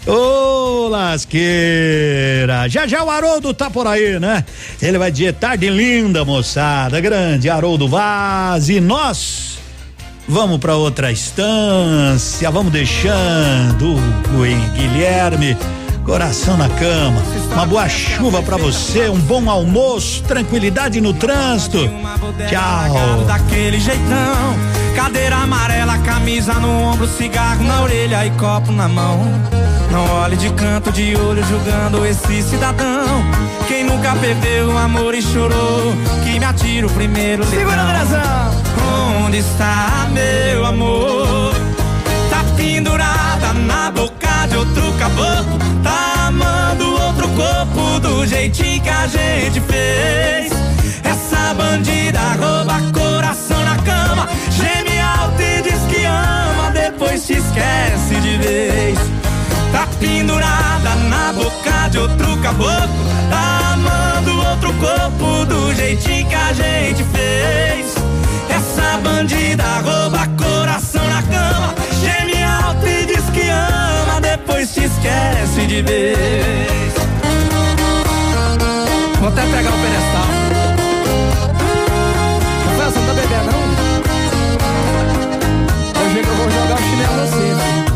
S10: Ô, lasqueira! Já já o Haroldo tá por aí, né? Ele vai dizer tarde linda, moçada. Grande Haroldo Vaz. E nós vamos para outra instância. Vamos deixando o Guilherme. Coração na cama. Uma boa chuva para você, um bom almoço, tranquilidade no trânsito. Tchau.
S34: Daquele jeitão, cadeira amarela, camisa no ombro, cigarro na orelha e copo na mão. Não olhe de canto de olho julgando esse cidadão. Quem nunca perdeu o amor e chorou, que me atira o primeiro
S14: Segura.
S34: Onde está meu amor? Tá de outro caboclo. Tá amando outro corpo do jeitinho que a gente fez. Essa bandida rouba coração na cama. Geme alto e diz que ama, depois te esquece de vez. Tá pendurada na boca de outro caboclo. Tá amando outro corpo do jeitinho que a gente fez. Essa bandida rouba coração na cama. Geme volta e diz que ama, depois te esquece de vez. Vou até pegar o pedestal.
S14: Confessa, não tá bebendo não? Hoje eu vou jogar o chinelo assim.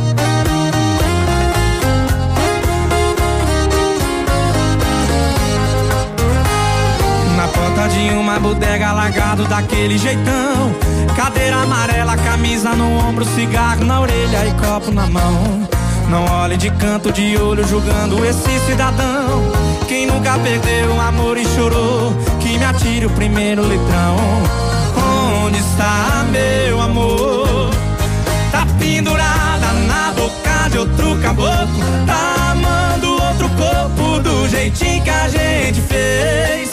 S34: Em uma bodega largado daquele jeitão. Cadeira amarela, camisa no ombro, cigarro na orelha e copo na mão. Não olhe de canto de olho julgando esse cidadão. Quem nunca perdeu o amor e chorou, que me atire o primeiro litrão. Onde está meu amor? Tá pendurada na boca de outro caboclo. Tá amando outro corpo do jeitinho que a gente fez.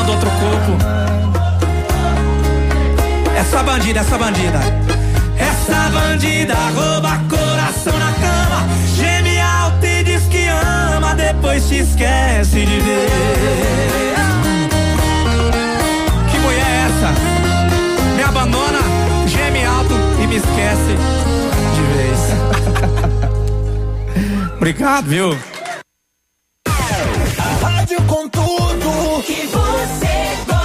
S34: Amando outro corpo. Essa bandida, essa bandida. Essa bandida rouba coração na cama. Geme alto e diz que ama, depois te esquece de ver. Que mulher é essa? Me abandona, geme alto e me esquece de vez. Obrigado, viu?
S19: rádio com tudo que você gosta.